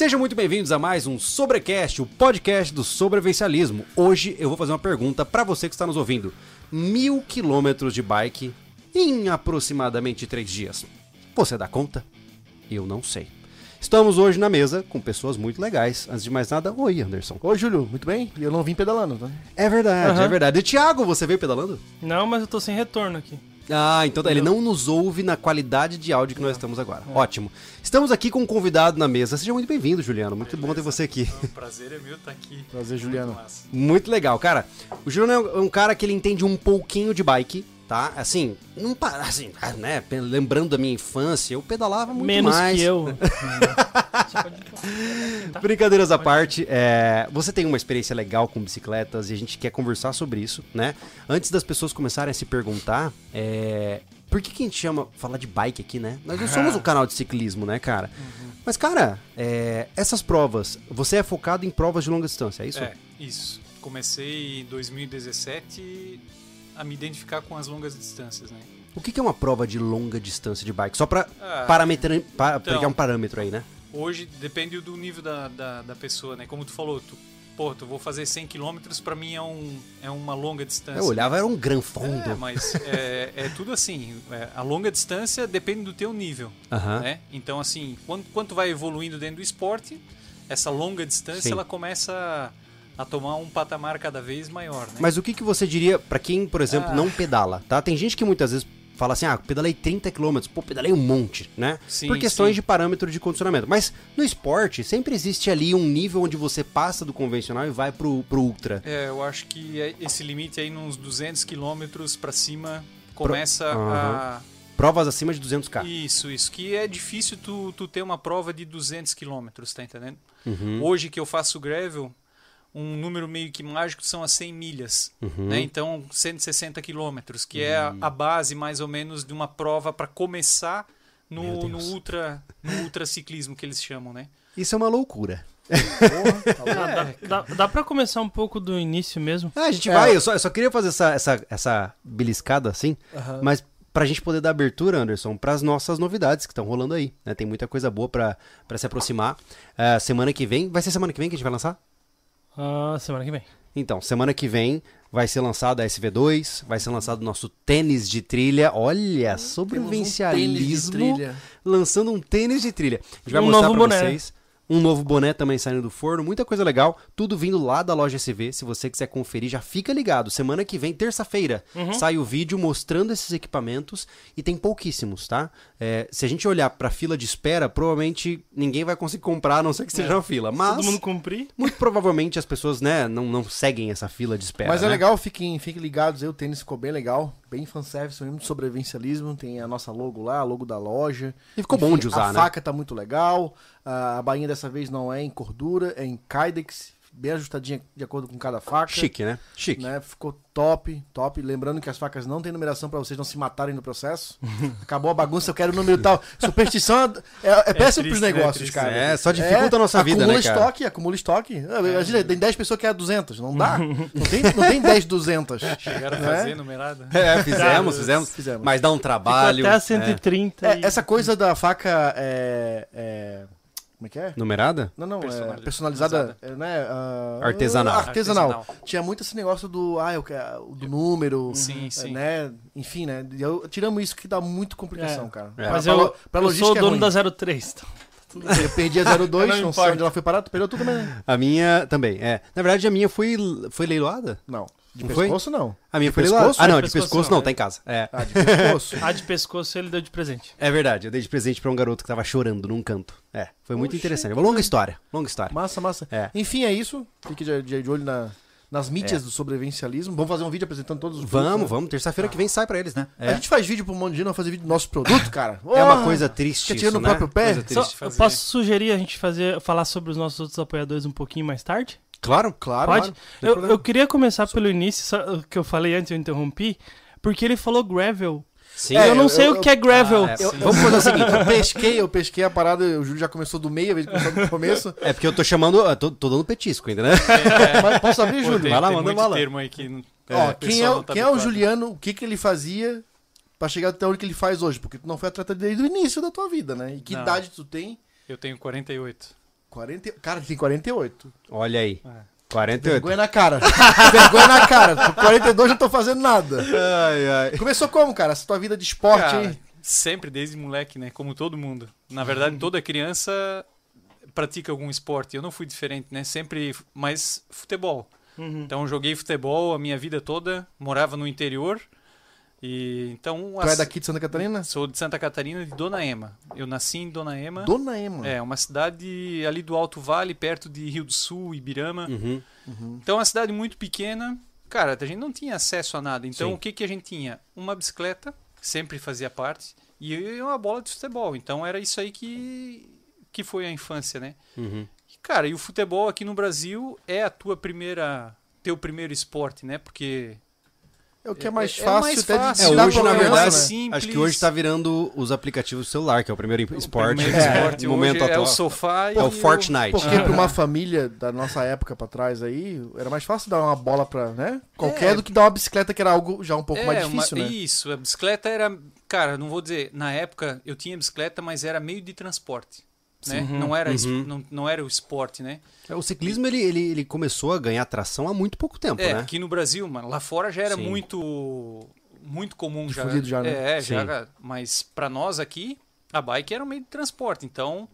Sejam muito bem-vindos a mais um Sobrecast, o podcast do sobrevivencialismo. Hoje eu vou fazer uma pergunta para você que está nos ouvindo. Mil quilômetros de bike em aproximadamente três dias. Você dá conta? Eu não sei. Estamos hoje na mesa com pessoas muito legais. Antes de mais nada, oi Anderson. Oi, Júlio, muito bem? Eu não vim pedalando, tá? É verdade, Aham. é verdade. E Thiago, você veio pedalando? Não, mas eu tô sem retorno aqui. Ah, então tá, ele não nos ouve na qualidade de áudio que nós estamos agora. Ótimo. Estamos aqui com um convidado na mesa. Seja muito bem-vindo, Juliano. Muito bom ter você aqui. O prazer é meu estar aqui. Prazer, Juliano. Muito. Muito legal, cara. O Juliano é um cara que ele entende um pouquinho de bike, tá? Assim, não pa- assim, né? Lembrando da minha infância, eu pedalava muito Menos mais. que eu. Brincadeiras à parte, é, você tem uma experiência legal com bicicletas e a gente quer conversar sobre isso, né? Antes das pessoas começarem a se perguntar, é, por que, que a gente chama falar de bike aqui, né? Nós não somos um canal de ciclismo, né, cara? Mas, cara, é, essas provas, você é focado em provas de longa distância, é isso? É, isso. Comecei em 2017 a me identificar com as longas distâncias, né? O que, que é uma prova de longa distância de bike? Só pra Ah, então. pegar um parâmetro aí, né? Hoje depende do nível da, da, da pessoa, né? Como tu falou, tu, pô, vou fazer 100 km, pra mim é, um, é uma longa distância. Eu olhava, era um gran fundo. É, mas é, é tudo assim. é, a longa distância depende do teu nível, Aham. né? Então, assim, quando, quando vai evoluindo dentro do esporte, essa longa distância, Sim. ela começa a, a tomar um patamar cada vez maior, né? Mas o que, que você diria pra quem, por exemplo, Ah. não pedala, tá? Tem gente que muitas vezes fala assim, ah, pedalei 30 km, pô, pedalei um monte, né? Sim, por questões sim. de parâmetro de condicionamento. Mas no esporte, sempre existe ali um nível onde você passa do convencional e vai pro, pro ultra. É, eu acho que é- esse limite aí, nos 200 quilômetros pra cima, começa Aham. Provas acima de 200k. a... Isso, isso. Que é difícil tu, tu ter uma prova de 200 quilômetros, tá entendendo? Uhum. Hoje que eu faço gravel, um número meio que mágico são as 100 milhas, Uhum. né? Então, 160 quilômetros, que é a, a base mais ou menos de uma prova para começar no, no ultra no ultraciclismo que eles chamam, né? Isso é uma loucura. Ah, dá, dá, dá pra começar um pouco do início mesmo? Ah, a gente É. vai, eu só, eu só queria fazer essa, essa, essa beliscada assim, Aham. mas pra gente poder dar abertura, Anderson, pras nossas novidades que estão rolando aí, né? Tem muita coisa boa pra, pra se aproximar. Ah, semana que vem, vai ser semana que vem que a gente vai lançar? Ah, semana que vem. Então, semana que vem vai ser lançado a SV2, vai ser lançado o nosso tênis de trilha. Olha, sobrevivencialismo. Trilha. lançando um tênis de trilha. A gente vai Um mostrar novo pra boné. vocês. Um novo boné também saindo do forno, muita coisa legal, tudo vindo lá da loja SV. Se você quiser conferir, já fica ligado. Semana que vem, terça-feira, Uhum. sai o vídeo mostrando esses equipamentos e tem pouquíssimos, tá? É, se a gente olhar pra fila de espera, provavelmente ninguém vai conseguir comprar, a não ser que seja uma fila. Mas Todo mundo cumprir. muito provavelmente as pessoas, né, não, não seguem essa fila de espera. Mas é né? legal, fiquem, fiquem ligados aí, o tênis ficou bem legal, bem fanservice, mesmo de sobrevivencialismo, tem a nossa logo lá, a logo da loja. E ficou bom de usar, a né? faca tá muito legal, a bainha dessa vez não é em cordura, é em kydex, bem ajustadinha de acordo com cada faca. Chique, né? Chique. Né? Ficou top, top. Lembrando que as facas não tem numeração pra vocês não se matarem no processo. Acabou a bagunça, eu quero o número tal. Superstição é, é péssimo pros triste, né? negócios, cara. É, só dificulta a nossa vida, acumula né, cara? estoque, acumula estoque. Ah, Imagina, tem 10 pessoas que é 200, não dá. Não tem, não tem 10 200. Chegaram a Né? fazer numerada. É, fizemos, fizemos, fizemos. Mas dá um trabalho. Ficou até a é. 130. É, e- essa coisa da faca é, é- Como é que é? Numerada? Não, não, é Personali- personalizada, é, né? ah, Artesanal. artesanal. Artesanal. Tinha muito esse negócio do, ah, eu quero, do número, Sim, é, sim. né? Enfim, né? Eu, tiramos isso que dá muito complicação, É. cara. É. Mas pra, eu, pra eu sou o é dono ruim. da 03. Então. Eu perdi a 02, Não não, sei onde ela foi parar, tu perdeu tudo também, né? A minha também, é. Na verdade, a minha foi, foi leiloada? Não. De Não foi? pescoço, não. A minha De foi pescoço? Ah, não, De de pescoço pescoço não, não, é. tá em casa. É. Ah, de pescoço. A de pescoço ele deu de presente. É verdade, eu dei de presente pra um garoto que tava chorando num canto. É, foi muito Oxe, interessante. Uma longa história, longa história. massa, massa. É. Enfim, é isso. Fique de, de- de olho na- nas mídias do sobrevivencialismo. Vamos fazer um vídeo apresentando todos os produtos, Vamos, né? vamos. Terça-feira que vem sai pra eles, né? A É, gente faz vídeo pro monte de não fazer vídeo do nosso produto, cara. é uma Oh! coisa triste isso, tirando o né? próprio pé. Coisa Só, triste. eu posso sugerir a gente fazer, falar sobre os nossos outros apoiadores um pouquinho mais tarde? Claro. Claro, Pode? claro. Eu, eu queria começar pelo início, só- o que eu falei antes, eu interrompi, porque ele falou gravel. Sim. eu não eu- sei eu- o que é gravel. Ah, é. Vamos fazer o seguinte, eu pesquei, eu pesquei a parada, o Júlio já começou do meio, a vez de começar do começo. É porque eu tô chamando, eu tô, tô dando petisco ainda, né? Mas posso abrir, Júlio? tem, Vai lá, tem manda bala. termo aí que Ó, o quem é, tá quem é o. Juliano, o que, que ele fazia pra chegar até onde que ele faz hoje? Porque tu não foi atleta desde o início da tua vida, né? E que Não. idade tu tem? Eu tenho 48. 40... Cara, tem 48. Olha aí. É. 48. Vergonha na cara. Vergonha na cara. Com 42 eu não tô fazendo nada. Ai, ai. Começou como, cara? Essa tua vida de esporte Cara, aí? sempre desde moleque, né? Como todo mundo. Na verdade, toda criança pratica algum esporte. Eu não fui diferente, né? Sempre mais futebol. Uhum. Então, joguei futebol a minha vida toda, morava no interior. E então Tu é daqui de Santa Catarina? sou de Santa Catarina, de Dona Ema. Eu nasci em Dona Ema. Dona Ema. É, uma cidade ali do Alto Vale, perto de Rio do Sul, Ibirama. Uhum. Então, é uma cidade muito pequena. Cara, a gente não tinha acesso a nada. Então, Sim. o que, que a gente tinha? Uma bicicleta, sempre fazia parte, e uma bola de futebol. Então, era isso aí que, que foi a infância, né? Uhum. E, cara, e o futebol aqui no Brasil é a tua primeira... Teu primeiro esporte, né? Porque É o que é mais É- é fácil mais até de fácil. É, hoje, na verdade, né? Simples. acho que hoje tá virando os aplicativos do celular, que é o primeiro esporte. primeiro é, esporte no momento hoje é atual. o sofá e É o Fortnite. Porque pra uma família da nossa época pra trás aí, era mais fácil dar uma bola pra, né? Qualquer É. do que dar uma bicicleta, que era algo já um pouco É, mais uma- difícil, né? Isso, a bicicleta era. Cara, não vou dizer, na época eu tinha bicicleta, mas era meio de transporte. Né? Sim. Não, era, Uhum. não, não era o esporte, né? É, O ciclismo ele, ele, ele começou a ganhar tração há muito pouco tempo, É, né? aqui no Brasil, mano, lá fora já era Sim. muito muito comum já. Difundido já, né? É, Sim. já, mas pra nós aqui, a bike era um meio de transporte. Então,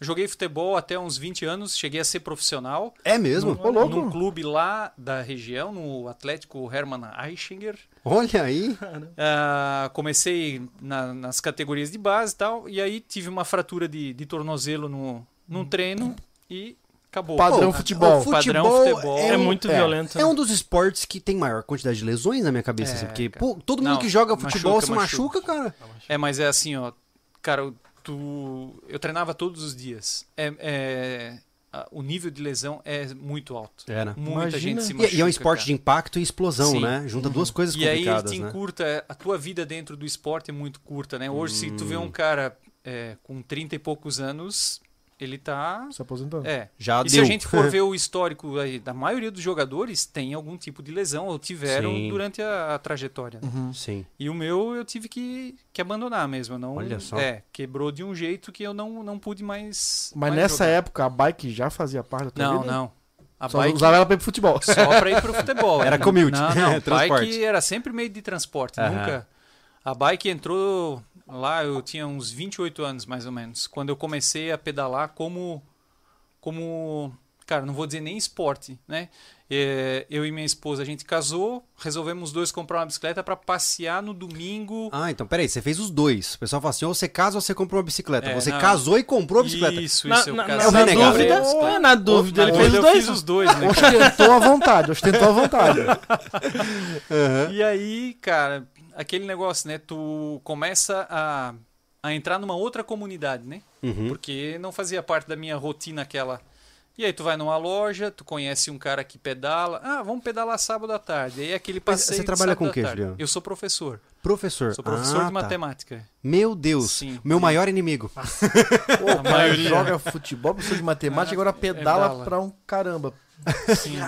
joguei futebol até uns 20 anos, cheguei a ser profissional. É mesmo? Ô, louco. Num clube lá da região, no Atlético Hermann Eichinger. Olha aí. Ah, comecei na- nas categorias de base e tal, e aí tive uma fratura de, de tornozelo no, num treino e acabou. Padrão Pô, futebol. o Padrão futebol. É um- muito é. violento. É né? um dos esportes que tem maior quantidade de lesões na minha cabeça. É, assim, porque, cara. pô, todo mundo Não, que joga futebol machuca, se machuca, cara. É, mas é assim, ó, cara, tu, eu treinava todos os dias. É, é- o nível de lesão é muito alto. Era. Muita Imagina. gente se E, machuca. e é um esporte cara. de impacto e explosão, Sim. né? Junta duas coisas E aí ele complicadas, te né? encurta, a tua vida dentro do esporte é muito curta, né? Hoje, se tu vê Hum. um cara é, com 30 e poucos anos, ele tá. Se aposentando. É. Já E deu. se a gente for ver o histórico aí, da maioria dos jogadores, tem algum tipo de lesão ou tiveram Sim. durante a, a trajetória. né? Uhum. Sim. E o meu eu tive que, que abandonar mesmo. Não, Olha só. É, quebrou de um jeito que eu não, não pude mais. Mas mais nessa jogar. época a bike já fazia parte da tua Não, vida? não. A Só bike usava ela pra ir pro futebol. só pra ir pro futebol. Era commute, Não, não. transporte. bike era sempre meio de transporte. Aham. Nunca. A bike entrou lá, eu tinha uns 28 anos mais ou menos, quando eu comecei a pedalar como. como cara, não vou dizer nem esporte, né? É, eu e minha esposa, a gente casou, resolvemos os dois comprar uma bicicleta para passear no domingo. Ah, então peraí, você fez os dois. O pessoal fala assim: ou você casa ou você comprou uma bicicleta. É, você não. casou e comprou a bicicleta. Isso, Na, isso. eu na, casei, na, É o na renegado. dúvida, bicicleta. é, na dúvida, ele Na fez os dúvida, eu dois. fiz os dois, né? Ostentou à vontade, ostentou à vontade. E aí, cara, aquele negócio, né? Tu começa a, a entrar numa outra comunidade, né? Uhum. Porque não fazia parte da minha rotina aquela. E aí tu vai numa loja, tu conhece um cara que pedala. Ah, vamos pedalar sábado à tarde. E aí aquele Mas passeio você de trabalha com o quê. Juliano? Eu sou professor. Professor. Sou professor Ah, de tá. matemática. Meu Deus. Sim. Meu maior inimigo. Pô, o cara maioria. joga futebol, professor de matemática, agora pedala Pedala. pra um caramba. Sim.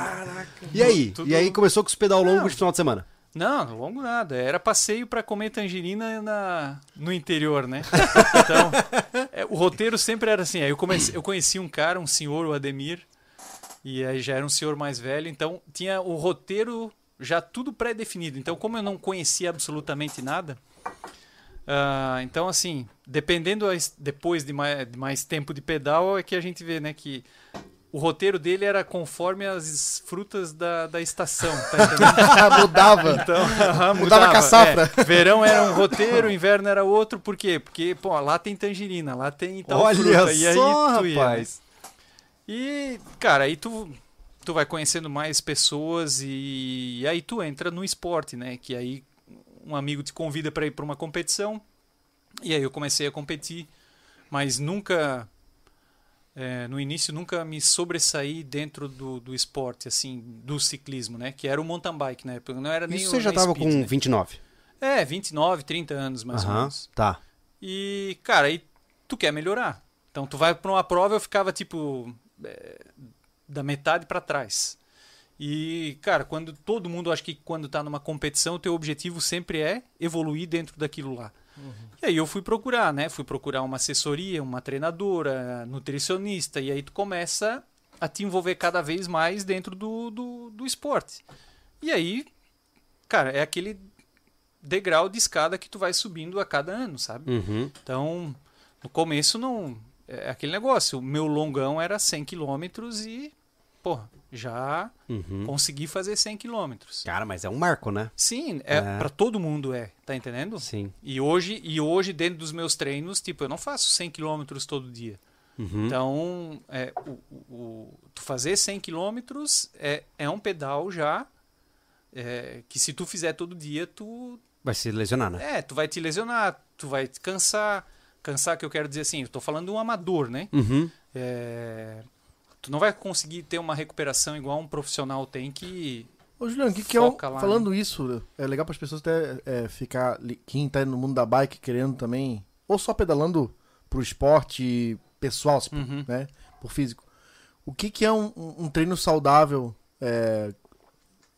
E aí? Tudo- E aí começou com os pedal longos de final de semana. Não, longo nada. Era passeio para comer tangerina na, no interior, né? Então, é, o roteiro sempre era assim. Aí eu, comecei, eu conheci um cara, um senhor, o Ademir, e aí já era um senhor mais velho, então tinha o roteiro já tudo pré-definido. Então, como eu não conhecia absolutamente nada, ah, então assim, dependendo as- depois de mais, de mais tempo de pedal, é que a gente vê, né, que o roteiro dele era conforme as frutas da, da estação, tá entendendo? Mudava. Então, aham, Mudava com a safra. é. verão era um roteiro, inverno era outro. Por quê? Porque, pô, lá tem tangerina, lá tem tal Olha fruta. E aí só, tu ia, né? rapaz. E, cara, aí tu, tu vai conhecendo mais pessoas e, aí tu entra no esporte, né? Que aí um amigo te convida para ir para uma competição. E aí eu comecei a competir, mas nunca... é, no início nunca me sobressaí dentro do, do esporte, assim, do ciclismo, né? Que era o mountain bike na época. Não era nem Isso você já nem tava speed, com né? 29. É, 29, 30 anos mais ou Aham, menos. tá. E, cara, aí tu quer melhorar. Então tu vai pra uma prova eu ficava tipo é, da metade pra trás. E, cara, quando todo mundo acho que quando tá numa competição, o teu objetivo sempre é evoluir dentro daquilo lá. E aí eu fui procurar, né? Fui procurar uma assessoria, uma treinadora, nutricionista, e aí tu começa a te envolver cada vez mais dentro do, do, do esporte. E aí, cara, é aquele degrau de escada que tu vai subindo a cada ano, sabe? Uhum. Então, no começo não. É aquele negócio. O meu longão era 100 quilômetros e, pô, já Uhum. consegui fazer 100 quilômetros. Cara, mas é um marco, né? Sim, é, É. para todo mundo é, tá entendendo? Sim. E hoje, e hoje, dentro dos meus treinos, tipo, eu não faço 100 quilômetros todo dia. Uhum. Então, é, o, o- tu fazer 100 quilômetros é, é um pedal já é, que se tu fizer todo dia, tu Vai se lesionar, né? é, tu vai te lesionar, tu vai te cansar. Cansar que eu quero dizer assim, eu tô falando de um amador, né? Uhum. É, tu não vai conseguir ter uma recuperação igual um profissional tem que Ô, Juliano, o que, que é o, lá, falando isso, é legal para as pessoas até é, ficar, quem tá no mundo da bike querendo também, ou só pedalando pro esporte pessoal, Uhum. né, por físico. O que que é um, um- treino saudável é,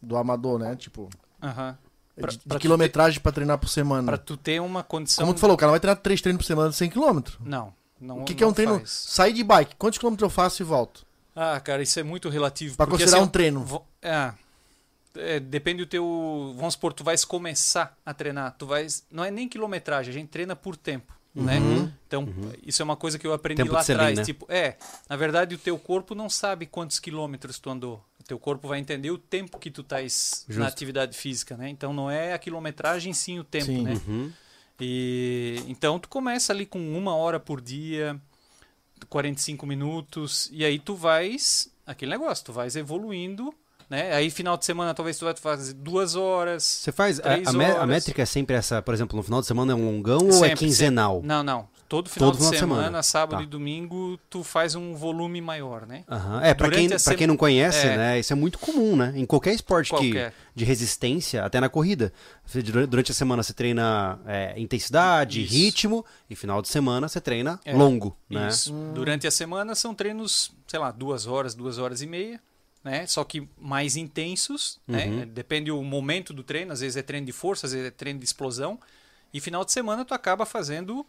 do amador, né? Tipo, de, Pra- de pra quilometragem para treinar por semana. Pra tu ter uma condição. Como tu falou, o cara vai treinar três treinos por semana de 100 km. Não. não O que, que é um treino? faz. Sair de bike, quantos quilômetros eu faço e volto? Ah, cara, isso é muito relativo. Pra porque, considerar assim, um treino. É, é, depende do teu. Vamos supor, tu vais começar a treinar. Tu vais. Não é nem quilometragem, a gente treina por tempo. Né? Uhum. Então, isso é uma coisa que eu aprendi Tempo lá atrás. né? Tipo, é, na verdade, o teu corpo não sabe quantos quilômetros tu andou. O teu corpo vai entender o tempo que tu estás na atividade física, né? Então não é a quilometragem, sim o tempo, Sim. né? Uhum. E então tu começa ali com uma hora por dia, 45 minutos, e aí tu vais, aquele negócio, tu vais evoluindo, né? Aí final de semana talvez tu vai fazer duas horas. Você faz. A, a me- a horas. métrica é sempre essa, por exemplo, no final de semana é um longão ou é Sempre, quinzenal? Não, não. Todo final, Todo de, final de semana, semana. sábado Tá. e domingo, tu faz um volume maior, né? Aham. É, pra Durante quem, sema- quem não conhece, É. né? Isso é muito comum, né? Em qualquer esporte que, Qualquer. de resistência, até na corrida. Você, Durante a semana você treina é, intensidade, Isso. ritmo, e final de semana você treina É. longo, né? Isso. Durante a semana são treinos, sei lá, duas horas, duas horas e meia, né? Só que mais intensos, Uhum. né? Depende o momento do treino, às vezes é treino de força, às vezes é treino de explosão. E final de semana tu acaba fazendo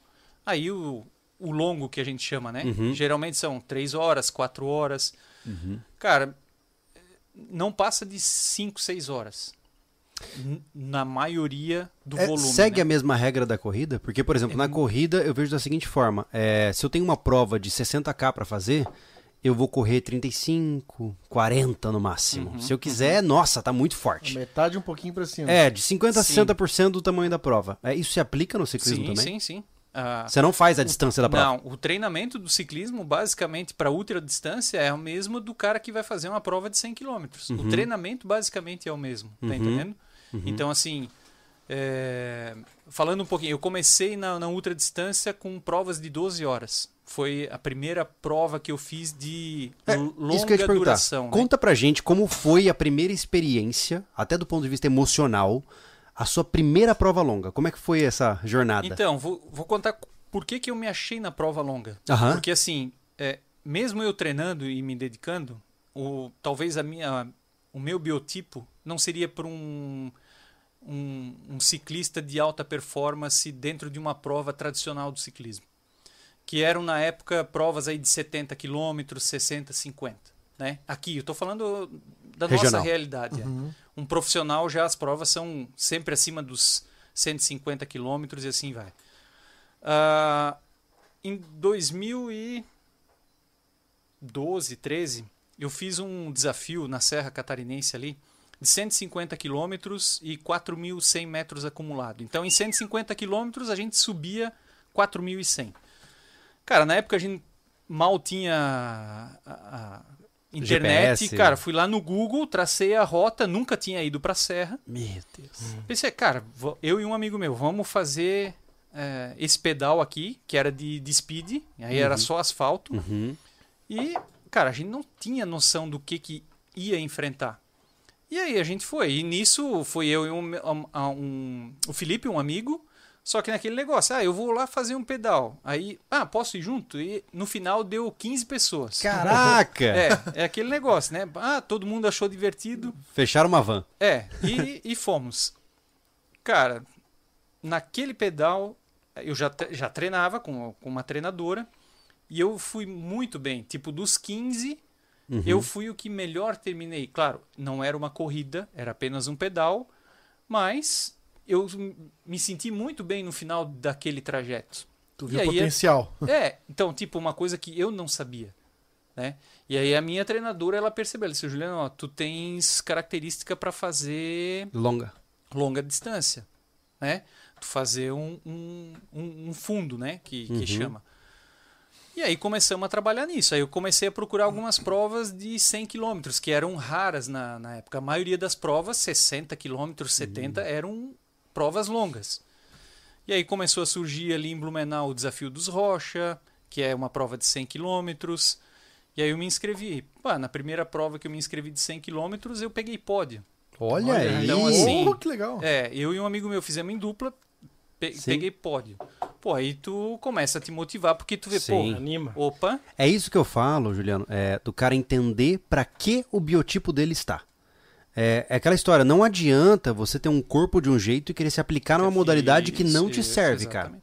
aí o, o longo que a gente chama, né? Uhum. Geralmente são três horas, quatro horas. Cara, não passa de cinco, seis horas. Na maioria do É, volume. segue né? a mesma regra da corrida? Porque, por exemplo, É na corrida eu vejo da seguinte forma: é, se eu tenho uma prova de 60k pra fazer, eu vou correr 35, 40 no máximo. Uhum, se eu quiser, nossa, tá muito forte. metade um pouquinho pra cima. É, de 50 a Sim. 60% do tamanho da prova. É, isso se aplica no ciclismo Sim, também? sim, sim. Ah, Você não faz a distância da prova. Não, o treinamento do ciclismo, basicamente, para ultra distância, é o mesmo do cara que vai fazer uma prova de 100 km. O treinamento, basicamente, é o mesmo, tá Uhum. entendendo? Então, assim, é, falando um pouquinho, eu comecei na, na ultra distância com provas de 12 horas. Foi a primeira prova que eu fiz de É, longa duração. né? Conta pra gente como foi a primeira experiência, até do ponto de vista emocional, a sua primeira prova longa. Como é que foi essa jornada? Então, vou, vou contar por que, que eu me achei na prova longa. Aham. Porque assim, é, mesmo eu treinando e me dedicando, o, talvez a minha, o meu biotipo não seria para um, um, um ciclista de alta performance dentro de uma prova tradicional do ciclismo. Que eram na época provas aí de 70 quilômetros, 60, 50. Né? Aqui, eu estou falando da nossa Regional. realidade. é. Um profissional já as provas são sempre acima dos 150 quilômetros e assim vai. Ah, em 2012, 13, eu fiz um desafio na Serra Catarinense ali de 150 quilômetros e 4.100 metros acumulado. Então, em 150 quilômetros, a gente subia 4.100. Cara, na época a gente mal tinha a, a internet. GPS. Cara, fui lá no Google, tracei a rota, nunca tinha ido para a Serra. Meu Deus. Pensei, cara, eu e um amigo meu, vamos fazer é, esse pedal aqui, que era de, de speed, aí era só asfalto. Uhum. E, cara, a gente não tinha noção do que, que ia enfrentar. E aí a gente foi. E nisso foi eu e um, um- um- o Felipe, um amigo. Só que naquele negócio, ah, eu vou lá fazer um pedal. Aí, ah, posso ir junto? E no final deu 15 pessoas. Caraca! É, é aquele negócio, né? Ah, todo mundo achou divertido. Fecharam uma van. É, e, e fomos. Cara, naquele pedal eu já, já treinava com, com uma treinadora e eu fui muito bem. Tipo, dos 15, Uhum. eu fui o que melhor terminei. Claro, não era uma corrida, era apenas um pedal, mas eu me senti muito bem no final daquele trajeto. Tu viu o aí é- potencial. É, então, tipo, uma coisa que eu não sabia, né? E aí a minha treinadora, ela percebeu, ela disse, Juliano, ó, tu tens característica para fazer Longa. longa distância, né? Tu fazer um, um, um fundo, né? Que, que Uhum. chama. E aí começamos a trabalhar nisso. Aí eu comecei a procurar algumas provas de 100 km, que eram raras na, na época. A maioria das provas, 60 km, 70, eram provas longas. E aí começou a surgir ali em Blumenau o Desafio dos Rocha, que é uma prova de 100 km. E aí eu me inscrevi. Pá, na primeira prova que eu me inscrevi de 100 km, eu peguei pódio. Olha, aí. então, assim, Oh, que legal. É, eu e um amigo meu fizemos em dupla, pe- Sim. peguei pódio. Pô, aí tu começa a te motivar, porque tu vê, Sim. Anima. pô, opa, É isso que eu falo, Juliano, é, do cara entender pra que o biotipo dele está. É, é aquela história, não adianta você ter um corpo de um jeito e querer se aplicar numa modalidade que não te serve, cara.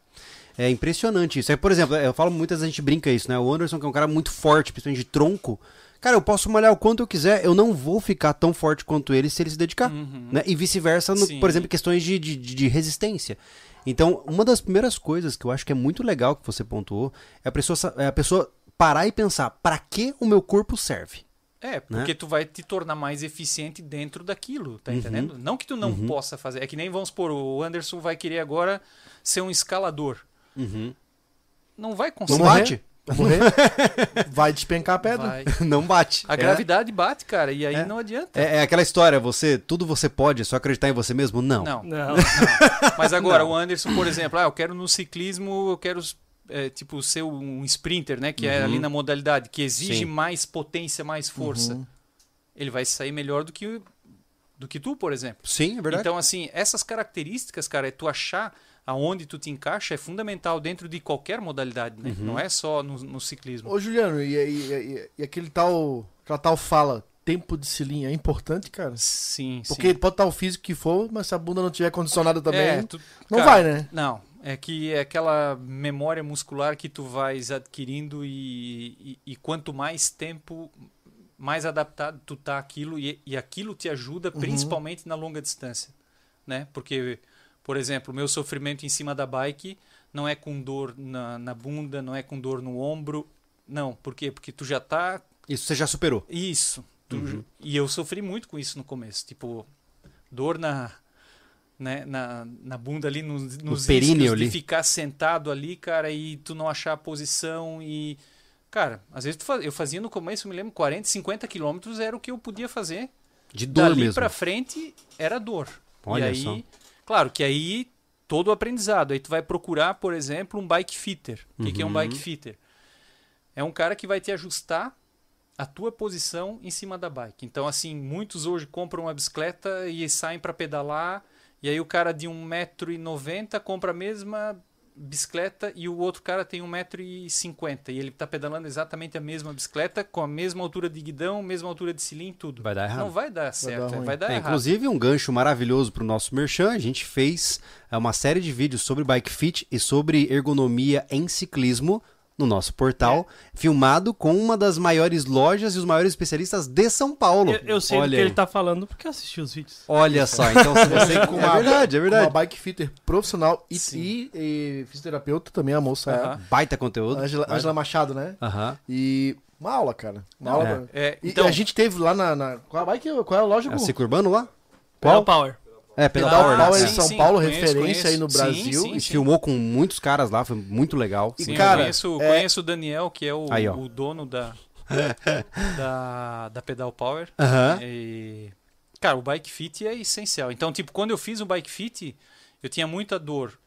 É impressionante isso. Aí, por exemplo, eu falo muitas vezes a gente brinca isso, né? O Anderson, que é um cara muito forte, principalmente de tronco. Cara, eu posso malhar o quanto eu quiser, eu não vou ficar tão forte quanto ele se ele se dedicar. Né? E vice-versa, Uhum. Por exemplo, em questões de, de, de resistência. Então, uma das primeiras coisas que eu acho que é muito legal que você pontuou é a pessoa, é a pessoa parar e pensar, pra que o meu corpo serve? É, porque tu vai te tornar mais eficiente dentro daquilo, tá Uhum. entendendo? Não que tu não possa fazer. É que nem, vamos supor, o Anderson vai querer agora ser um escalador. Não vai Não conseguir. morrer? bate? Vai morrer? Vai despencar a pedra. Vai. não bate. A É- gravidade bate, cara, e aí É. não adianta. É, é aquela história, você, tudo você pode, é só acreditar em você mesmo? Não. Não. Não. Mas agora, o Anderson, por exemplo, ah, eu quero no ciclismo, eu quero é, tipo ser um sprinter, né? Que é ali na modalidade, que exige Sim. mais potência, mais força. Ele vai sair melhor do que, do que tu, por exemplo. Sim, é verdade. Então, assim, essas características, cara, é tu achar aonde tu te encaixa é fundamental dentro de qualquer modalidade, né? Não é só no, no ciclismo. Ô, Juliano, e, e- e- e aquele tal. Aquela tal fala, tempo de cilinha, é importante, cara? Sim, Porque sim. pode estar o físico que for, mas se a bunda não tiver condicionada também, É, tu- não cara, vai, né? Não, é que é aquela memória muscular que tu vais adquirindo e, e, e quanto mais tempo, mais adaptado tu tá àquilo e, e aquilo te ajuda principalmente na longa distância, né? Porque, por exemplo, o meu sofrimento em cima da bike não é com dor na, na bunda, não é com dor no ombro, não. Por quê? Porque tu já tá Isso você já superou. isso. Tu- E eu sofri muito com isso no começo. Tipo, dor na, né, na, na bunda ali, nos, nos períneo isquios, ali. de ficar sentado ali, cara, e tu não achar a posição e... Cara, às vezes tu faz- eu fazia no começo, eu me lembro, 40, 50 quilômetros era o que eu podia fazer. De dor Dali mesmo. pra frente era dor. Olha e aí, só. claro que aí todo o aprendizado. Aí tu vai procurar, por exemplo, um bike fitter. O que, que é um Uhum. bike fitter? É um cara que vai te ajustar a tua posição em cima da bike. Então, assim, muitos hoje compram uma bicicleta e saem para pedalar, e aí o cara de 1,90m compra a mesma bicicleta e o outro cara tem 1,50m e ele tá pedalando exatamente a mesma bicicleta com a mesma altura de guidão, mesma altura de cilindro, tudo. Vai dar errado. Não vai dar certo, ruim. vai dar É, errado. inclusive, um gancho maravilhoso para o nosso merchan. A gente fez é, uma série de vídeos sobre bike fit e sobre ergonomia em ciclismo no nosso portal, É. filmado com uma das maiores lojas e os maiores especialistas de São Paulo. Eu, eu sei do Olha que aí. ele tá falando porque eu assisti os vídeos. Olha só, então se você... Com é verdade, é com verdade. Uma bike fitter profissional e, e- e fisioterapeuta também, a moça Aham. Baita conteúdo. é. Angela, Angela Machado, né? Aham. E uma aula, cara. Uma aula. É, E então, a gente teve lá na. na qual a bike? Qual é a loja? É o ciclo urbano lá? Qual? Power. É, Pedal Pedal Power. Em São sim, Paulo, conheço, referência aí no conheço. Brasil. Sim, E sim. filmou com muitos caras lá, foi muito legal. Sim, cara, eu conheço, é- conheço o Daniel, que é o, Aí, o dono da, da, da Pedal Power. Aham. E, cara, o bike fit é essencial. Então, tipo, quando eu fiz o bike fit, eu tinha muita dor.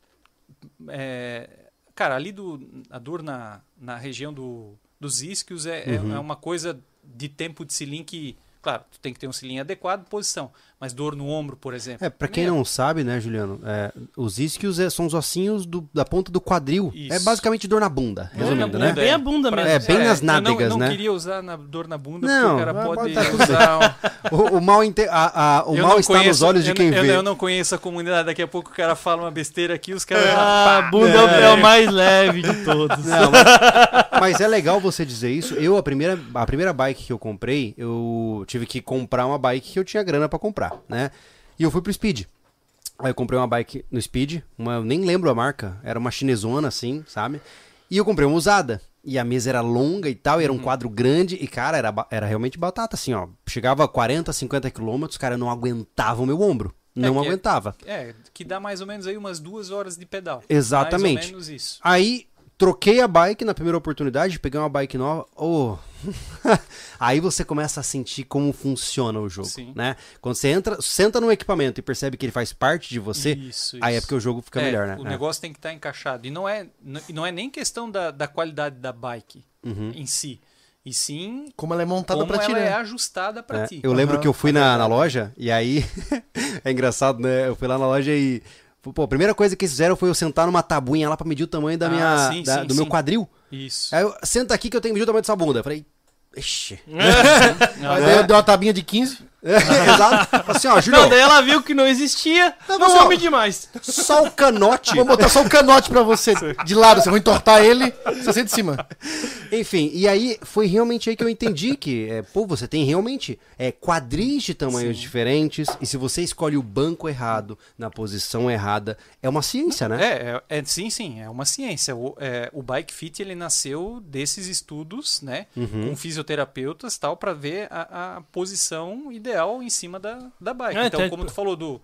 É, cara, ali do, a dor na, na região do, dos isquios é, é- Uhum. é uma coisa de tempo de cilindro que Claro, tu tem que ter um selim adequado, posição. Mas dor no ombro, por exemplo. É, pra quem não sabe, né, Juliano, é, os isquios é- são os ossinhos do- da ponta do quadril. Isso. É basicamente dor na bunda, Dor resumindo, na né? bunda, Bem a bunda Pra- mesmo. É, bem nas eu não- nádegas, não, né? queria usar na dor na bunda, Não, porque o cara pode tá usar um... O, o mal, inte- a- a- o mal não está conheço- nos olhos de quem não- eu, vê. Eu não conheço a comunidade. Daqui a pouco o cara fala uma besteira aqui, os caras. Ah, a bunda é o- é o mais leve de todos. Não, mas, mas é legal você dizer isso. Eu, a primeira, a primeira bike que eu comprei, eu tive que comprar uma bike que eu tinha grana pra comprar, né? E eu fui pro Speed. Aí eu comprei uma bike no Speed, uma, eu nem lembro a marca, era uma chinesona assim, sabe? E eu comprei uma usada. E a mesa era longa e tal, e era um quadro grande, e cara, era, era realmente batata, assim, ó. Chegava a 40, 50 quilômetros, cara, não aguentava o meu ombro. Não que- aguentava. É, que dá mais ou menos aí umas duas horas de pedal. Exatamente. Mais ou menos isso. Aí troquei a bike na primeira oportunidade, peguei uma bike nova. Oh. Aí você começa a sentir como funciona o jogo, Sim. né? Quando você entra, senta no equipamento e percebe que ele faz parte de você, Isso, aí é isso. porque o jogo fica É, melhor, né? O É. negócio tem que estar encaixado. E não é, e não é nem questão da, da qualidade da bike Uhum. em si. E sim Como ela é montada como pra ti, ela né? é ajustada pra É, ti. eu lembro Aham, que eu fui na, na loja e aí é engraçado, né? Eu fui lá na loja e pô, a primeira coisa que eles fizeram foi eu sentar numa tabuinha lá pra medir o tamanho da Ah, minha sim, da- sim, do meu sim. quadril. Isso. Aí eu senta aqui que eu tenho que medir o tamanho dessa bunda. Eu falei, ixi. Aí deu, deu uma tabinha de 15. Exato. Assim, ó, Julião, Não, daí ela viu que não existia, Não, não, mas, vou ó, medir mais. só o canote. Vou botar só um canote pra você de lado. Você vai entortar ele, você senta de cima. Enfim, e aí foi realmente aí que eu entendi que, é, pô, você tem realmente é, quadris de tamanhos diferentes, e se você escolhe o banco errado, na posição errada, é uma ciência, né? É, é, é- sim, sim, é uma ciência. O, é, o Bike Fit ele nasceu desses estudos, né, Uhum. com fisioterapeutas tal, para ver a, a posição ideal em cima da, da bike. É, então, tem- como tu falou do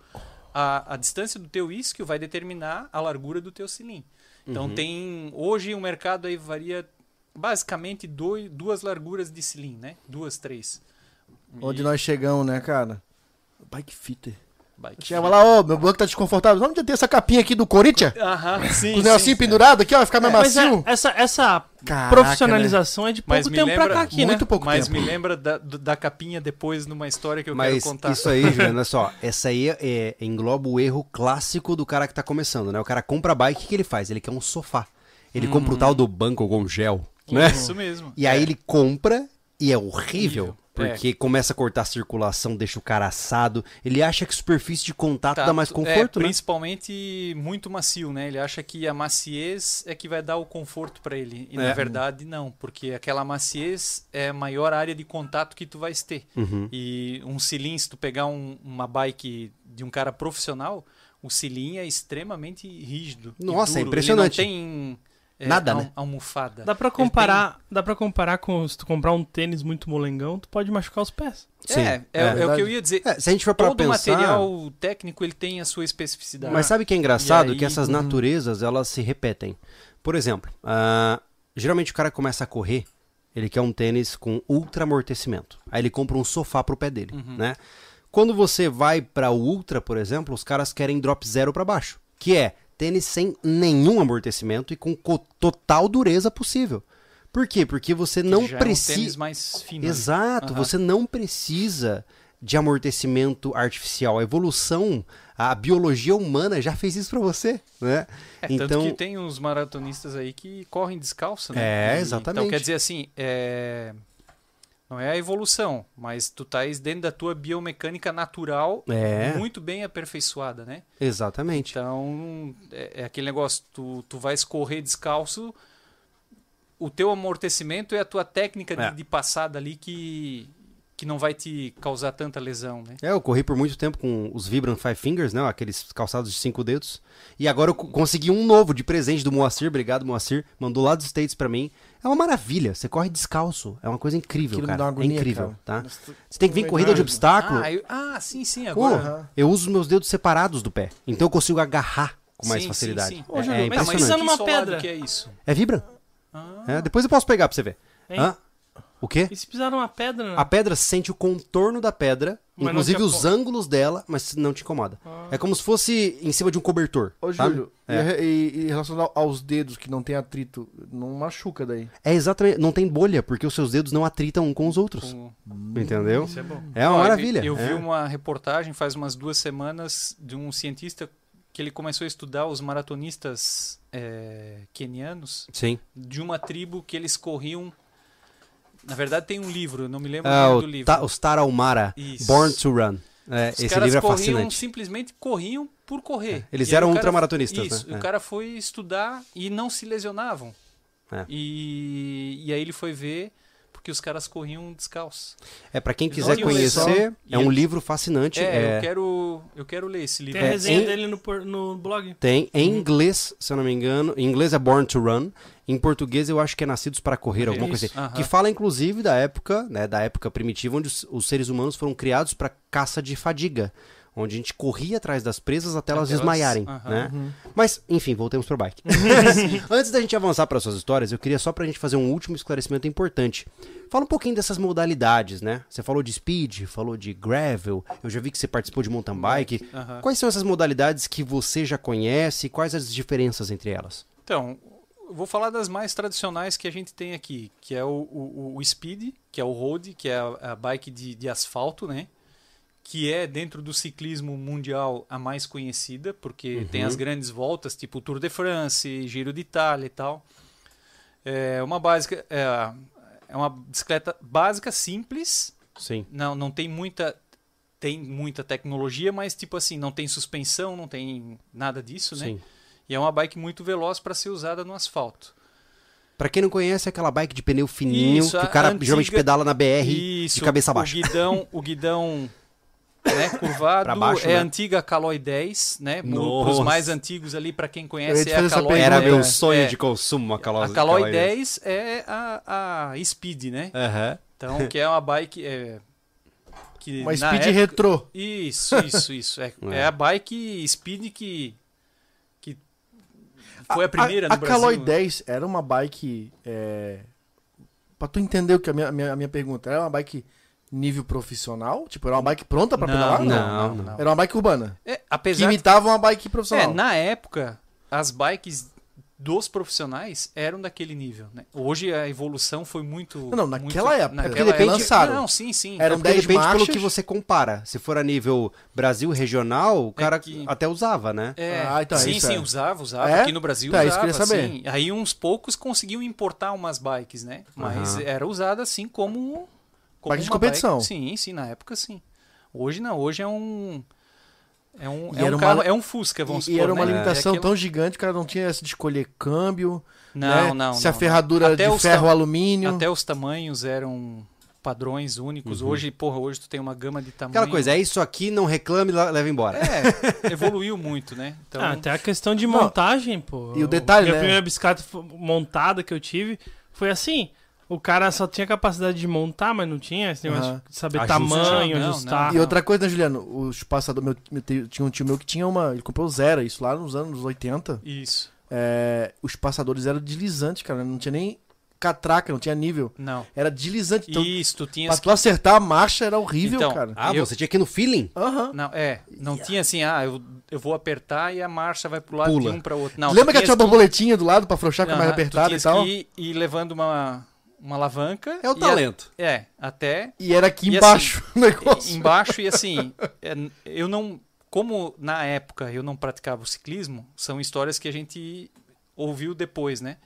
a, a distância do teu isquio vai determinar a largura do teu cilim. Então Uhum. tem hoje o mercado aí varia basicamente dois, duas larguras de cilim, né? Duas, três. Onde nós chegamos, né, cara? Bike fitter. Bike Chegava lá, ô, meu banco tá desconfortável. Vamos ter essa capinha aqui do Corinthians? Aham, sim. Com o negocinho sim. pendurado aqui, ó, vai ficar mais Mas é, macio. essa, essa Caraca, profissionalização é de pouco tempo pra lembra cá aqui, muito né? pouco Mas tempo. me lembra da, da capinha depois numa história que eu Mas quero contar. isso aí, Juliano, olha só, essa aí é, engloba o erro clássico do cara que tá começando, né? O cara compra bike, o que, que ele faz? Ele quer um sofá. Ele compra o tal do banco com gel, né? Isso mesmo. E aí É. ele compra e é horrível. Horrível. Porque começa a cortar a circulação, deixa o cara assado. Ele acha que superfície de contato Tá, dá mais é, conforto, né? Principalmente muito macio, né? Ele acha que a maciez é que vai dar o conforto pra ele. E na É. verdade não, porque aquela maciez é a maior área de contato que tu vai ter. Uhum. E um cilim, se tu pegar um- uma bike de um cara profissional, o cilim é extremamente rígido. Nossa, é impressionante. Ele não tem é, Nada, al- né? almofada. Dá pra comparar, dá para comparar com se tu comprar um tênis muito molengão, tu pode machucar os pés. tem- é, é, é o Verdade. que eu ia dizer. É, se a gente for pra Todo pensar... material técnico ele tem a sua especificidade. Mas sabe o que é engraçado? Aí- que essas Uhum. naturezas, elas se repetem. Por exemplo, ah, geralmente o cara começa a correr, ele quer um tênis com ultra amortecimento. Aí ele compra um sofá pro pé dele, Uhum. né? Quando você vai para o ultra, por exemplo, os caras querem drop zero para baixo, que é tênis sem nenhum amortecimento e com co- total dureza possível. Por quê? Porque você não já é um precisa mais fino. né? Exato, Aham. você não precisa de amortecimento artificial. A evolução, a biologia humana já fez isso pra você, né? É, então, Tanto que tem uns maratonistas aí que correm descalço, né? É, E- exatamente. Então quer dizer assim, é... não é a evolução, mas tu estás dentro da tua biomecânica natural É. muito bem aperfeiçoada, né? exatamente. Então é, é aquele negócio, tu, tu vais correr descalço, o teu amortecimento é a tua técnica de, É. de passada ali que, que não vai te causar tanta lesão, né? É, eu corri por muito tempo com os Vibram Five Fingers, né? Aqueles calçados de cinco dedos. E agora eu co- consegui um novo de presente do Moacir. Obrigado, Moacir. Mandou lá dos States pra mim. É uma maravilha. Você corre descalço. É uma coisa incrível, Aquilo cara. agonia, é incrível, cara. tá? Você tem que vir em corrida de obstáculo. Ah, eu- ah, sim, sim, Pô, agora. eu uso os meus dedos separados do pé. Então eu consigo agarrar com mais Sim, sim, facilidade. sim. É, Ô, Júlio, é mas precisando uma pedra. que é isso? É Vibram. Ah, É, depois eu posso pegar pra você ver. Hein? Hã? O quê? E se precisar de uma pedra, né? A pedra sente o contorno da pedra, não inclusive os ângulos dela, mas não te incomoda. Ah. É como se fosse em cima de um cobertor. Ô? Júlio, É. e, e, e relacionado aos dedos que não tem atrito, não machuca daí. É exatamente, não tem bolha, porque os seus dedos não atritam um com os outros. Com- Entendeu? Isso é bom. É uma eu- maravilha. Eu, vi é. uma reportagem faz umas duas semanas de um cientista que ele começou a estudar os maratonistas é, quenianos Sim. de uma tribo que eles corriam. Na verdade, tem um livro, eu não me lembro Ah, o o do livro. Ta- os Tarahumara, Isso. Born to Run. É, Os esse caras livro é corriam, fascinante. simplesmente corriam por correr. Eles E eram cara- ultramaratonistas, Isso, né? o É. cara foi estudar e não se lesionavam. É. E, e aí ele foi ver porque os caras corriam descalços. É, pra quem quiser conhecer, é um ele- livro fascinante. É, é- Eu, quero, eu quero ler esse livro. Tem a É, resenha em- dele no, no blog. Tem em Uhum. inglês, se eu não me engano. Em inglês é Born to Run. Em português eu acho que é Nascidos para Correr, alguma coisa Isso. assim. Aham. Que fala inclusive da época, né, da época primitiva onde os, os seres humanos foram criados para caça de fadiga, onde a gente corria atrás das presas até elas Até elas- desmaiarem, aham. né? Mas, enfim, voltemos pro bike. Antes da gente avançar para suas histórias, eu queria só pra gente fazer um último esclarecimento importante. Fala um pouquinho dessas modalidades, né? Você falou de speed, falou de gravel, eu já vi que você participou de mountain bike. Aham. Quais são essas modalidades que você já conhece e quais as diferenças entre elas? Então, vou falar das mais tradicionais que a gente tem aqui, que é o, o, o Speed, que é o road, que é a, a bike de, de asfalto, né? Que é dentro do ciclismo mundial a mais conhecida, porque tem as grandes voltas, tipo Tour de France, Giro de Itália e tal. É uma básica, é, é uma bicicleta básica, simples, Sim. não, não tem muita tem muita tecnologia, mas tipo assim, não tem suspensão, não tem nada disso, né? Sim. E é uma bike muito veloz para ser usada no asfalto. Pra quem não conhece, é aquela bike de pneu fininho Isso, que o cara antiga- geralmente pedala na BR Isso, de cabeça o baixa. guidão, o guidão né, curvado baixo, é né? a antiga Caloi 10, né? Para os mais antigos ali, para quem conhece, é a Caloi. Era meu sonho é. de consumo a Caloi, A Caloi Caloi 10 é a, a Speed, né? Aham. Então, que é uma bike é, que Uma na speed época- retrô. Isso, isso, isso. É, É. é a bike Speed que que foi a primeira a, no a Brasil. Caloi 10 era uma bike. É... Pra tu entender o que a minha, a minha, a minha pergunta, era uma bike nível profissional? Tipo, era uma bike pronta pra Não, pedalar? não, não. Era uma bike urbana. É, Que apesar imitava uma bike É, profissional. na época, as bikes dos profissionais eram daquele nível, né? Hoje a evolução foi muito... Não, não, naquela muito- época, naquela época- lançaram. Não, sim, sim. Eram É porque 10 depende pelo marchas. que você compara. Se for a nível Brasil regional, o cara que- até usava, né? É, Ah, então, sim, isso sim, é. usava, usava. É? Aqui no Brasil Tá, isso usava, que queria saber. sim. Aí uns poucos conseguiam importar umas bikes, né? Mas Aham. era usada assim como... como Bike de competição. bike- Sim, sim, na época sim. Hoje não, hoje é um... É um, E é era um uma- carro, é um Fusca, vamos E, e supor, era uma né? limitação É aquilo- tão gigante que o cara não tinha essa de escolher câmbio. Não, né? não, Se não, a ferradura de ferro tam- alumínio. Até os tamanhos eram padrões únicos. Hoje, porra, hoje tu tem uma gama de tamanhos. Uhum. Aquela coisa, é isso aqui, não reclame, la- leva embora. É, evoluiu muito, né? Então, Ah, até a questão de montagem, pô. E o detalhe, Minha né? primeira bicicleta montada que eu tive foi assim. O cara só tinha capacidade de montar, mas não tinha esse negócio Aham. de saber Ajuste. tamanho, Não, não. ajustar. E outra coisa, né, Juliano? Os passadores. Meu, meu tinha um tio meu que tinha uma. Ele comprou zero, isso lá nos anos 80. isso. É, os passadores eram deslizantes, cara. Não tinha nem catraca, não tinha nível. Não. Era deslizante. Então, isso, tu tinha. pra tu acertar a marcha era horrível, Então, cara. Ah, Eu- você tinha que ir no feeling? Aham. Não, é, não tinha assim, ah, eu, eu vou apertar e a marcha vai pro lado Pula. de um para outro. Não, Lembra que tinha uma borboletinha do lado pra afrouxar com a mais apertada e tal? que ir, ir levando uma, uma alavanca. É o e talento. a- é, até E era aqui embaixo o negócio. embaixo e assim, é, eu não, como na época eu não praticava o ciclismo, são histórias que a gente ouviu depois, né?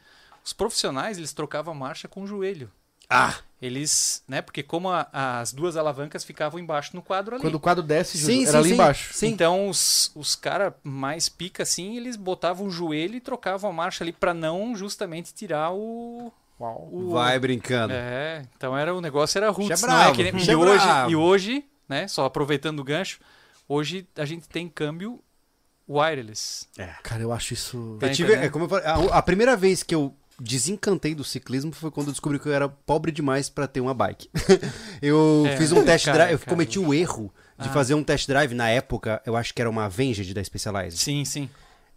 Os profissionais, eles trocavam a marcha com o joelho. Ah, Eles, né? Porque como a- as duas alavancas ficavam embaixo no quadro ali. Quando o quadro desce, Sim, era sim, ali sim. embaixo. Sim. Então os, os caras mais pica assim, eles botavam o joelho e trocavam a marcha ali pra não justamente tirar o, o vai brincando. É, então era o negócio era roots, Bicho é não é bravo, que nem- e é hoje e hoje, né, só aproveitando o gancho, hoje a gente tem câmbio wireless. Cara, eu acho isso. Tá Eu tive, é como eu falei, a, a primeira vez que eu desencantei do ciclismo foi quando eu descobri que eu era pobre demais pra ter uma bike. eu É, fiz um test cara, drive, eu cara. cometi o erro de Ah. fazer um test drive na época, eu acho que era uma Avenged da Specialized. Sim, sim.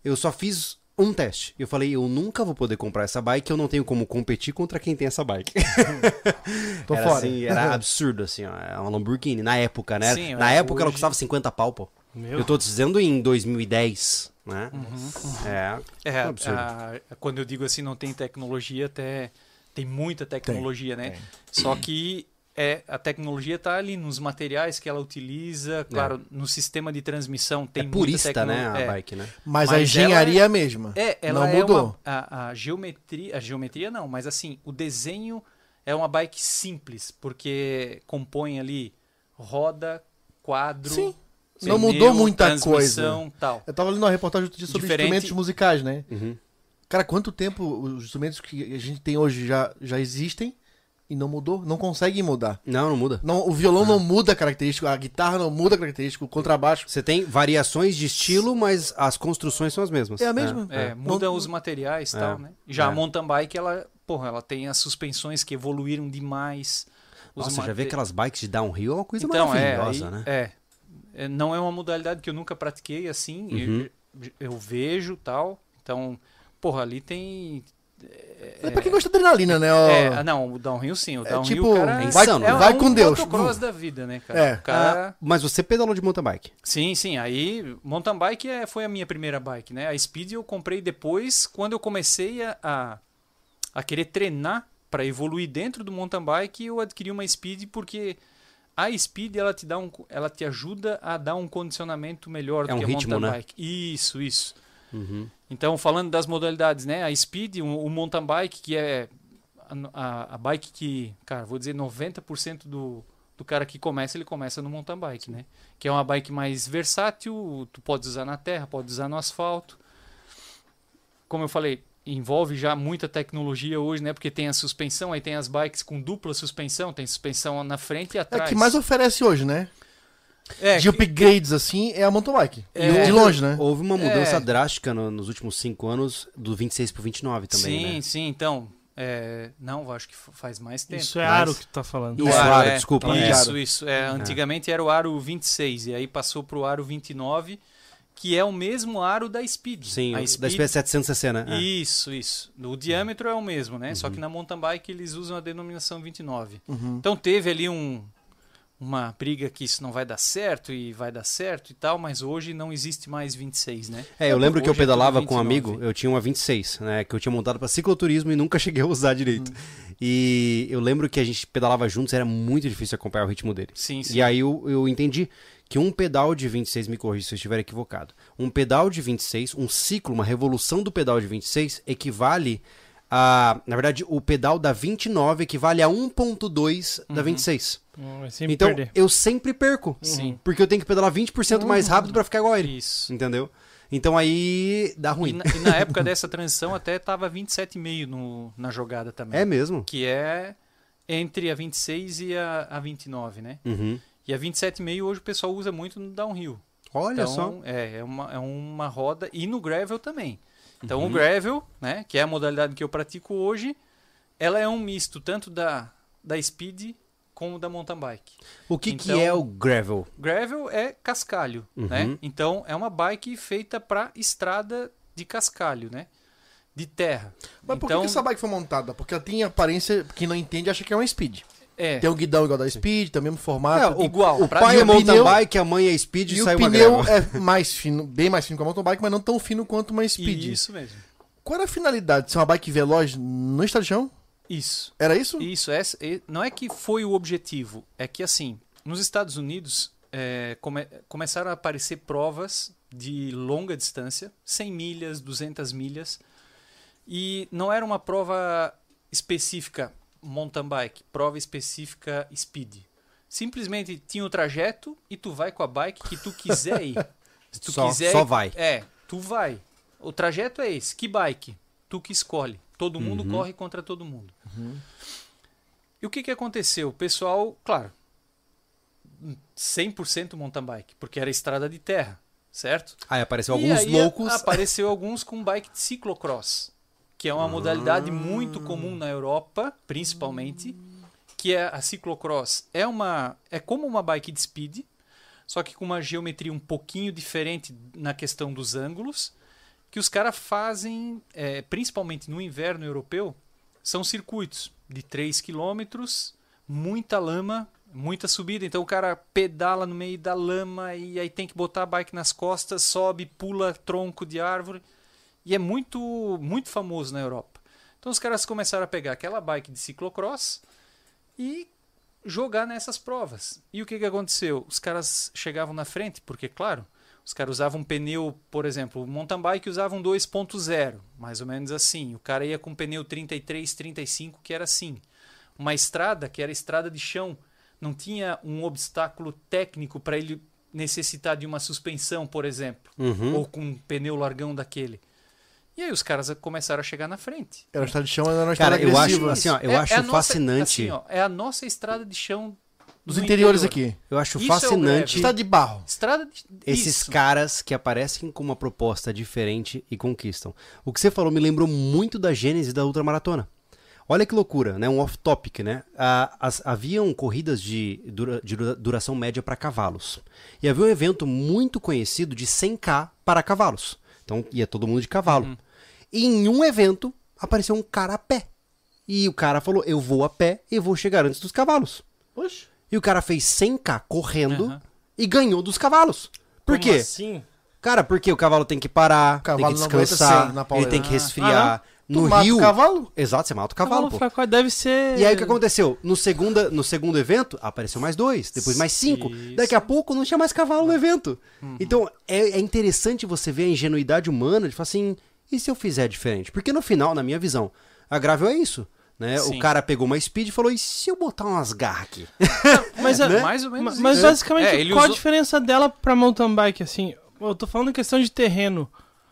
Eu só fiz um teste. Eu falei, eu nunca vou poder comprar essa bike, eu não tenho como competir contra quem tem essa bike. Tô era, fora. assim, era absurdo, assim, ó. É uma Lamborghini, na época, né? Sim, na é, época ela hoje- custava 50 pau, pô. Meu. Eu tô dizendo em 2010, né? Uhum. É, É, um absurdo. a- quando eu digo assim, não tem tecnologia, até tem muita tecnologia, né? tem. Só que é, a tecnologia está ali nos materiais que ela utiliza, claro, no sistema de transmissão tem é muita purista, tecno- né, a é. bike, né? Mas, a Mas engenharia é a mesma. É, ela não é mudou. uma, a, a geometria, a geometria não, mas assim, o desenho é uma bike simples, porque compõe ali roda, quadro, Sim. pneu, Não mudou muita transmissão, tal. Eu tava lendo uma reportagem outro dia sobre Diferente- instrumentos musicais, né? Uhum. Cara, quanto tempo os instrumentos que a gente tem hoje já, já existem e não mudou? Não conseguem mudar. Não, não muda. Não, o violão não muda a característica, a guitarra não muda a característica, o contrabaixo. Você tem variações de estilo, mas as construções são as mesmas. É a mesma. É, é. muda Não- os materiais e É, tal, né? Já é. a mountain bike, ela, porra, ela tem as suspensões que evoluíram demais. Os Nossa, já vê mate- aquelas bikes de downhill, é uma coisa então, é, maravilhosa, aí- né? é, É, Não é uma modalidade que eu nunca pratiquei assim. Uhum. Eu, eu vejo tal. Então, porra, ali tem. É pra quem gosta de adrenalina, né? É, ah, não, o downhill sim. O É downhill, tipo, cara, é vai, insano, é vai um com Deus. motocross da vida, né, cara? É. O cara... Ah, mas você pedalou de mountain bike. Sim, sim. Aí, mountain bike é, foi a minha primeira bike, né? A Speed eu comprei depois, quando eu comecei a, a, a querer treinar para evoluir dentro do mountain bike, eu adquiri uma Speed porque a Speed ela te dá um, ela te ajuda a dar um condicionamento melhor É do um que a ritmo, mountain né? bike. Isso, isso. Uhum. Então, falando das modalidades, né? A Speed, o, o mountain bike, que é a, a- a bike que, cara, vou dizer 90% do, do cara que começa, ele começa no mountain bike, né? Que é uma bike mais versátil, tu pode usar na terra, pode usar no asfalto. Como eu falei, envolve já muita tecnologia hoje, né? Porque tem a suspensão, aí tem as bikes com dupla suspensão, tem suspensão na frente e É atrás. o que mais oferece hoje, né? É, de que- upgrades assim é a mountain bike. É. De longe, né? Houve uma mudança É. drástica no- nos últimos cinco anos, do 26 pro 29 também, sim, né? sim, então. é, não, acho que faz mais tempo. Isso é mas- aro que tu tá falando. Isso, aro, desculpa, é. Isso, isso. É, antigamente era o aro 26 e aí passou pro aro 29, que é o mesmo aro da Speed. Sim, a Speed, da SP 700cc, né? É. Isso, isso. O diâmetro é o mesmo, né? Uhum. Só que na mountain bike eles usam a denominação 29. Uhum. Então teve ali um uma briga que isso não vai dar certo e vai dar certo e tal, mas hoje não existe mais 26, né? É, eu lembro que eu Hoje é pedalava com um 29. amigo, eu tinha uma 26, né, que eu tinha montado pra cicloturismo e nunca cheguei a usar direito. Hum. E eu lembro que a gente pedalava juntos, era muito difícil acompanhar o ritmo dele. Sim, sim. E aí eu, eu entendi que um pedal de 26, me corrija se eu estiver equivocado, um pedal de 26, um ciclo, uma revolução do pedal de 26 equivale a, na verdade, o pedal da 29 equivale a 1.2 da 26. Não, vai sempre Então, perder. eu sempre perco. Sim. Porque eu tenho que pedalar 20% mais rápido pra ficar igual a ele. Isso. Entendeu? Então aí dá E ruim. na, e na época dessa transição até tava 27,5 no, na jogada também. É mesmo? que é entre a 26 e a, a 29, né? Uhum. E a 27,5 hoje o pessoal usa muito no downhill. Olha então, só. É, é uma, é uma roda. E no gravel também. Então Uhum. o gravel, né, que é a modalidade que eu pratico hoje, ela é um misto tanto da, da speed como da mountain bike. O que, que Então- é o gravel? Gravel é cascalho, Uhum. né? Então é uma bike feita para estrada de cascalho, né? De terra. Mas por que então, que essa bike foi montada? Porque ela tem aparência, quem não entende acha que é uma speed. É, Tem um guidão igual da speed, tem o mesmo formato. É, igual. O pai é o mountain pneu- bike, a mãe é speed e, E o sai uma pneu é mais fino, bem mais fino que a mountain bike, mas não tão fino quanto uma speed. Isso mesmo. Qual era a finalidade de ser uma bike veloz no estado de chão? Isso. Era isso? Isso, essa- e- não é que foi o objetivo, é que assim, nos Estados Unidos é, come- começaram a aparecer provas de longa distância, 100 milhas, 200 milhas, e não era uma prova específica mountain bike, prova específica speed. Simplesmente tinha o trajeto e tu vai com a bike que tu quiser ir. Se tu Só- quiser só vai. É, tu vai. O trajeto é esse. Que bike? Tu que escolhe. Todo mundo Uhum. corre contra todo mundo. E o que, que aconteceu? O pessoal, claro, 100% mountain bike, porque era estrada de terra, certo? Aí apareceu E alguns aí loucos. Apareceu alguns com bike de ciclocross, que é uma modalidade muito comum na Europa, principalmente, que é a ciclocross. É uma é como uma bike de speed, só que com uma geometria um pouquinho diferente na questão dos ângulos. Que os caras fazem, é, principalmente no inverno europeu, são circuitos de 3 quilômetros, muita lama, muita subida. Então o cara pedala no meio da lama e aí tem que botar a bike nas costas, sobe, pula tronco de árvore. E é muito, muito famoso na Europa. Então os caras começaram a pegar aquela bike de ciclocross e jogar nessas provas. E o que, que aconteceu? Os caras chegavam na frente, porque, claro, os caras usavam um pneu, por exemplo, o mountain bike usava um 2.0, mais ou menos assim. O cara ia com um pneu 33, 35, que era assim. Uma estrada, que era estrada de chão, não tinha um obstáculo técnico para ele necessitar de uma suspensão, por exemplo, Uhum. ou com um pneu largão daquele. E aí os caras começaram a chegar na frente. Era uma estrada de chão, era uma estrada Cara, eu acho, assim, ó, eu É- acho é a nossa- fascinante. assim, ó, é a nossa estrada de chão Dos do interiores interior. aqui. eu acho Isso é fascinante greve. Estrada de barro. Estrada de... esses Isso. caras que aparecem com uma proposta diferente e conquistam. O que você falou me lembrou muito da gênese da ultramaratona. Olha que loucura, né? Um off-topic, né? Ah, as- haviam corridas de, dura- de dura- duração média para cavalos. E havia um evento muito conhecido de 100k para cavalos. Então ia todo mundo de cavalo. E em um evento apareceu um cara a pé. E o cara falou: Eu vou a pé e vou chegar antes dos cavalos. Oxe. E o cara fez 100k correndo Aham. e ganhou dos cavalos. Por Como quê? assim? Cara, porque o cavalo tem que parar, cavalo tem que descansar, ele tem que Ah, resfriar. Tu no mata rio. o cavalo? Exato, você mata o Cavalo cavalo, pô. fica quase- deve ser. E aí o que aconteceu? No, segunda, no segundo evento, apareceu mais dois, depois mais cinco. Isso. Daqui a pouco não tinha mais cavalo no evento. Então é, é interessante você ver a ingenuidade humana de falar assim: e se eu fizer diferente? Porque no final, na minha visão, a Gravel é isso. Né? O cara pegou uma speed e falou: e se eu botar umas garras aqui? Mas, é- Né? Mais ou menos Ma- Mas isso. basicamente, É, qual a usou- diferença dela pra mountain bike, assim? Eu tô falando em questão de terreno.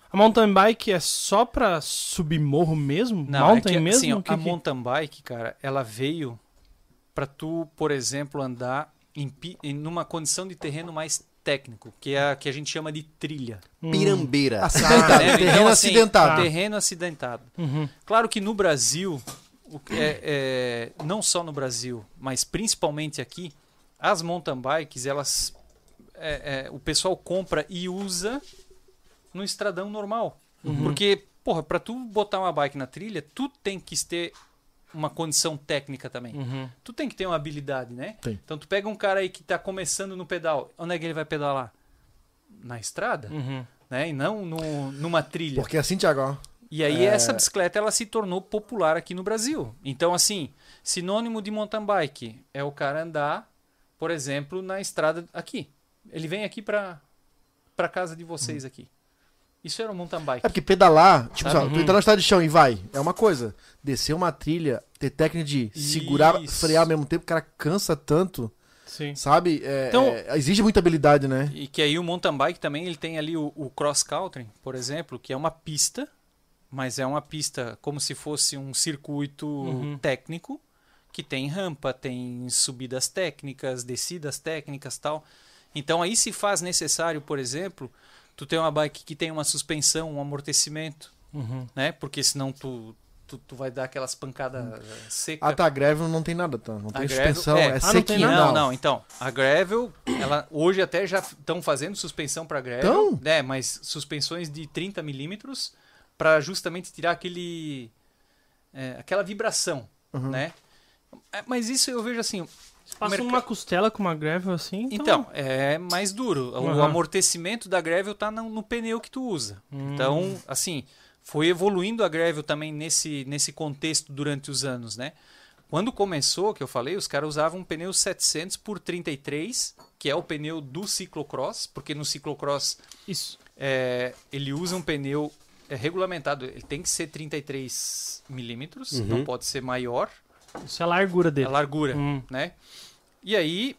A mountain bike é só pra subir morro mesmo? Não, mountain é que, mesmo? assim, ó, O que a que- mountain bike, cara, ela veio pra tu, por exemplo, andar em, em numa condição de terreno mais técnico, que é a que a gente chama de trilha. Hum. Pirambeira. Acidentado. Né? terreno Então, assim, acidentado. Terreno acidentado. Uhum. Claro que no Brasil, é, é, não só no Brasil, mas principalmente aqui, as mountain bikes, elas, é, é, o pessoal compra e usa no estradão normal. Porque, porra, pra tu botar uma bike na trilha, tu tem que ter uma condição técnica também. Uhum. Tu tem que ter uma habilidade, né? Tem. Então tu pega um cara aí que tá começando no pedal, onde é que ele vai pedalar? Na estrada, Uhum. né? E não no, numa trilha. Porque assim, Thiago, ó. E aí É. essa bicicleta ela se tornou popular aqui no Brasil. Então assim, sinônimo de mountain bike é o cara andar, por exemplo, na estrada aqui. Ele vem aqui pra para casa de vocês aqui. Isso era um mountain bike. É porque pedalar, tipo, Sabe? assim, ó, tu entrar na estrada de chão e vai, é uma coisa. Descer uma trilha, ter técnica de segurar, Isso. frear ao mesmo tempo, o cara cansa tanto, Sim. sabe? É, Então- é, exige muita habilidade, né? E que aí o mountain bike também ele tem ali o, o cross country, por exemplo, que é uma pista, mas é uma pista como se fosse um circuito Uhum. técnico que tem rampa, tem subidas técnicas, descidas técnicas, tal. Então aí se faz necessário, por exemplo, tu ter uma bike que tem uma suspensão, um amortecimento, Uhum. né? Porque senão tu tu, tu vai dar aquelas pancadas eh, secas. Ah, tá, a gravel não tem nada, tá? Não tem gravel- suspensão, é. é, Ah, não tem sequinho. nada? Não, não, então, a Gravel, ela hoje até já estão fazendo suspensão para Gravel, Tão? né, mas suspensões de 30 milímetros para justamente tirar aquele é, aquela vibração, Uhum. né? É, Mas isso eu vejo assim, Passa merca- uma costela com uma gravel assim. então, é mais duro. O Aham. amortecimento da Gravel tá no, no pneu que tu usa. Hum. Então, assim, foi evoluindo a Gravel também nesse, nesse contexto durante os anos, né? Quando começou, que eu falei, os caras usavam um pneu 700 por 33, que é o pneu do ciclocross, porque no ciclocross Isso. é, ele usa um pneu é, regulamentado, ele tem que ser 33 milímetros, Uhum. não pode ser maior, Isso é a largura a dele. largura Hum. né? E aí,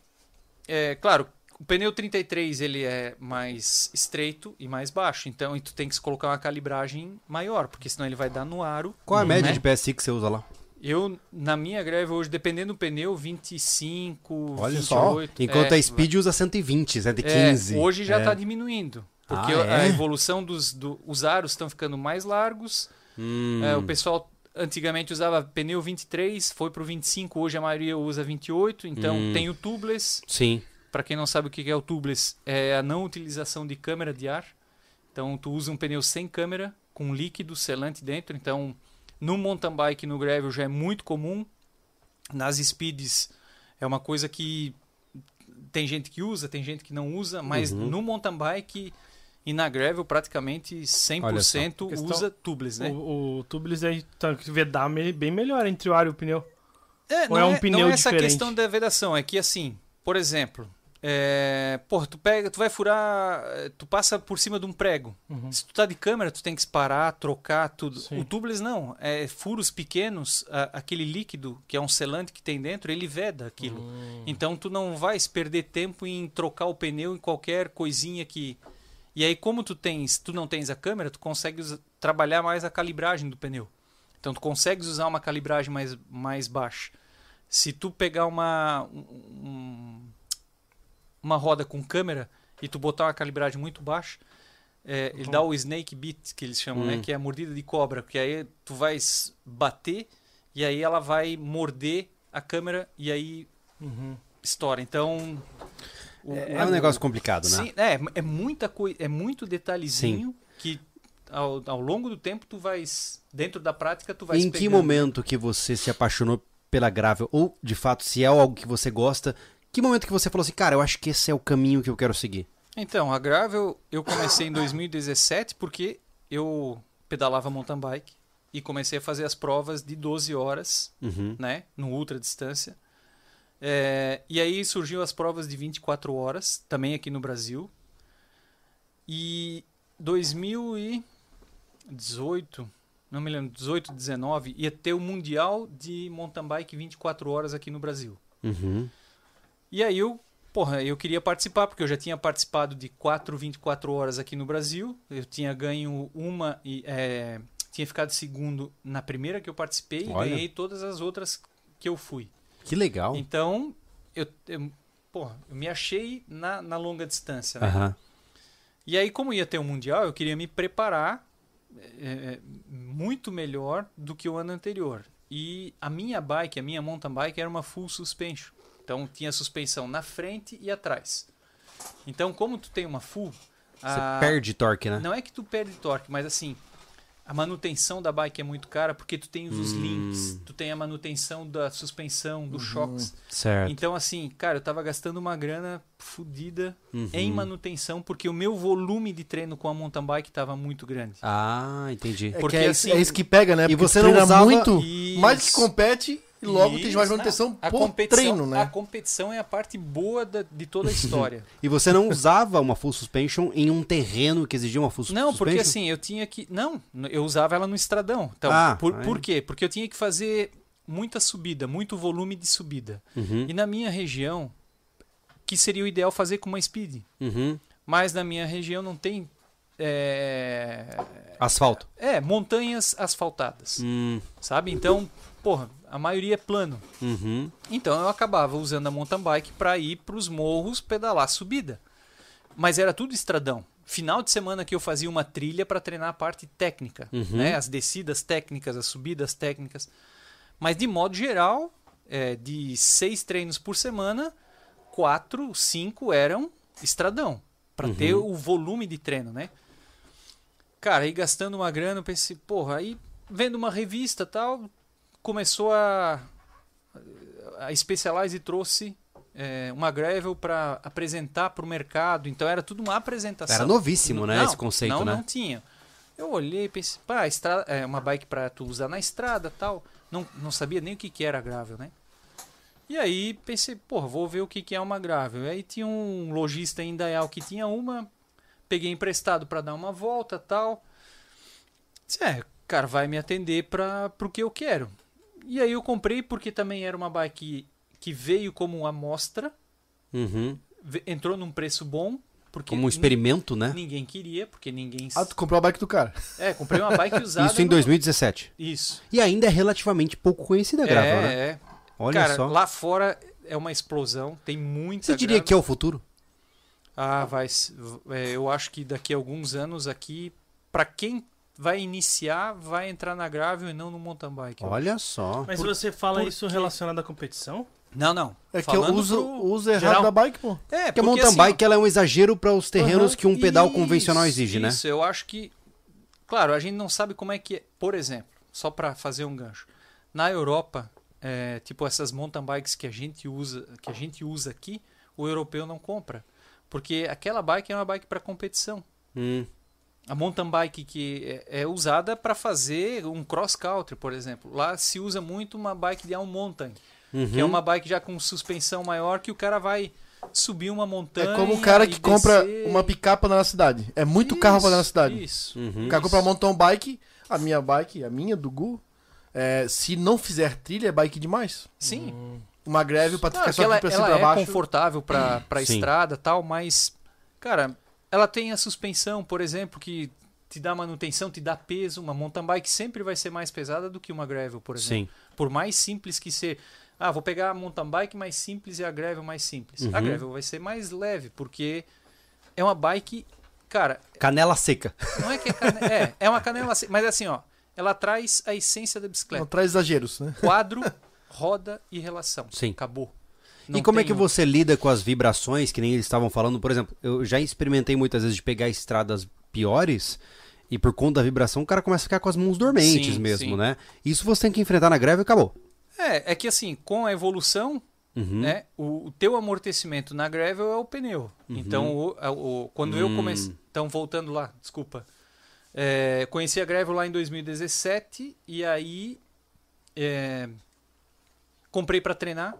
é, claro, o pneu 33 ele é mais estreito e mais baixo, então tu tem que colocar uma calibragem maior, porque senão ele vai dar no aro. Qual a média né? de PSI que você usa lá? Eu, na minha greve hoje, dependendo do pneu, 25, Olha só. 28. Enquanto é, a Speed usa 120, é, 115. hoje já é. está diminuindo. Porque Ah, a é? evolução dos do, os aros estão ficando mais largos. Hum. É, o pessoal antigamente usava pneu 23, foi pro 25, hoje a maioria usa 28. Então Hum. tem o tubeless, Sim. Para quem não sabe o que é o tubeless, é a não utilização de câmera de ar. Então tu usa um pneu sem câmera, com líquido selante dentro. Então no mountain bike, no gravel já é muito comum. Nas speeds é uma coisa que tem gente que usa, tem gente que não usa, mas Uhum. no mountain bike e na gravel praticamente 100% Questão- usa tubeless, né? O, o tubeless aí tá que vedar bem melhor entre o ar e o pneu. É, Ou não é um é, pneu não é essa diferente? questão da vedação, é que assim, por exemplo, é, porra, tu pega, tu vai furar, eh, tu passa por cima de um prego. Uhum. Se tu tá de câmera, tu tem que parar, trocar tudo. Sim. O tubeless não, é furos pequenos, a- aquele líquido que é um selante que tem dentro, ele veda aquilo. Hum. Então tu não vai se perder tempo em trocar o pneu em qualquer coisinha que e aí como tu tens, tu não tens a câmera, tu consegue usa- trabalhar mais a calibragem do pneu. Então tu consegues usar uma calibragem mais mais baixa. Se tu pegar uma um- uma roda com câmera e tu botar uma calibragem muito baixa, é, ele dá o snake bit que eles chamam, né, Hum. que é a mordida de cobra, porque aí tu vai bater e aí ela vai morder a câmera e aí Uhum. estoura. Então. O- É o- um negócio complicado, né? Sim, é, é muita coisa, é muito detalhezinho que ao, ao longo do tempo tu vais. Dentro da prática, tu vais Em que pegando. momento que você se apaixonou pela gravel? Ou, de fato, se é algo que você gosta, que momento que você falou assim, cara, eu acho que esse é o caminho que eu quero seguir? Então, a Gravel eu comecei em 2017 porque eu pedalava mountain bike e comecei a fazer as provas de 12 horas, Uhum. né, no ultra distância. É, e aí surgiu as provas de 24 horas, também aqui no Brasil. E 2018, não me lembro, 18, 19, ia ter o Mundial de Mountain Bike 24 horas aqui no Brasil. Uhum. E aí eu, porra, eu queria participar, porque eu já tinha participado de 4 24 horas aqui no Brasil. Eu tinha ganho uma e é, tinha ficado segundo na primeira que eu participei Olha. e ganhei todas as outras que eu fui. Que legal. Então, eu, eu, porra, eu me achei na, na longa distância, né? Aham. E aí, como ia ter um Mundial, eu queria me preparar é, é, muito melhor do que o ano anterior. E a minha bike, a minha mountain bike, era uma full suspension. Então, tinha suspensão na frente e atrás. Então, como tu tem uma full... Você a- perde torque, né? Não é que tu perde torque, mas assim... A manutenção da bike é muito cara porque tu tens os Hum. links, tu tem a manutenção da suspensão, dos choques. Certo. Então, assim, cara, eu tava gastando uma grana fodida Uhum. em manutenção, porque o meu volume de treino com a mountain bike tava muito grande. Ah, entendi. É, Porque que é, assim- é isso que pega, né? E Porque você não treina usava- muito, Isso. mais que compete e logo tem mais manutenção não, a por competição, treino, né? A competição é a parte boa da- de toda a história. E você não usava uma full suspension em um terreno que exigia uma full não, suspension? porque assim, eu tinha que... Não, eu usava ela no estradão. Então, Ah, por, aí. por quê? Porque eu tinha que fazer muita subida, muito volume de subida. Uhum, E na minha região, que seria o ideal fazer com uma speed. uhum. Mas na minha região não tem... É, Asfalto. é montanhas asfaltadas. Hum, Sabe? Então, porra, a maioria é plano. uhum. Então eu acabava usando a mountain bike para ir para os morros pedalar subida. Mas era tudo estradão. Final de semana que eu fazia uma trilha para treinar a parte técnica, Uhum. né? As descidas técnicas, as subidas técnicas. Mas de modo geral, é, de seis treinos por semana, quatro, cinco eram estradão para Uhum. ter o volume de treino, né? Cara, aí gastando uma grana, eu pensei, porra, aí vendo uma revista tal, começou a a Specialized trouxe é, uma gravel para apresentar para o mercado, então era tudo uma apresentação. Era novíssimo, né, Não, esse conceito, não, né? Não tinha. Eu olhei e pensei, pá, estrada, é uma bike para tu usar na estrada tal. Não, não sabia nem o que, que era gravel, né? E aí pensei, porra, vou ver o que, que é uma gravel. Aí tinha um lojista em Indaial que tinha uma, peguei emprestado para dar uma volta tal. Disse, é, cara, vai me atender para o que eu quero. E aí eu comprei porque também era uma bike que veio como amostra, Uhum. entrou num preço bom, porque Como um experimento, né? ninguém queria, porque ninguém... Ah, tu comprou a bike do cara. É, comprei uma bike usada... Isso em no- 2017. Isso. E ainda é relativamente pouco conhecida a gravel, é, né? é. Olha Cara, só. lá fora é uma explosão, tem muita Você diria grana. que é o futuro? Ah, vai. é, eu acho que daqui a alguns anos aqui, pra quem vai iniciar, vai entrar na gravel e não no mountain bike. eu Olha só. Mas Por- você fala isso quê? relacionado à competição? Não, não. É que eu Falando uso pro o uso errado geral. da bike, pô. É, Porque a porque, mountain assim, bike ela é um exagero para os terrenos Aham. que um pedal Isso, convencional exige, né? Isso, eu acho que. Claro, a gente não sabe como é que é. Por exemplo, só para fazer um gancho. Na Europa, é, tipo essas mountain bikes que a gente usa, que a gente usa aqui, o europeu não compra, porque aquela bike é uma bike para competição. Hum, A mountain bike que é, é usada para fazer um cross country, por exemplo. Lá se usa muito uma bike de down mountain, uhum. que é uma bike já com suspensão maior que o cara vai subir uma montanha. É como o cara que compra descer. uma picape na cidade. É muito carro pra andar na cidade. Isso. Uhum. O cara compra uma mountain bike, a minha bike, a minha, do Gu, é, se não fizer trilha, é bike demais. Sim. Uma greve Claro ficar só ela, aqui pra cima ela pra é baixo. confortável pra, pra Sim. estrada e tal, mas, cara, ela tem a suspensão, por exemplo, que te dá manutenção, te dá peso. Uma mountain bike sempre vai ser mais pesada do que uma gravel, por exemplo. Sim. Por mais simples que ser. Ah, vou pegar a mountain bike mais simples e a gravel mais simples. A Uhum. gravel vai ser mais leve, porque é uma bike. Cara, Canela seca. não é que é cane... é, é uma canela, assim, mas assim, ó, ela traz a essência da Não bicicleta. traz exageros, né? Quadro, roda e relação. Sim. Acabou. E Não como é que um- você lida com as vibrações, que nem eles estavam falando? Por exemplo, eu já experimentei muitas vezes de pegar estradas piores e por conta da vibração o cara começa a ficar com as mãos dormentes Sim, mesmo, sim. né? Isso você tem que enfrentar na greve e acabou. É, é que assim, com a evolução, Uhum. né, o, o teu amortecimento na gravel é o pneu. Então, o, a- o- quando eu Hum. comecei. Então, voltando lá, desculpa. É, conheci a gravel lá em 2017 e aí é, comprei para treinar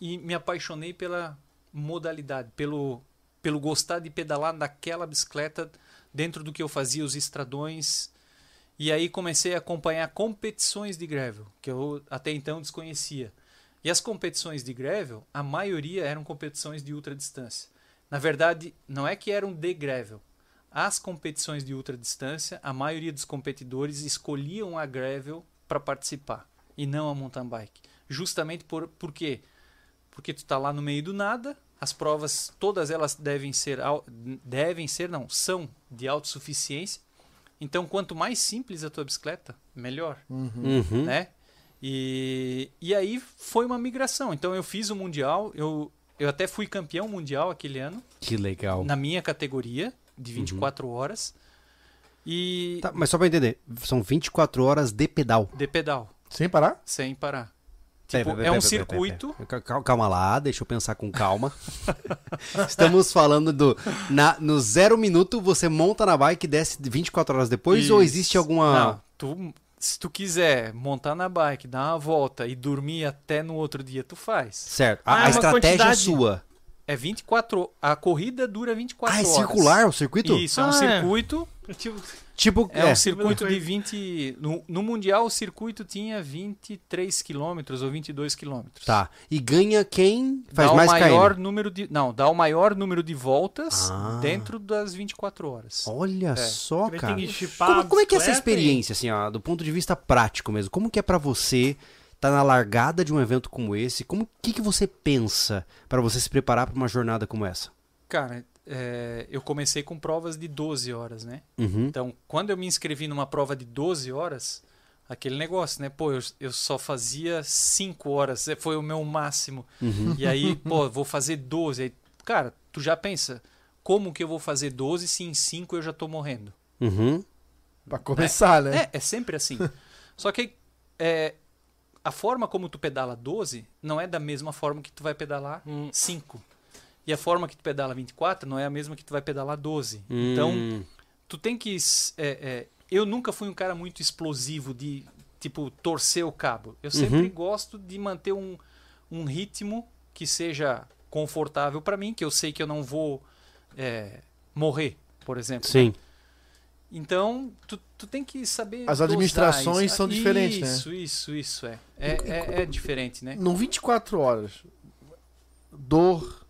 e me apaixonei pela modalidade, pelo, pelo gostar de pedalar naquela bicicleta dentro do que eu fazia, os estradões. E aí comecei a acompanhar competições de gravel, que eu até então desconhecia. E as competições de gravel, a maioria eram competições de ultradistância. Na verdade, não é que eram de gravel. As competições de ultradistância, a maioria dos competidores escolhiam a gravel para participar e não a mountain bike. Justamente por, por quê? Porque tu está lá no meio do nada, as provas, todas elas devem ser, devem ser, não, são de autossuficiência. Então, quanto mais simples a tua bicicleta, melhor Uhum. né? E, e aí foi uma migração. Então eu fiz o Mundial, eu, eu até fui campeão mundial aquele ano, Que legal. na minha categoria, de 24 horas, e Tá, mas só pra entender, são 24 horas de pedal. de pedal, Sem parar? sem parar. Pera, Tipo, pera, é um pera, pera, pera, circuito. pera. Cal- Calma lá, deixa eu pensar com calma. Estamos falando do. Na, no zero minuto você monta na bike e desce 24 horas depois ou Isso. existe alguma. Não, tu, se tu quiser montar na bike, dar uma volta e dormir até no outro dia, tu faz. Certo. Ah, A, é estratégia é quantidade. sua. É 24 A corrida dura 24 Ah, é horas. circular o circuito? Isso, é um Ah, é. circuito. Tipo, Tipo, É, é. um circuito de 20. No, no Mundial, o circuito tinha 23 quilômetros ou 22 quilômetros. Tá. E ganha quem faz dá mais o maior KM. número de. Não, dá o maior número de voltas Ah. dentro das 24 horas. Olha só, ele cara. Como, como é que é essa experiência, assim, ó, do ponto de vista prático mesmo? Como que é pra você estar na largada de um evento como esse? Como que, que você pensa pra você se preparar pra uma jornada como essa? Cara, é, eu comecei com provas de 12 horas, né? Uhum. Então, quando eu me inscrevi numa prova de 12 horas, aquele negócio, né? Pô, eu, eu só fazia 5 horas, é, foi o meu máximo. Uhum. E aí, pô, vou fazer 12. Aí, cara, tu já pensa, como que eu vou fazer 12 se em 5 eu já tô morrendo? Uhum. Pra começar, né? É, é sempre assim. Só que é, a forma como tu pedala 12 não é da mesma forma que tu vai pedalar Hum. 5. E a forma que tu pedala 24 não é a mesma que tu vai pedalar 12. Então, Hum. tu tem que. é, é, eu nunca fui um cara muito explosivo de, tipo, torcer o cabo. Eu sempre Uhum. gosto de manter um, um ritmo que seja confortável para mim, que eu sei que eu não vou é, morrer, por exemplo. Sim. Então, tu, tu tem que saber. As administrações isso. são diferentes, né? Isso, isso, isso, é. É, é, é diferente, né? Num 24 horas, dor,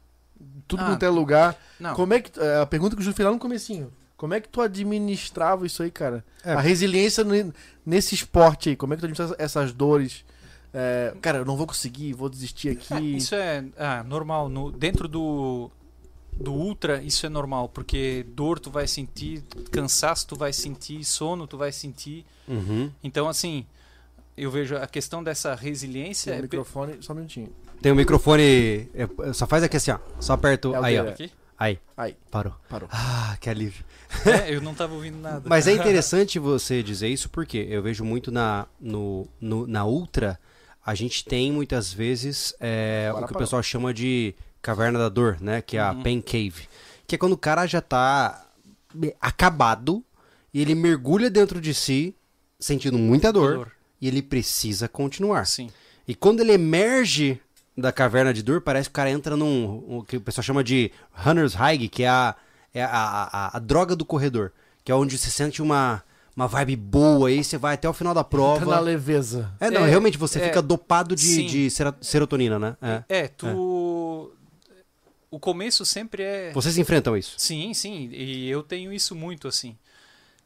tudo Ah, quanto é lugar. Não, Como é que. é, A pergunta que o Ju fez lá no comecinho. Como é que tu administrava isso aí, cara? É. A resiliência ne- nesse esporte aí. Como é que tu administra essas dores? É, cara, eu não vou conseguir, vou desistir aqui. É, isso é ah, normal. No, dentro do, do ultra, isso é normal, porque dor tu vai sentir, cansaço tu vai sentir, sono tu vai sentir. Uhum. Então, assim, eu vejo a questão dessa resiliência. Tem é o pe- microfone, só um minutinho. Tem o microfone. é, Só faz aqui assim, ó. Só aperto. É o aí, ó. aqui? Aí. Aí, Parou. parou. Ah, que alívio. É, eu não tava ouvindo nada. Mas é interessante você dizer isso porque eu vejo muito na, no, no- na Ultra, a gente tem muitas vezes é, Agora o que o parou. pessoal chama de caverna da dor, né? Que é a pain cave. Que é quando o cara já tá acabado e ele mergulha dentro de si, sentindo muita dor, Dor. e ele precisa continuar. Sim. E quando ele emerge da caverna de dor, parece que o cara entra num. o que o pessoal chama de Runner's High, que é a, é a, a, a droga do corredor. Que é onde você sente uma, uma vibe boa, aí você vai até o final da Tá na prova. leveza. É, não, É, realmente você é, fica dopado de, de serotonina, né? É. É, tu. O começo sempre é. Vocês enfrentam isso. Sim, sim. E eu tenho isso muito, assim.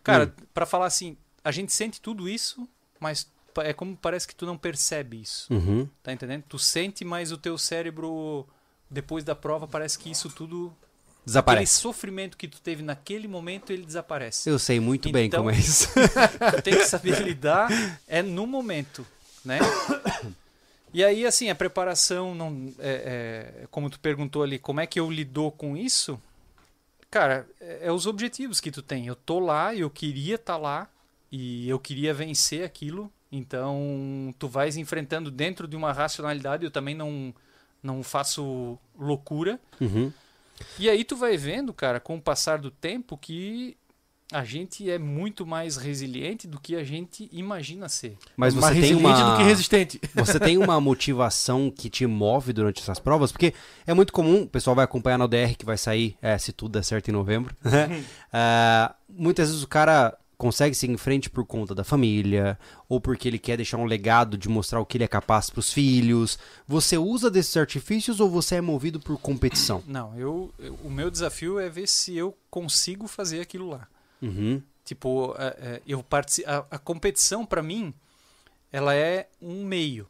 Cara, Hum. pra falar assim, a gente sente tudo isso, mas é como parece que tu não percebe isso. Uhum. Tá entendendo? Tu sente, mas o teu cérebro, depois da prova, parece que isso tudo. Aquele Desaparece. sofrimento que tu teve naquele momento, ele desaparece. Eu sei muito bem Então- como é isso. Tu tem que saber lidar é no momento, né? E aí, assim, a preparação, não, é, é, como tu perguntou ali, como é que eu lidou com isso? Cara, é, é os objetivos que tu tem. Eu tô lá, eu queria estar lá e eu queria vencer aquilo. Então, tu vais enfrentando dentro de uma racionalidade. Eu também não, não faço loucura. Uhum. E aí tu vai vendo, cara, com o passar do tempo, que a gente é muito mais resiliente do que a gente imagina ser. Mas você Mais tem resiliente uma... do que resistente. Você tem uma motivação que te move durante essas provas? Porque é muito comum, o pessoal vai acompanhar na ODR que vai sair, é, se tudo der certo em novembro. né? Ah, muitas vezes o cara consegue seguir em frente por conta da família, ou porque ele quer deixar um legado de mostrar o que ele é capaz para os filhos. Você usa desses artifícios ou você é movido por competição? Não, eu, eu- o meu desafio é ver se eu consigo fazer aquilo lá. Uhum. Tipo, é, é, eu partici a, a competição para mim, ela é um meio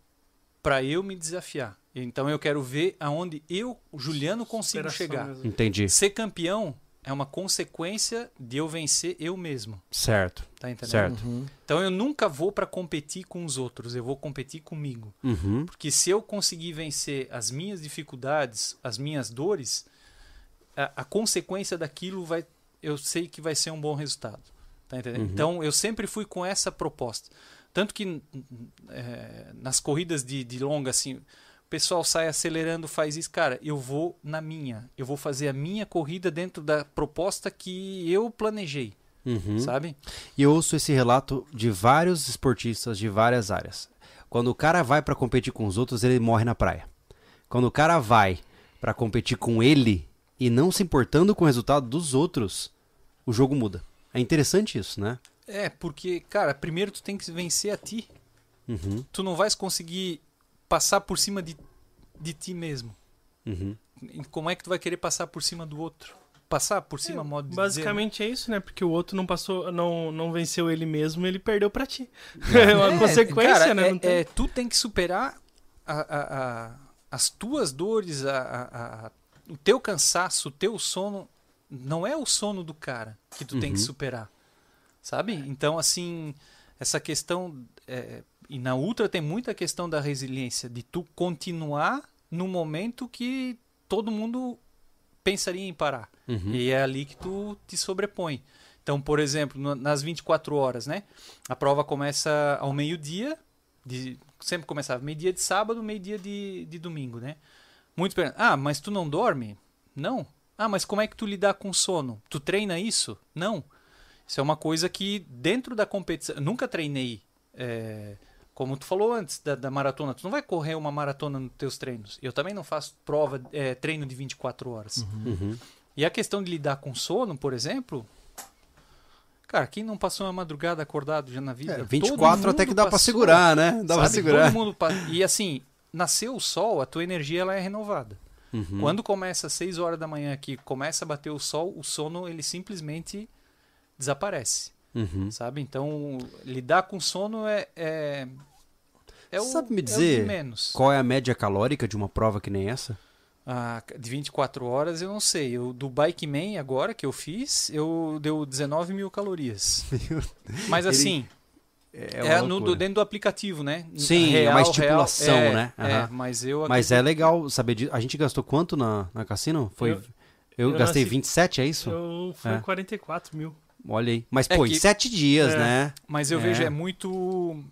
para eu me desafiar. Então eu quero ver aonde eu, Juliano, consigo Superação chegar. mesmo. Entendi. Ser campeão é uma consequência de eu vencer eu mesmo, Certo. tá entendendo? Certo. Então eu nunca vou para competir com os outros, eu vou competir comigo. Uhum. Porque se eu conseguir vencer as minhas dificuldades, as minhas dores, a, a consequência daquilo vai, eu sei que vai ser um bom resultado. Tá entendendo? Uhum. Então eu sempre fui com essa proposta. Tanto que é, nas corridas de, de longa, assim, o pessoal sai acelerando, faz isso. Cara, eu vou na minha. Eu vou fazer a minha corrida dentro da proposta que eu planejei, Uhum. sabe? E eu ouço esse relato de vários esportistas de várias áreas. Quando o cara vai pra competir com os outros, ele morre na praia. Quando o cara vai pra competir com ele e não se importando com o resultado dos outros, o jogo muda. É interessante isso, né? É, porque, cara, primeiro tu tem que vencer a ti. Uhum, tu não vais conseguir passar por cima de, de ti mesmo. uhum. E Como é que tu vai querer passar por cima do outro? Passar por cima, modo de Basicamente é isso, né? Porque o outro não passou, não, não venceu ele mesmo, ele perdeu pra ti. É uma consequência, cara, né? É, Não tem- é, tu tem que superar a- a- a- as tuas dores, a- a- a- o teu cansaço, o teu sono. Não é o sono do cara que tu tem que Uhum. superar. Sabe? Então, assim, essa questão. é, e na Ultra tem muita questão da resiliência, de tu continuar no momento que todo mundo pensaria em parar. Uhum. E é ali que tu te sobrepõe. Então, por exemplo, nas 24 horas, né? A prova começa ao meio-dia, sempre começava meio-dia de sábado, meio-dia de, de domingo, né? Muitos perguntam, ah, mas tu não dorme? Não. Ah, mas como é que tu lidar com sono? Tu treina isso? Não. Isso é uma coisa que dentro da competição... Nunca treinei, é, como tu falou antes da, da maratona. Tu não vai correr uma maratona nos teus treinos. Eu também não faço prova, é, treino de 24 horas. Uhum. E a questão de lidar com sono, por exemplo. Cara, quem não passou uma madrugada acordado já na vida? É, Todo 24 até que dá pra passou, segurar, né? Dá pra sabe? segurar. Todo mundo pa- E assim, nasceu o sol, a tua energia ela é renovada. Uhum. Quando começa às 6 horas da manhã aqui, começa a bater o sol, o sono ele simplesmente desaparece, Uhum. sabe? Então, lidar com sono é é, é o, Sabe me é dizer menos. Qual é a média calórica de uma prova que nem essa? Ah, de 24 horas eu não sei. Eu, do Bike Man agora que eu fiz, eu deu 19 mil calorias. Mas assim, é, É, uma no, do- dentro do aplicativo, né? Sim, é uma estipulação, é, né? É, Aham. mas eu Mas é legal saber disso. A gente gastou quanto na, na cassino? Foi. Eu, Eu- eu gastei nasci- 27, é isso? Eu, foi É. 44 mil. Olha aí. Mas, É pô, que- em sete dias, É. né? Mas eu É. vejo é muito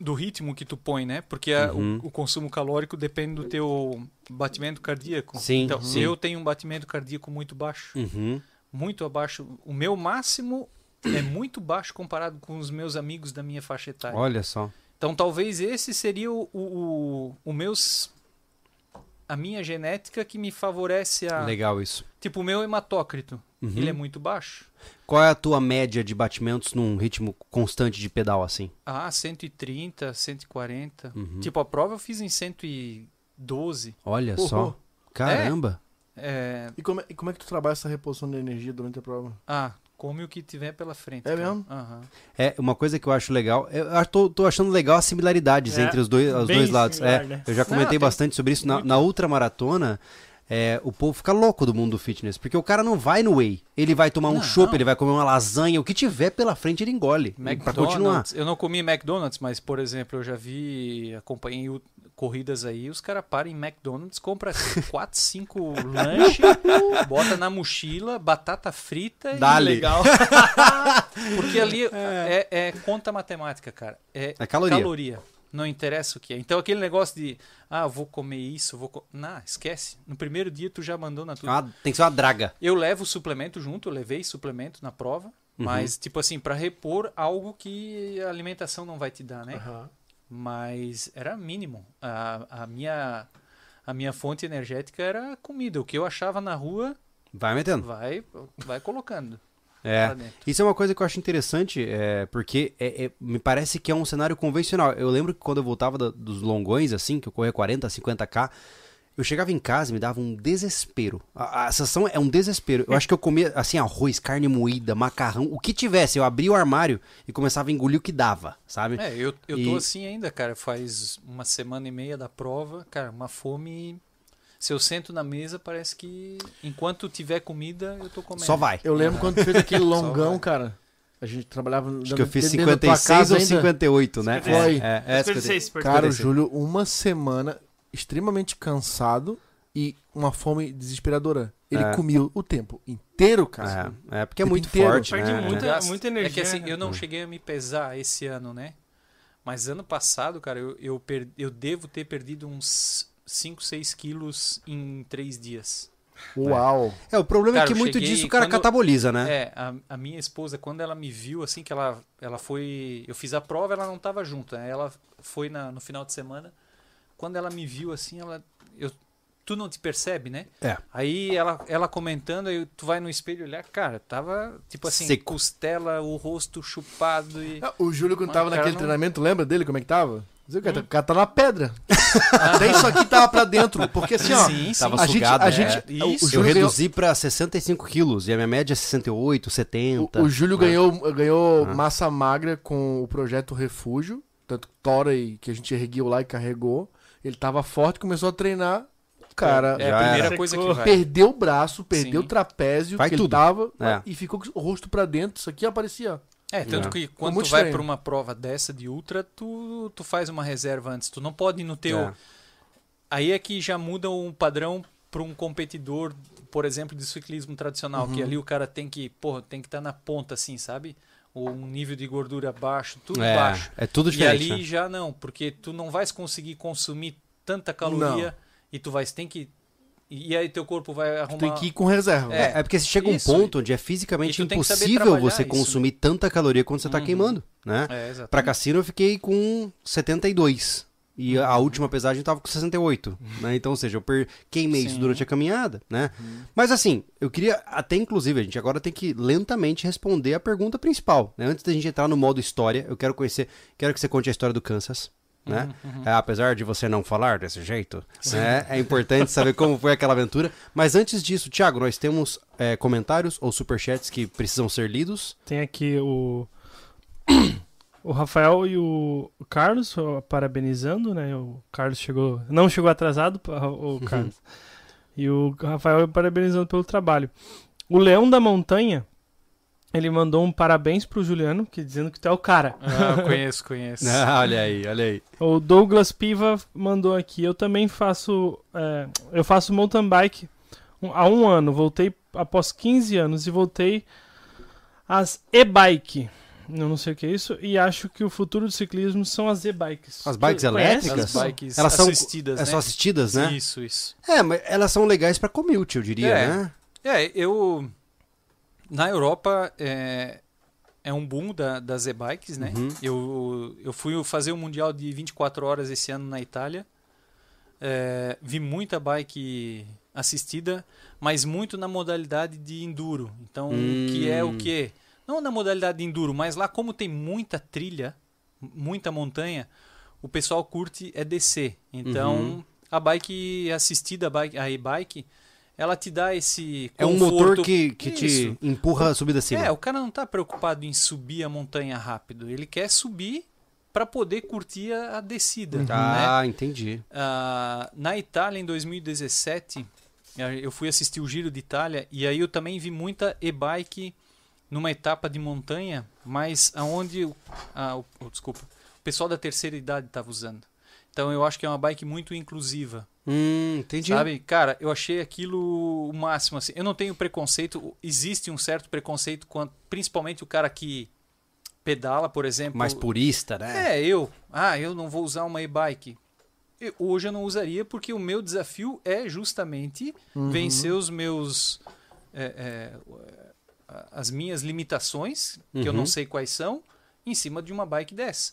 do ritmo que tu põe, né? Porque a- Uhum. o, o consumo calórico depende do teu batimento cardíaco. Sim, Então, sim. eu tenho um batimento cardíaco muito baixo, Uhum. muito abaixo. O meu máximo é muito baixo comparado com os meus amigos da minha faixa etária. Olha só. Então talvez esse seria o, o, o, meus a minha genética que me favorece a Legal isso. tipo o meu hematócrito. Uhum. Ele é muito baixo. Qual é a tua média de batimentos num ritmo constante de pedal assim? Ah, 130, 140. Uhum. Tipo, a prova eu fiz em 112. Olha Porra. só. Caramba. É, E como, é, e como é que tu trabalha essa reposição de energia durante a prova? ah, come o que tiver pela frente. É cara. mesmo? Aham. É, uma coisa que eu acho legal. Eu acho- tô, tô achando legal as similaridades É, entre os dois, os dois lados. similar, É, né? Eu já comentei Não, bastante sobre isso. Na, na ultramaratona, é, o povo fica louco do mundo do fitness. Porque o cara não vai no whey. Ele vai tomar um chopp, ele vai comer uma lasanha. O que tiver pela frente, ele engole. Pra continuar. Eu não comi McDonald's, mas, por exemplo, eu já vi, acompanhei o- corridas aí, os caras param em McDonald's, compram 4, 5 lanches, bota na mochila, batata frita Dale. e legal. Porque ali é, é conta matemática, cara. É, É caloria. caloria. Não interessa o que é. Então aquele negócio de, ah, vou comer isso, vou... Co... Não, esquece. No primeiro dia tu já abandona tudo. Ah, tem que ser uma draga. Eu levo suplemento junto, eu levei suplemento na prova, Uhum. mas tipo assim, para repor algo que a alimentação não vai te dar, né? Mas era mínimo. A, a minha a minha fonte energética era comida. O que eu achava na rua, Vai metendo. vai vai colocando É. Isso é uma coisa que eu acho interessante, é, porque é- é- me parece que é um cenário convencional. Eu lembro que quando eu voltava da- dos longões, assim, que eu corria 40, 50k, eu chegava em casa e me dava um desespero. A, a sensação é um desespero. Eu acho que eu comia, assim, arroz, carne moída, macarrão, o que tivesse. Eu abria o armário e começava a engolir o que dava, sabe? É, eu, eu E- tô assim ainda, cara. Faz uma semana e meia da prova, cara, uma fome. Se eu sento na mesa, parece que enquanto tiver comida, eu tô comendo. Só vai. Eu lembro quando tu fez aquele longão, cara. A gente trabalhava Acho que eu fiz dentro da tua 56 casa ou ainda. 58, né? Foi. É, é, é, 56, 56. Cara, o 56. Júlio, uma semana extremamente cansado e uma fome desesperadora. Ele É. o tempo inteiro, cara. É, é porque é muito inteiro. forte, Perde né? muita- muita É que energia, assim, né? eu não Hum. cheguei a me pesar esse ano, né? Mas ano passado, cara, eu, eu, per- eu devo ter perdido uns 5, 6 quilos em 3 dias. Uau. É, o problema Cara, é que muito cheguei disso o cara quando- cataboliza, né? É, a, a minha esposa, quando ela me viu, assim, que ela, ela foi. Eu fiz a prova, ela não tava junto, né? Ela foi na, no final de semana. Quando ela me viu, assim, ela. Eu, tu não te percebe, né? É. Aí ela, ela comentando, aí tu vai no espelho olhar, cara, tava tipo assim, Seco. costela, o rosto chupado e. Ah, O Júlio, quando Mas, tava naquele não- treinamento, lembra dele como é que tava? O cara, o cara tá na pedra. Até isso aqui tava pra dentro. Porque assim, ó. sim, sim. Tava a gente, sugado, a é. gente, Isso. o Eu Júlio ganhou, reduzi pra 65 quilos e a minha média é 68, 70. o, o Júlio né? ganhou, ganhou Ah. massa magra com o projeto Refúgio. Tanto que Tora e que a gente ergueu lá e carregou. Ele tava forte, começou a treinar. O cara É a primeira era. coisa que vai. perdeu o braço, perdeu Sim. o trapézio Vai que tudo. ele tava É. e ficou com o rosto pra dentro. Isso aqui aparecia. É, tanto É. que quando tu vai pra uma prova dessa de ultra, tu, tu faz uma reserva antes. Tu não pode ir no teu. É. Aí é que já muda um padrão para um competidor, por exemplo, de ciclismo tradicional, Uhum. que ali o cara tem que, porra, tem que estar na ponta assim, sabe? Ou um nível de gordura baixo, tudo é, baixo. é tudo E diferente. ali né? já não, porque tu não vais conseguir consumir tanta caloria e tu vais tem que e aí teu corpo vai Tu arrumar tem que ir com reserva. É, É, porque chega um isso. ponto onde é fisicamente tu impossível você isso, consumir tanta caloria quando você tá Uhum. queimando, né? É. Pra cassino eu fiquei com 72. E a Uhum. última pesagem tava com 68, né? Então, ou seja, eu per... queimei isso Sim. durante a caminhada, né? Mas assim, eu queria até inclusive, a gente agora tem que lentamente responder a pergunta principal, né? Antes da gente entrar no modo história, eu quero conhecer, quero que você conte a história do Kansas, né? É, apesar de você não falar desse jeito, né? É importante saber como foi aquela aventura. Mas antes disso, Thiago, nós temos é, comentários ou superchats que precisam ser lidos. Tem aqui o. O Rafael e o Carlos parabenizando, né? O Carlos chegou. Não chegou atrasado, o Carlos. E o Rafael parabenizando pelo trabalho. O Leão da Montanha Ele mandou um parabéns pro Juliano, que dizendo que tu é o cara. Ah, conheço, conheço. Ah, olha aí, olha aí. O Douglas Piva mandou aqui. Eu também faço. é, eu faço mountain bike um- há um ano. Voltei após 15 anos e voltei às e-bike. Eu não sei o que é isso. E acho que o futuro do ciclismo são as e-bikes. As bikes elétricas? As bikes Elas são- assistidas, É né? só assistidas, né? Isso, isso. É, mas elas são legais pra commute, eu diria, É. né? É, eu. Na Europa é, é um boom da, das e-bikes, né? Uhum. Eu, eu fui fazer o Mundial de 24 horas esse ano na Itália. É, vi muita bike assistida, mas muito na modalidade de enduro. Então, que é o Hum. quê? Não na modalidade de enduro, mas lá como tem muita trilha, muita montanha, o pessoal curte é descer. Então, Uhum. a bike assistida, a e-bike, ela te dá esse É um motor conforto- que, que te empurra a subida acima. É, o cara não tá preocupado em subir a montanha rápido. Ele quer subir para poder curtir a, a descida. Né? Ah, entendi. Ah, na Itália, em 2017, eh, eu fui assistir o Giro de Itália e aí eu também vi muita e-bike numa etapa de montanha, mas aonde o, ah, o- o- desculpa, o pessoal da terceira idade estava usando. Então eu acho que é uma bike muito inclusiva. Hum, entendi. Sabe? Cara, eu achei aquilo o máximo. Assim. Eu não tenho preconceito. Existe um certo preconceito, quanto, principalmente o cara que pedala, por exemplo. Mais purista, né? É, eu. Ah, eu não vou usar uma e-bike. Eu- Hoje eu não usaria porque o meu desafio é justamente Uhum. vencer os meus. é, é, as minhas limitações, que eu Uhum. não sei quais são, em cima de uma bike dessa.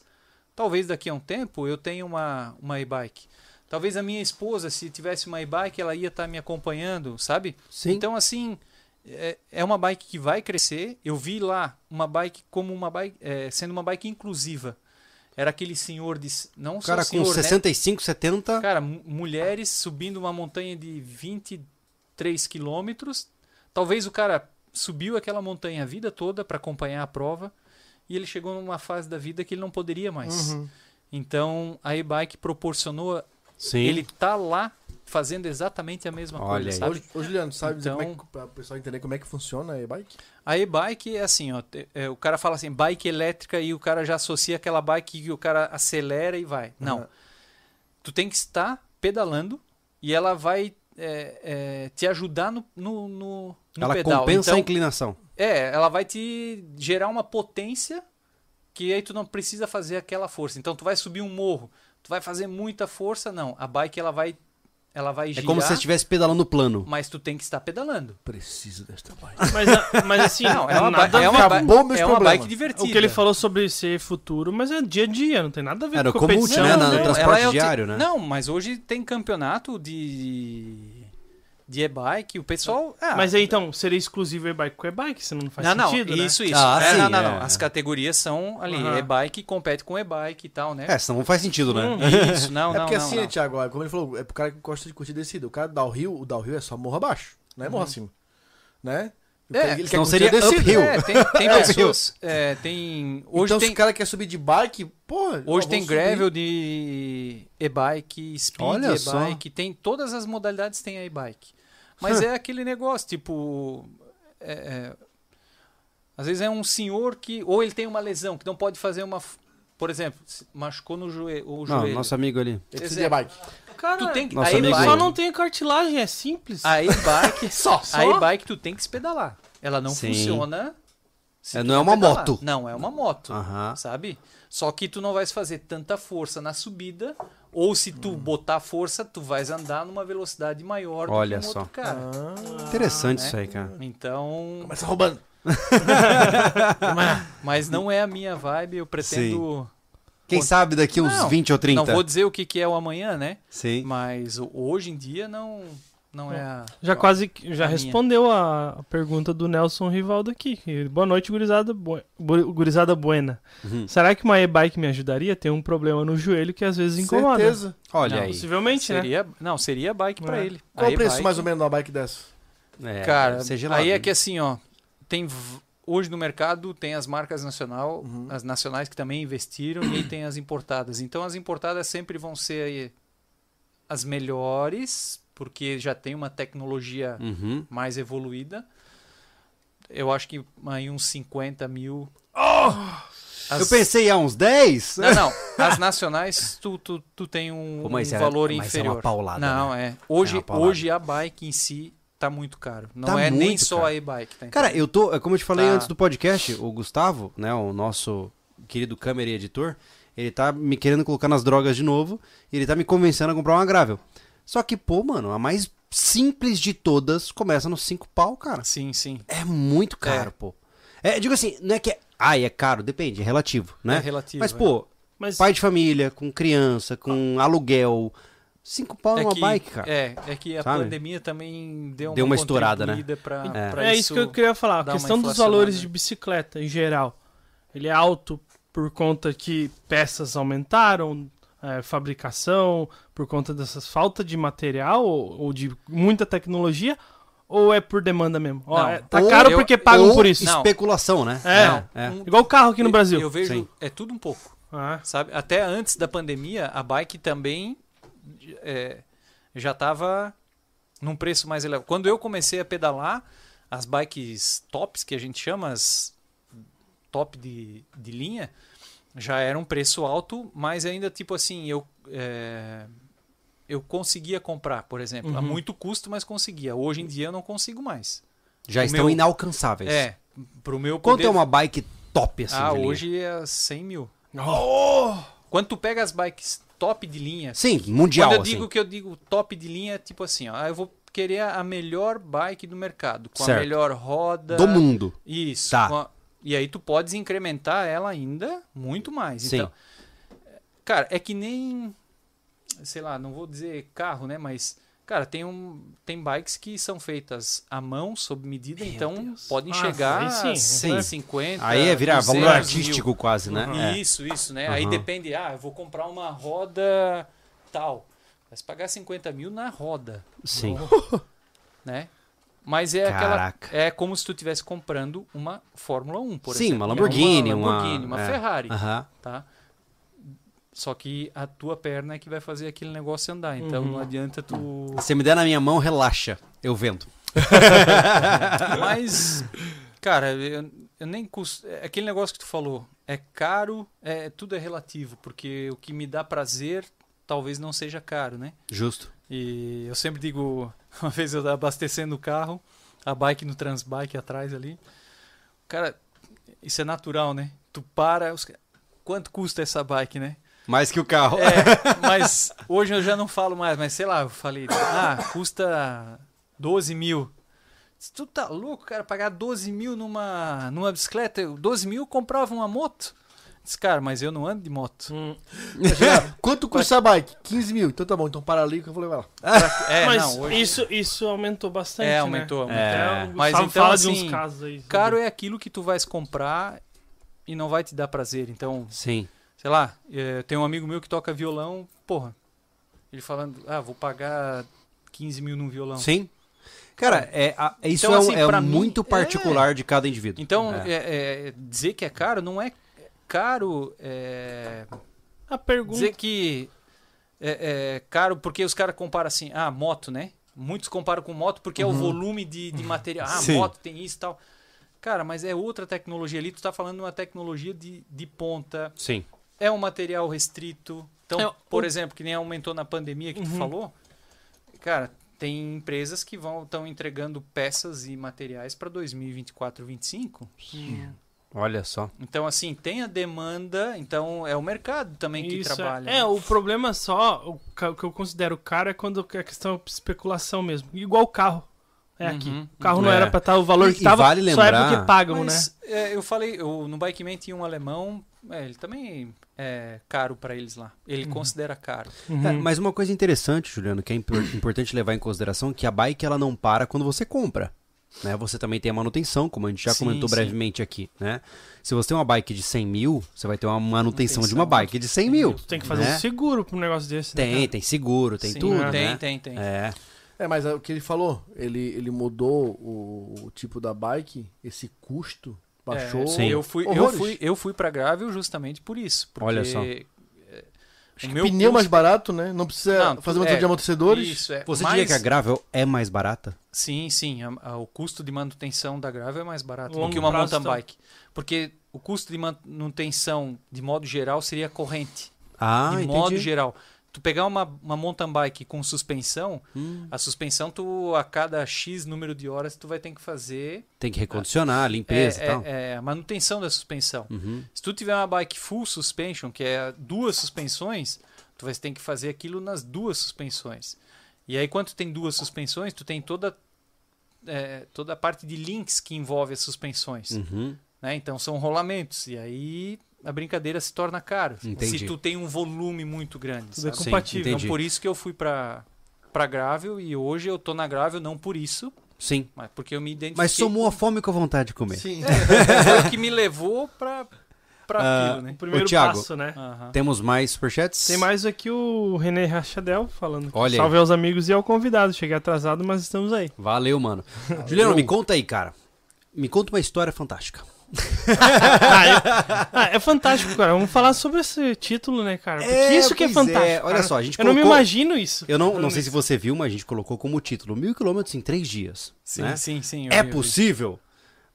Talvez daqui a um tempo eu tenha uma, uma e-bike. Talvez a minha esposa, se tivesse uma e-bike, ela ia estar me acompanhando, sabe? Sim. Então, assim, é, é uma bike que vai crescer. Eu vi lá uma bike como uma bike, é, sendo uma bike inclusiva. Era aquele senhor de. Não cara só com senhor, né? 65, 70. Cara, mu- mulheres subindo uma montanha de 23 quilômetros. Talvez o cara subiu aquela montanha a vida toda para acompanhar a prova e ele chegou numa fase da vida que ele não poderia mais. Uhum. Então a e-bike proporcionou Sim. ele tá lá fazendo exatamente a mesma Olha coisa, sabe? Ô, ô, Juliano, sabe dizer Então- como é que, pra o pessoal entender como é que funciona a e-bike? A e-bike é assim, ó, é, o cara fala assim, bike elétrica e o cara já associa aquela bike que o cara acelera e vai. Não. Aham. Tu tem que estar pedalando e ela vai é, é, te ajudar no, no, no, no Ela pedal. compensa a então, inclinação. é, ela vai te gerar uma potência que aí tu não precisa fazer aquela força. Então tu vai subir um morro, tu vai fazer muita força, não. A bike ela vai ela vai É girar, como se você estivesse pedalando plano. mas tu tem que estar pedalando. Preciso desta bike. Mas, a- mas assim, Não, é uma, nada é a uma, Acabou meus é uma problemas. bike divertida. O que ele falou sobre ser futuro, mas é dia a dia, não tem nada a ver Era com como competição. né, na- né? no transporte é o diário, né? Não, mas hoje tem campeonato de de e-bike, o pessoal, ah, Mas aí então, seria exclusivo e-bike com e-bike, senão não faz não, não, sentido, né? isso, isso. Ah, É, sim, não, não, é. não. As categorias são ali, Aham. e-bike compete com e-bike e tal, né? É, senão não faz sentido, né? Hum. Isso, não, é não, porque não, assim, não. né, Thiago, ó, como ele falou, é pro cara que gosta de curtir descida. O cara downhill, o downhill é só morro abaixo, não é morro acima. Né? É, ele curtir seria a descida. uphill. É, tem, tem É, pessoas, é, tem hoje então, tem se o cara quer subir de bike, porra. Hoje tem vou subir. gravel de e-bike, speed e-bike, tem todas as modalidades tem a e-bike. Mas é aquele negócio, tipo, é, é, às vezes é um senhor que ou ele tem uma lesão que não pode fazer uma, f- por exemplo, machucou no joelho, o Não, joelho. nosso amigo ali. Ele precisa de bike. Cara, Tu tem que Nosso a amigo- só não tem cartilagem, é simples. a e-bike, Só, a só. e-bike tu tem que se pedalar. Ela não Sim. funciona. se É, tu não é uma pedalar. moto. Não é uma moto. Aham. sabe? Só que tu não vais fazer tanta força na subida, ou se tu botar força, tu vais andar numa velocidade maior Olha do que um só. outro cara. Interessante né? isso aí, cara. Então, Começa roubando. mas não é a minha vibe, eu pretendo Quem sabe daqui uns Não, 20 ou 30. não vou dizer o que que é o amanhã, né? Sim. Mas hoje em dia não não é a Já quase que- já a minha. respondeu a, a pergunta do Nelson Rivaldo aqui. Boa noite, gurizada, bu- gurizada buena. Uhum. Será que uma e-bike me ajudaria? Tem um problema no joelho que às vezes incomoda. Certeza. Olha Não, aí. Possivelmente, né? seria, não, seria bike pra É. ele. Qual o preço e-bike- mais ou menos de uma bike dessa? É, Cara, aí é né? que assim, ó, tem hoje no mercado tem as marcas nacional, Uhum. as nacionais que também investiram e aí tem as importadas. Então as importadas sempre vão ser aí as melhores, porque já tem uma tecnologia Uhum. mais evoluída. eu acho que aí uns 50 mil. As- Eu pensei há uns 10? Não, não. As nacionais, tu, tu, tu tem um, Pô, um é- valor mas é inferior. uma paulada, Não, é. Hoje, É uma paulada. hoje a bike em si tá muito caro. Não Tá é nem só a e-bike. Tá Cara, eu tô, é como eu te falei Tá. antes do podcast, o Gustavo, né, o nosso querido câmera e editor, ele tá me querendo colocar nas drogas de novo, e ele tá me convencendo a comprar uma Gravel. Só que, pô, mano, a mais simples de todas começa nos 5 pau, cara. Sim, sim. É muito caro, É. pô. É, digo assim, não é que é, ai, é caro, depende, é relativo, né? É relativo. Mas, é. pô, Mas pai de família, com criança, com aluguel, 5 pau é numa que, bike, cara. É, é que a Sabe? pandemia também deu uma, Deu uma estourada, né? Pra, É. pra é isso que eu queria falar. A questão dos valores de bicicleta em geral. Ele é alto por conta que peças aumentaram, é, fabricação, por conta dessas falta de material ou, ou de muita tecnologia, ou é por demanda mesmo? Ó, Não. é- tá Ou- caro eu- porque pagam Ou por isso. Especulação, né? É. Não, É. um- Igual o carro aqui no eu- Brasil. Eu vejo, Sim. é tudo um pouco. Ah, sabe? Até antes da pandemia, a bike também é, já estava num preço mais elevado. Quando eu comecei a pedalar, as bikes tops, que a gente chama, as top de, de linha, já era um preço alto, mas ainda tipo assim, eu é, eu conseguia comprar, por exemplo, a Uhum. muito custo, mas conseguia. Hoje em dia eu não consigo mais. Já O estão meu- inalcançáveis. É, pro meu Quanto poder... é uma bike top assim? Ah, de linha? hoje é 100 mil. Oh! Quando tu pega as bikes top de linha, Sim, mundial, Quando eu assim. digo que eu digo top de linha, é tipo assim, ó, eu vou querer a melhor bike do mercado, com Certo. a melhor roda. Do mundo. Isso. Tá. E aí tu podes incrementar ela ainda muito mais. Sim. Então, cara, é que nem, sei lá, não vou dizer carro, né, mas cara, tem um tem bikes que são feitas à mão, sob medida, Meu então Deus. podem Ah, chegar aí sim, a sim. 150, Aí é virar valor 200 mil. artístico quase, né? Uhum. É. Isso, isso, né? Aí Aham. depende, ah, eu vou comprar uma roda tal. Vai se pagar 50 mil na roda, Sim. né? Mas é Caraca. aquela. É como se tu estivesse comprando uma Fórmula 1, por Sim, exemplo. uma né? Lamborghini, uma, uma- Lamborghini, uma é. Ferrari, Aham. tá? Só que a tua perna é que vai fazer aquele negócio andar. Então Uhum. não adianta tu. Se me der na minha mão, relaxa. Eu vendo. Mas, cara, eu, eu nem custo. é Aquele negócio que tu falou, é caro, é tudo é relativo, porque o que me dá prazer talvez não seja caro, né? Justo. E eu sempre digo, uma vez eu abastecendo o carro, a bike no Transbike atrás ali. Cara, isso é natural, né? Tu para, os... quanto custa essa bike, né? Mais que o carro. É, mas hoje eu já não falo mais, mas sei lá, eu falei, ah, custa 12 mil. Tu tá louco, cara, pagar 12 mil numa, numa bicicleta, eu- 12 mil comprava uma moto. Disse, cara, mas eu não ando de moto. Hum. Quanto custa a bike? 15 mil. Então tá bom, então para ali que eu vou levar lá. É, Mas não, hoje... isso, isso aumentou bastante. É, né? aumentou, aumentou. É. Até o Mas Gustavo então, fala de assim, uns casos aí. Caro é aquilo que tu vais comprar e não vai te dar prazer. Então, Sim. sei lá, eh, tem um amigo meu que toca violão, porra, ele falando, ah, vou pagar 15 mil num violão. Sim. Cara, é, a- é- isso Então, é, um- assim, é pra mim, muito é. particular de cada indivíduo. Então, É. é, é, dizer que é caro não é caro, é, A pergunta. dizer que é, é caro porque os caras comparam assim, ah, moto, né? Muitos comparam com moto porque é o volume de, de material. Ah, Uhum. Sim. moto tem isso e tal. Cara, mas é outra tecnologia ali. Tu tá falando de uma tecnologia de, de ponta. Sim. É um material restrito. Então, É, por o- exemplo, que nem aumentou na pandemia que tu Uhum. falou. Cara, tem empresas que vão estão entregando peças e materiais para 2024, 2025. Hum. Olha só. Então, assim, tem a demanda, então é o mercado também que Isso, trabalha. É, né? é, o problema só, o que eu considero caro é quando é questão de especulação mesmo. Igual o carro. É aqui. Uhum, O carro não É. era pra estar o valor E- que e tava, vale só é porque pagam, né? Mas é, eu falei, eu, no Bike Man tinha um alemão, é, ele também é caro para eles lá. Ele considera caro. Uhum. É, mas uma coisa interessante, Juliano, que é impor- importante levar em consideração, que a bike ela não para quando você compra. Né? Você também tem a manutenção, como a gente já Sim, comentou sim. brevemente aqui. Né? Se você tem uma bike de 100 mil, você vai ter uma manutenção de uma Manutenção, bike de 100 mil. Tu tem que fazer né? um seguro pra um negócio desse. né, Tem, cara? tem seguro, tem Sim, tudo. Tem, né? tem, tem. É, É, mas é o que ele falou, ele, ele mudou o, o tipo da bike, esse custo baixou. É, Sim. Eu fui, eu fui, eu fui para Gravel justamente por isso. Porque Olha só. É, O meu pneu custo- mais barato, né? Não precisa Não, fazer uma é, de amortecedores. Isso, é. Você Mas- diria que a gravel é mais barata? Sim, sim. a- a- o custo de manutenção da gravel é mais barato do que uma mountain então. bike. Porque o custo de manutenção, de modo geral, seria a corrente. Ah, de entendi. modo geral. Tu pegar uma, uma mountain bike com suspensão, Hum, a suspensão, tu a cada X número de horas, tu vai ter que fazer tem que recondicionar, limpeza é, e tal. é- é a manutenção da suspensão. Uhum. Se tu tiver uma bike full suspension, que é duas suspensões, tu vai ter que fazer aquilo nas duas suspensões. E aí, quando tu tem duas suspensões, tu tem toda, é, toda a parte de links que envolve as suspensões. Uhum. né? Então, são rolamentos. E aí, a brincadeira se torna cara. Entendi. Se tu tem um volume muito grande. Tudo é compatível. Sim, Então, por isso que eu fui para para Gravel e hoje eu tô na Gravel não por isso, Sim. mas porque eu me identifiquei. Mas somou a fome com a vontade de comer. Sim. Foi o que me levou para para Ah, aquilo, né? O primeiro Ô, Thiago, passo, né? Aham. Temos mais superchats? Tem mais aqui o René Rachadel falando. Olha aí. Salve aos amigos e ao convidado. Cheguei atrasado, mas estamos aí. Valeu, mano. Juliano, me conta aí, cara. Me conta uma história fantástica. Ah, é fantástico, cara. Vamos falar sobre esse título, né, cara? Porque É, isso que é fantástico. é. Olha cara. só, a gente Eu não me colocou- imagino isso. Eu não, não sei se você viu, mas a gente colocou como título mil quilômetros em três dias. Sim, né? sim, sim. eu É vi, possível?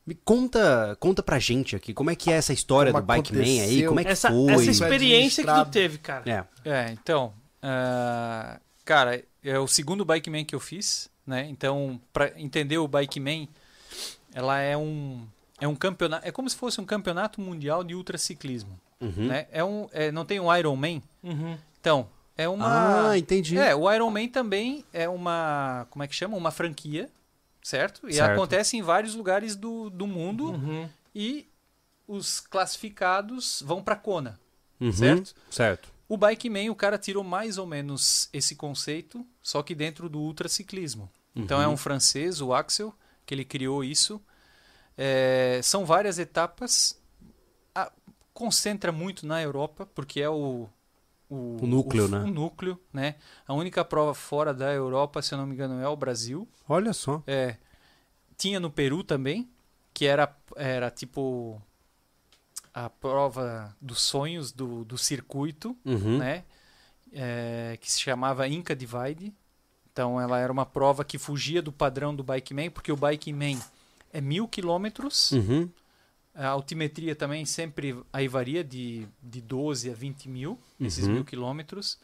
Me conta, conta pra gente aqui, como é que é essa história Como do Bike Man aí? Como é que Essa, foi? essa experiência que tu teve, cara. É. É, então, ah, cara, é o segundo Bike Man que eu fiz, né? Então, para entender o Bike Man, ela é um é um campeonato, é como se fosse um campeonato mundial de ultraciclismo, Uhum. né? É um é, não tem um Iron Man, Uhum. então é uma Ah, entendi. É, o Iron Man também é uma, como é que chama? Uma franquia, certo? E Certo. acontece em vários lugares do, do mundo Uhum. e os classificados vão para Kona, Uhum. certo? Certo. O Bike Man, o cara tirou mais ou menos esse conceito, só que dentro do ultraciclismo. Então Uhum. é um francês, o Axel, que ele criou isso. É, são várias etapas. A- concentra muito na Europa, porque é o... O núcleo, o, né? O núcleo, né? A única prova fora da Europa, se eu não me engano, é o Brasil. Olha só. É, tinha no Peru também, que era, era tipo a prova dos sonhos do, do circuito, Uhum. né? É, que se chamava Inca Divide. Então ela era uma prova que fugia do padrão do Bike Man, porque o Bike Man é mil quilômetros. Uhum. A altimetria também sempre aí varia de, de 12 a 20 mil, esses Uhum. mil quilômetros.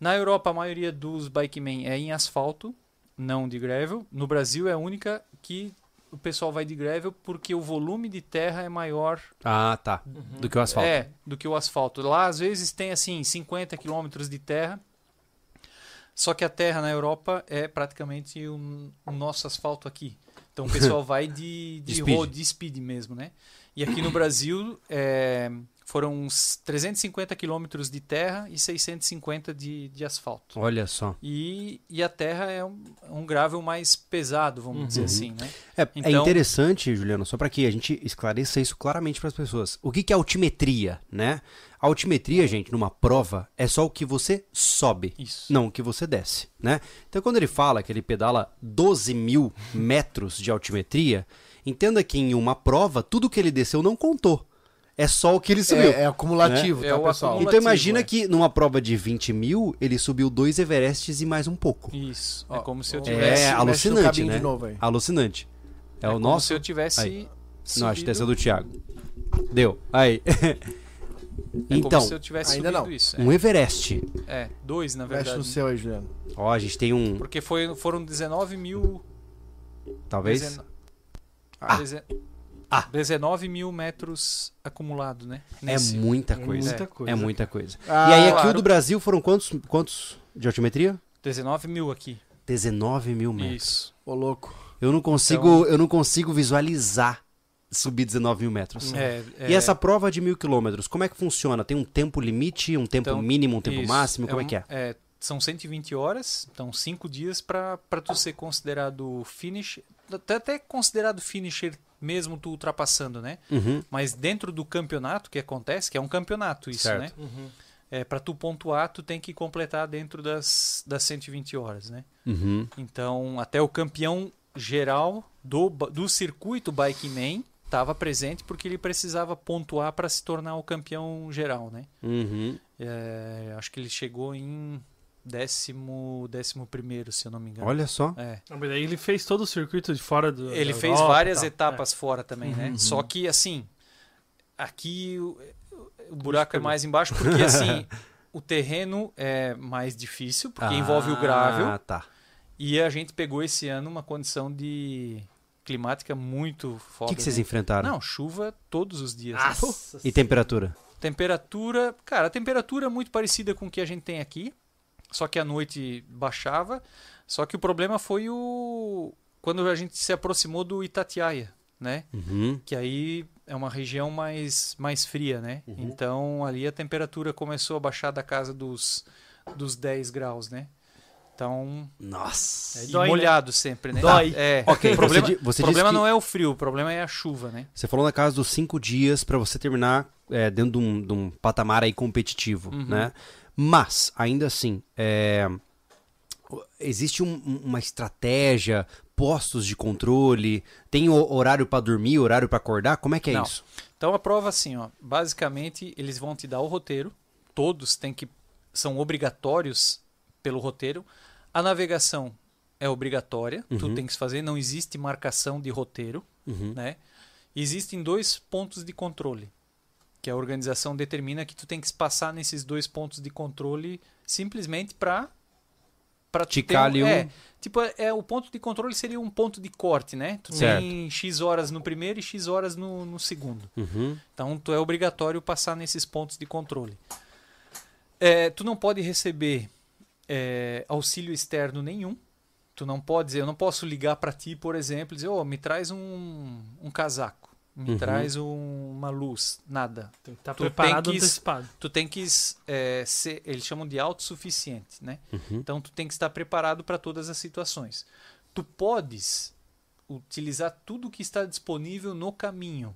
Na Europa, a maioria dos bikemen é em asfalto, não de gravel. No Brasil é a única que o pessoal vai de gravel porque o volume de terra é maior Ah, tá. Do que o asfalto. é, do que o asfalto. Lá, às vezes, tem assim 50 quilômetros de terra. Só que a terra na Europa é praticamente o, o nosso asfalto aqui. Então o pessoal vai de, De de, speed. road, de speed mesmo, né? E aqui no Brasil é, foram uns 350 quilômetros de terra e 650 de, de asfalto. Olha só. E, e a terra é um, um gravel mais pesado, vamos dizer Uhum. assim, né? É, é Então- interessante, Juliano, só para que a gente esclareça isso claramente para as pessoas. O que, que é altimetria, né? A altimetria, gente, numa prova, é só o que você sobe, Isso. não o que você desce, né? Então, quando ele fala que ele pedala 12 mil metros de altimetria, entenda que em uma prova, tudo que ele desceu não contou. É só o que ele subiu. É, é acumulativo, É, tá, é pessoal? acumulativo. então imagina é. que numa prova de 20 mil, ele subiu dois Everestes e mais um pouco. Isso. Ó, é como se eu ó, tivesse. É alucinante, né? de novo aí. Alucinante. É, É o como nosso. se eu tivesse. Aí. Não, acho que é do Thiago. Deu. Aí. É então, como se eu tivesse ainda subido não. isso. um Everest. É, é, dois, na Mexe verdade. no céu aí, Juliano. Ó, a gente tem um. Porque foi, foram 19 mil. Talvez. dezen- Ah. deze- Ah. 19 mil metros acumulado, né? É Nesse- muita É coisa. muita coisa. É muita coisa. Ah, e aí, aqui o claro. do Brasil foram quantos, quantos de altimetria? 19 mil aqui. 19 mil metros. Isso. Ô, louco. Eu não consigo, eu não consigo visualizar subir 19 mil metros. É, E é- essa prova de mil quilômetros, como é que funciona? Tem um tempo limite, um tempo Então, mínimo, um tempo isso. máximo? Como é, um- que é? São 120 horas, então 5 dias para tu ser considerado finish. Até, até considerado finisher mesmo tu ultrapassando, né? Uhum. Mas dentro do campeonato que acontece, que é um campeonato isso, Certo. né? Uhum. É, para tu pontuar, tu tem que completar dentro das, das 120 horas, né? Uhum. Então, até o campeão geral do, do circuito Bike Man estava presente porque ele precisava pontuar para se tornar o campeão geral, né? Uhum. É, acho que ele chegou em décimo, décimo primeiro, se eu não me engano. Olha só. É. Ah, Mas daí ele fez todo o circuito de fora do. Ele da fez Europa várias tal. etapas fora também, né? Uhum. Só que assim, aqui o, o buraco é mais embaixo porque assim, o terreno é mais difícil porque envolve o grável Ah, tá. e a gente pegou esse ano uma condição de climática muito O foda. que, que vocês né? enfrentaram? Não, chuva todos os dias. né? Nossa E temperatura? Temperatura, cara, a temperatura é muito parecida com o que a gente tem aqui, só que à noite baixava. Só que o problema foi o quando a gente se aproximou do Itatiaia, né? Uhum. Que aí é uma região mais, mais fria, né? Uhum. Então ali a temperatura começou a baixar da casa dos, dos 10 graus, né? Então, Nossa. É, e dói, né? molhado sempre, né? Dói. É. Ok, o problema, você você problema não é o frio, o problema é a chuva, né? Você falou na casa dos cinco dias pra você terminar é, dentro de um, de um patamar aí competitivo, Uhum. né? Mas, ainda assim, é, existe um- um- uma estratégia, postos de controle, tem horário pra dormir, horário pra acordar? Como é que é Não. isso? Então a prova assim, ó, basicamente eles vão te dar o roteiro, todos têm que são obrigatórios pelo roteiro. A navegação é obrigatória, tu Uhum. tem que fazer, não existe marcação de roteiro, Uhum. né? Existem dois pontos de controle, que a organização determina que tu tem que passar nesses dois pontos de controle simplesmente para para Ticar ali um- é, tipo é, é, o ponto de controle seria um ponto de corte, né? Tu Certo. tem x horas no primeiro e x horas no, no segundo. Uhum. Então, tu é obrigatório passar nesses pontos de controle. É, tu não pode receber é, auxílio externo nenhum. Tu não pode dizer, eu não posso ligar para ti, por exemplo, e dizer, oh, me traz um, um casaco, me Uhum. traz um- uma luz, nada. Tem que estar Tu preparado tem que- antecipado. Tu tem que é, ser, eles chamam de autossuficiente, né? Uhum. Então tu tem que estar preparado para todas as situações. Tu podes utilizar tudo que está disponível no caminho.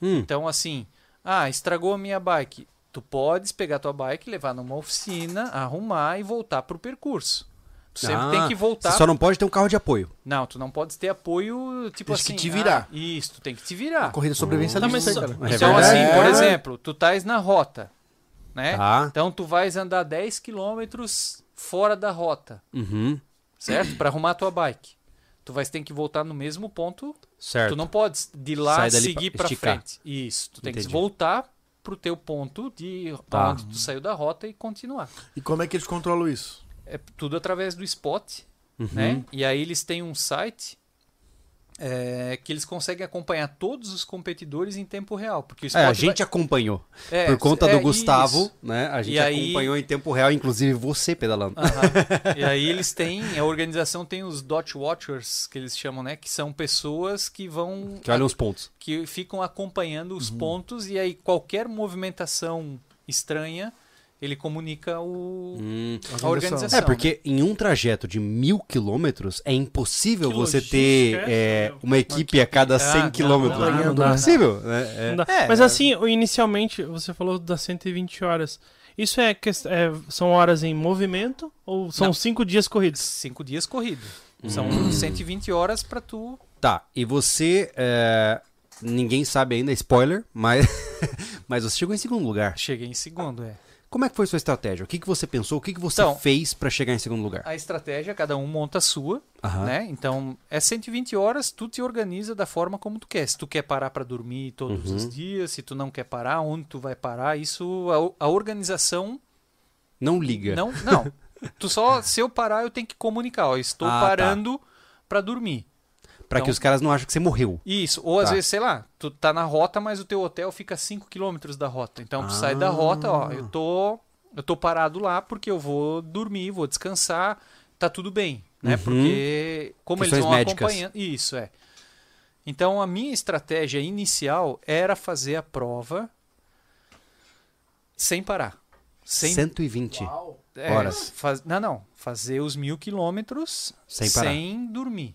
Hum, Então, assim, ah, estragou a minha bike. Tu podes pegar tua bike, levar numa oficina, arrumar e voltar pro percurso. Tu sempre Ah, tem que voltar. Você só não pode ter um carro de apoio. Não, tu não pode ter apoio, tipo Tem que assim. te virar. ah, isso, tu tem que te virar. Corrida de sobrevivência ali, mas isso cara. É então, verdade. assim, por É. exemplo, tu estás na rota, né? Tá. Então tu vais andar 10 quilômetros fora da rota, Uhum. certo? Para arrumar tua bike. Tu vais ter que voltar no mesmo ponto Certo. Tu não pode de lá seguir esticar. frente. Isso, tu tem Entendi. que voltar pro teu ponto de Tá. onde tu saiu da rota e continuar. E como é que eles controlam isso? É tudo através do Spot, Uhum. né? E aí eles têm um site é, que eles conseguem acompanhar todos os competidores em tempo real, porque É, a vai- gente acompanhou. é, Por conta é do Gustavo, isso. né? A gente E aí- acompanhou em tempo real, inclusive você pedalando. Aham. E aí eles têm, a organização tem os Dot Watchers, que eles chamam, né? Que são pessoas que vão Que olha os pontos. que ficam acompanhando os Uhum. pontos e aí qualquer movimentação estranha ele comunica o, Hum. a organização. É, porque em um trajeto de mil quilômetros é impossível Que você ter é é, uma equipe a cada Ah, 100 não, quilômetros. não, Não, não é dá. possível. né? É. Não dá. É, Mas é. assim, inicialmente, você falou das 120 horas. Isso é, é- são horas em movimento ou são Não. cinco dias corridos? cinco dias corrido. São Hum. 120 horas para tu. Tá, e você. é, Ninguém sabe ainda, spoiler, mas, mas você chegou em segundo lugar. Cheguei em segundo, é. Como é que foi sua estratégia? O que, que você pensou? O que, que você Então- fez pra chegar em segundo lugar? A estratégia, cada um monta a sua, Aham. né? Então, é 120 horas, tu te organiza da forma como tu quer. Se tu quer parar para dormir todos Uhum. os dias, se tu não quer parar, onde tu vai parar, isso a, a organização Não liga. Não, não. Tu só, se eu parar, eu tenho que comunicar. Ó, estou Ah, tá. parando para dormir. Pra Então- que os caras não achem que você morreu. Isso. Ou às Tá. vezes, sei lá, tu tá na rota, mas o teu hotel fica a 5 km da rota. Então tu sai da Ah. rota, ó, eu tô eu tô parado lá porque eu vou dormir, vou descansar, tá tudo bem, né? Uhum. Porque como eles Questões vão médicas. acompanhando, isso é. Então a minha estratégia inicial era fazer a prova sem parar. Sem 120. é, horas. faz- não, não. Fazer os mil quilômetros Sem parar. sem dormir.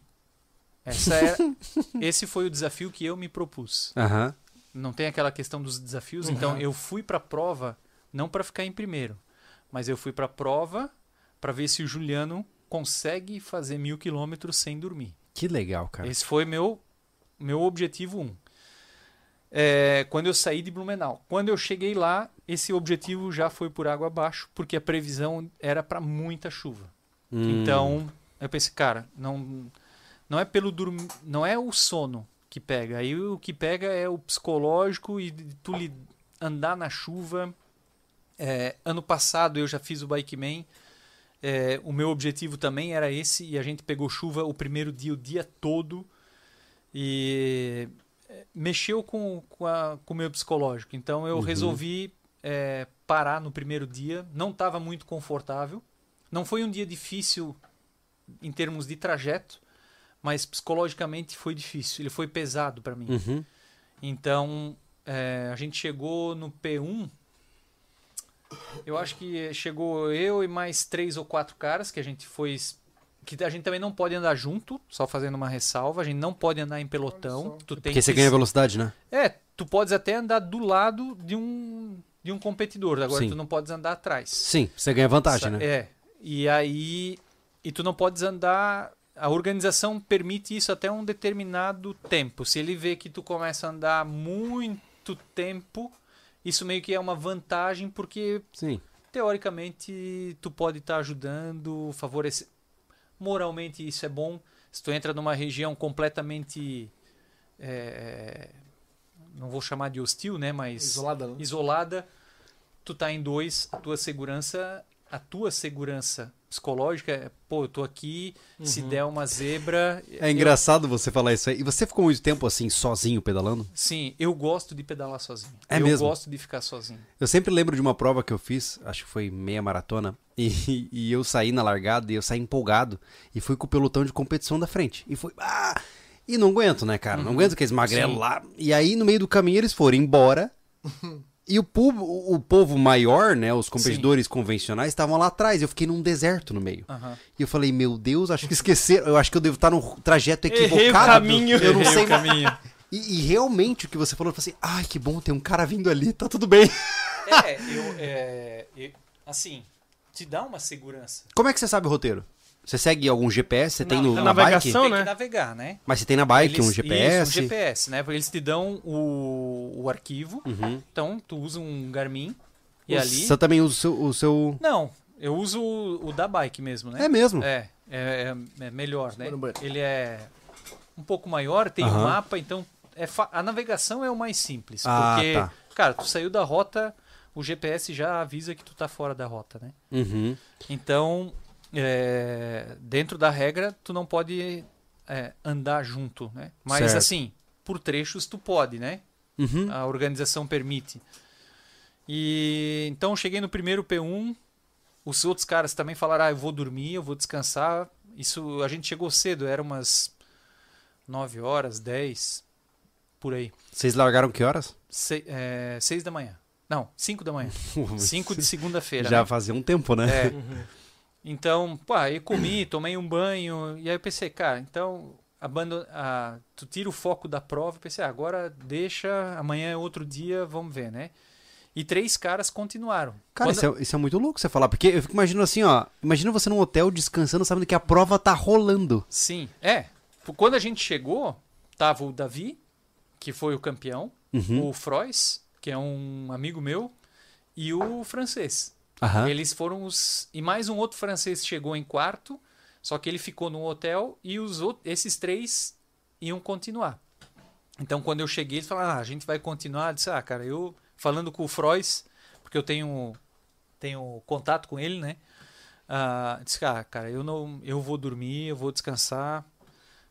Essa era, esse foi o desafio que eu me propus. Aham. Não tem aquela questão dos desafios. Então eu fui para a prova não para ficar em primeiro, mas eu fui para a prova para ver se o Juliano consegue fazer mil quilômetros sem dormir. Que legal, cara. Esse foi meu meu objetivo um. é, quando eu saí de Blumenau. Quando eu cheguei lá, esse objetivo já foi por água abaixo, porque a previsão era para muita chuva. Hum. Então, eu pensei, cara, não, não é pelo dormir, não é o sono que pega. Aí o que pega é o psicológico e tu li- andar na chuva. É, ano passado eu já fiz o Bikeman. É, o meu objetivo também era esse e a gente pegou chuva o primeiro dia, o dia todo e é, mexeu com, com, a- com o meu psicológico. Então eu Uhum. resolvi é, parar no primeiro dia. Não estava muito confortável. Não foi um dia difícil em termos de trajeto, mas psicologicamente foi difícil. Ele foi pesado para mim. Uhum. Então, é, a gente chegou no P1. Eu acho que chegou eu e mais três ou quatro caras que a gente foi. Que a gente também não pode andar junto, só fazendo uma ressalva. A gente não pode andar em pelotão. Tu tem Porque você que- ganha velocidade, né? É, tu podes até andar do lado de um, de um competidor. Agora Sim. tu não podes andar atrás. Sim, você ganha vantagem, Sa- né? É. E aí. E tu não podes andar. A organização permite isso até um determinado tempo. Se ele vê que tu começa a andar muito tempo, isso meio que é uma vantagem, porque Sim. teoricamente tu pode estar ajudando, favorecer. Moralmente isso é bom. Se tu entra numa região completamente. é, não vou chamar de hostil, né? Mas Isolada, né? isolada, tu tá em dois, a tua segurança, a tua segurança psicológica, é, pô, eu tô aqui, se der uma zebra, É engraçado você falar isso aí. E você ficou muito tempo assim, sozinho, pedalando? sim, eu gosto de pedalar sozinho. É eu mesmo? gosto de ficar sozinho. Eu sempre lembro de uma prova que eu fiz, acho que foi meia maratona, e, e eu saí na largada e eu saí empolgado e fui com o pelotão de competição da frente. E foi. Ah! E não aguento, né, cara? Não aguento aqueles magrelos Sim. lá. E aí, no meio do caminho, eles foram embora. E o povo, o povo maior, né? Os competidores convencionais estavam lá atrás. Eu fiquei num deserto no meio. Aham. E eu falei, meu Deus, acho que esqueceram. Eu acho que eu devo estar no trajeto equivocado. Errei o caminho. Eu não Errei sei o caminho. E, e realmente o que você falou, eu falei assim, ai, que bom, tem um cara vindo ali, tá tudo bem. É, eu, é, eu- assim, te dá uma segurança. Como é que você sabe o roteiro? Você segue algum GPS? Você tem no, na bike? Navegação, Tem né? que navegar, né? Mas você tem na bike Eles- um GPS? Isso, um GPS, né? Eles te dão o, o arquivo, Uhum. então tu usa um Garmin e O- ali... Você também usa o seu... o seu- Não, eu uso o, o da bike mesmo, né? É mesmo? É, é, é- é melhor, né? Ele é um pouco maior, tem um Aham. mapa, então é fa- a navegação é o mais simples. Ah, porque, tá. cara, tu saiu da rota, o GPS já avisa que tu tá fora da rota, né? Uhum. Então, é, dentro da regra, tu não pode é, andar junto, né? Mas Certo. assim, por trechos tu pode, né? Uhum. a organização permite. E então cheguei no primeiro P1, os outros caras também falaram: "Ah, eu vou dormir, eu vou descansar". Isso a gente chegou cedo, era umas 9 horas, 10 por aí. Vocês largaram que horas? Se, é, 6 da manhã. Não, 5 da manhã. 5 de segunda-feira. Já né? fazia um tempo, né? É. Então, pô, aí comi, tomei um banho, e aí eu pensei, cara, então abandon... ah, tu tira o foco da prova, eu pensei, ah, agora deixa, amanhã é outro dia, vamos ver, né? E três caras continuaram. Cara, Quando- isso é, isso é muito louco você falar, porque eu fico imaginando assim, ó. Imagina você num hotel descansando, sabendo que a prova tá rolando. Sim, é. Quando a gente chegou, tava o Davi, que foi o campeão, Uhum. o Frois, que é um amigo meu, e o francês. Aham. Eles foram os. E mais um outro francês chegou em quarto, só que ele ficou no hotel e os outros, esses três iam continuar. Então quando eu cheguei, eles falaram: ah, a gente vai continuar. Eu disse: ah, cara, eu falando com o Frois, porque eu tenho, tenho contato com ele, né? Ah, disse: ah, cara, eu, não, eu vou dormir, eu vou descansar.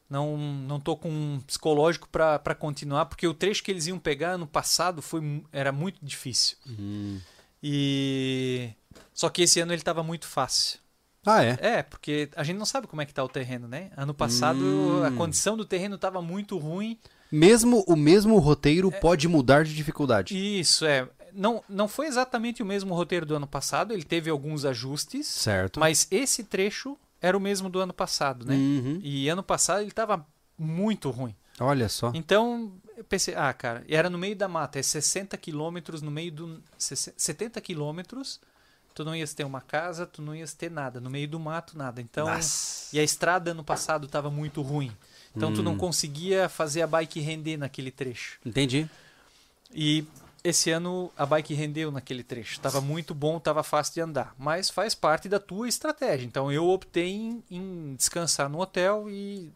Não, não tô com um psicológico para continuar, porque o trecho que eles iam pegar no passado foi, era muito difícil. Hum. E só que esse ano ele estava muito fácil. Ah, é? É, porque a gente não sabe como é que tá o terreno, né? Ano passado Hum. a condição do terreno estava muito ruim. Mesmo o mesmo roteiro É. pode mudar de dificuldade. Isso é, não não foi exatamente o mesmo roteiro do ano passado, ele teve alguns ajustes, Certo. mas esse trecho era o mesmo do ano passado, né? Uhum. E ano passado ele estava muito ruim. Olha só. Então, eu pensei, ah, cara, era no meio da mata, é 60 quilômetros no meio do. 70 quilômetros, tu não ias ter uma casa, tu não ias ter nada, no meio do mato, nada. Então, Nossa. e a estrada no passado estava muito ruim. Então, tu não Hum. conseguia fazer a bike render naquele trecho. Entendi. E esse ano a bike rendeu naquele trecho. Tava muito bom, tava fácil de andar. Mas faz parte da tua estratégia. Então eu optei em, em descansar no hotel e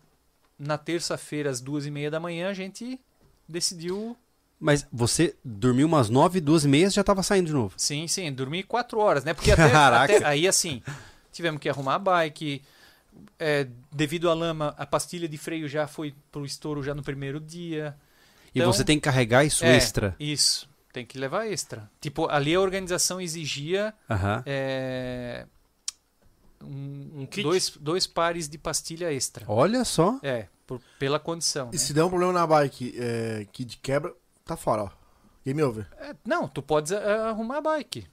na terça-feira, às duas e meia da manhã, a gente decidiu. Mas você dormiu umas nove, duas e meia e já tava saindo de novo. Sim, sim, dormir quatro horas, né? Porque até, até- aí assim, tivemos que arrumar a bike. é, devido à lama, a pastilha de freio já foi pro estouro já no primeiro dia. E Então- você tem que carregar isso É, extra. Isso. Tem que levar extra. Tipo, ali a organização exigia é, um, Um kit? dois, dois pares de pastilha extra. Olha só. É, por- pela condição. E né? se der um problema na bike é, que de quebra, tá fora, ó. Game over. É, não, tu podes ah, arrumar a bike.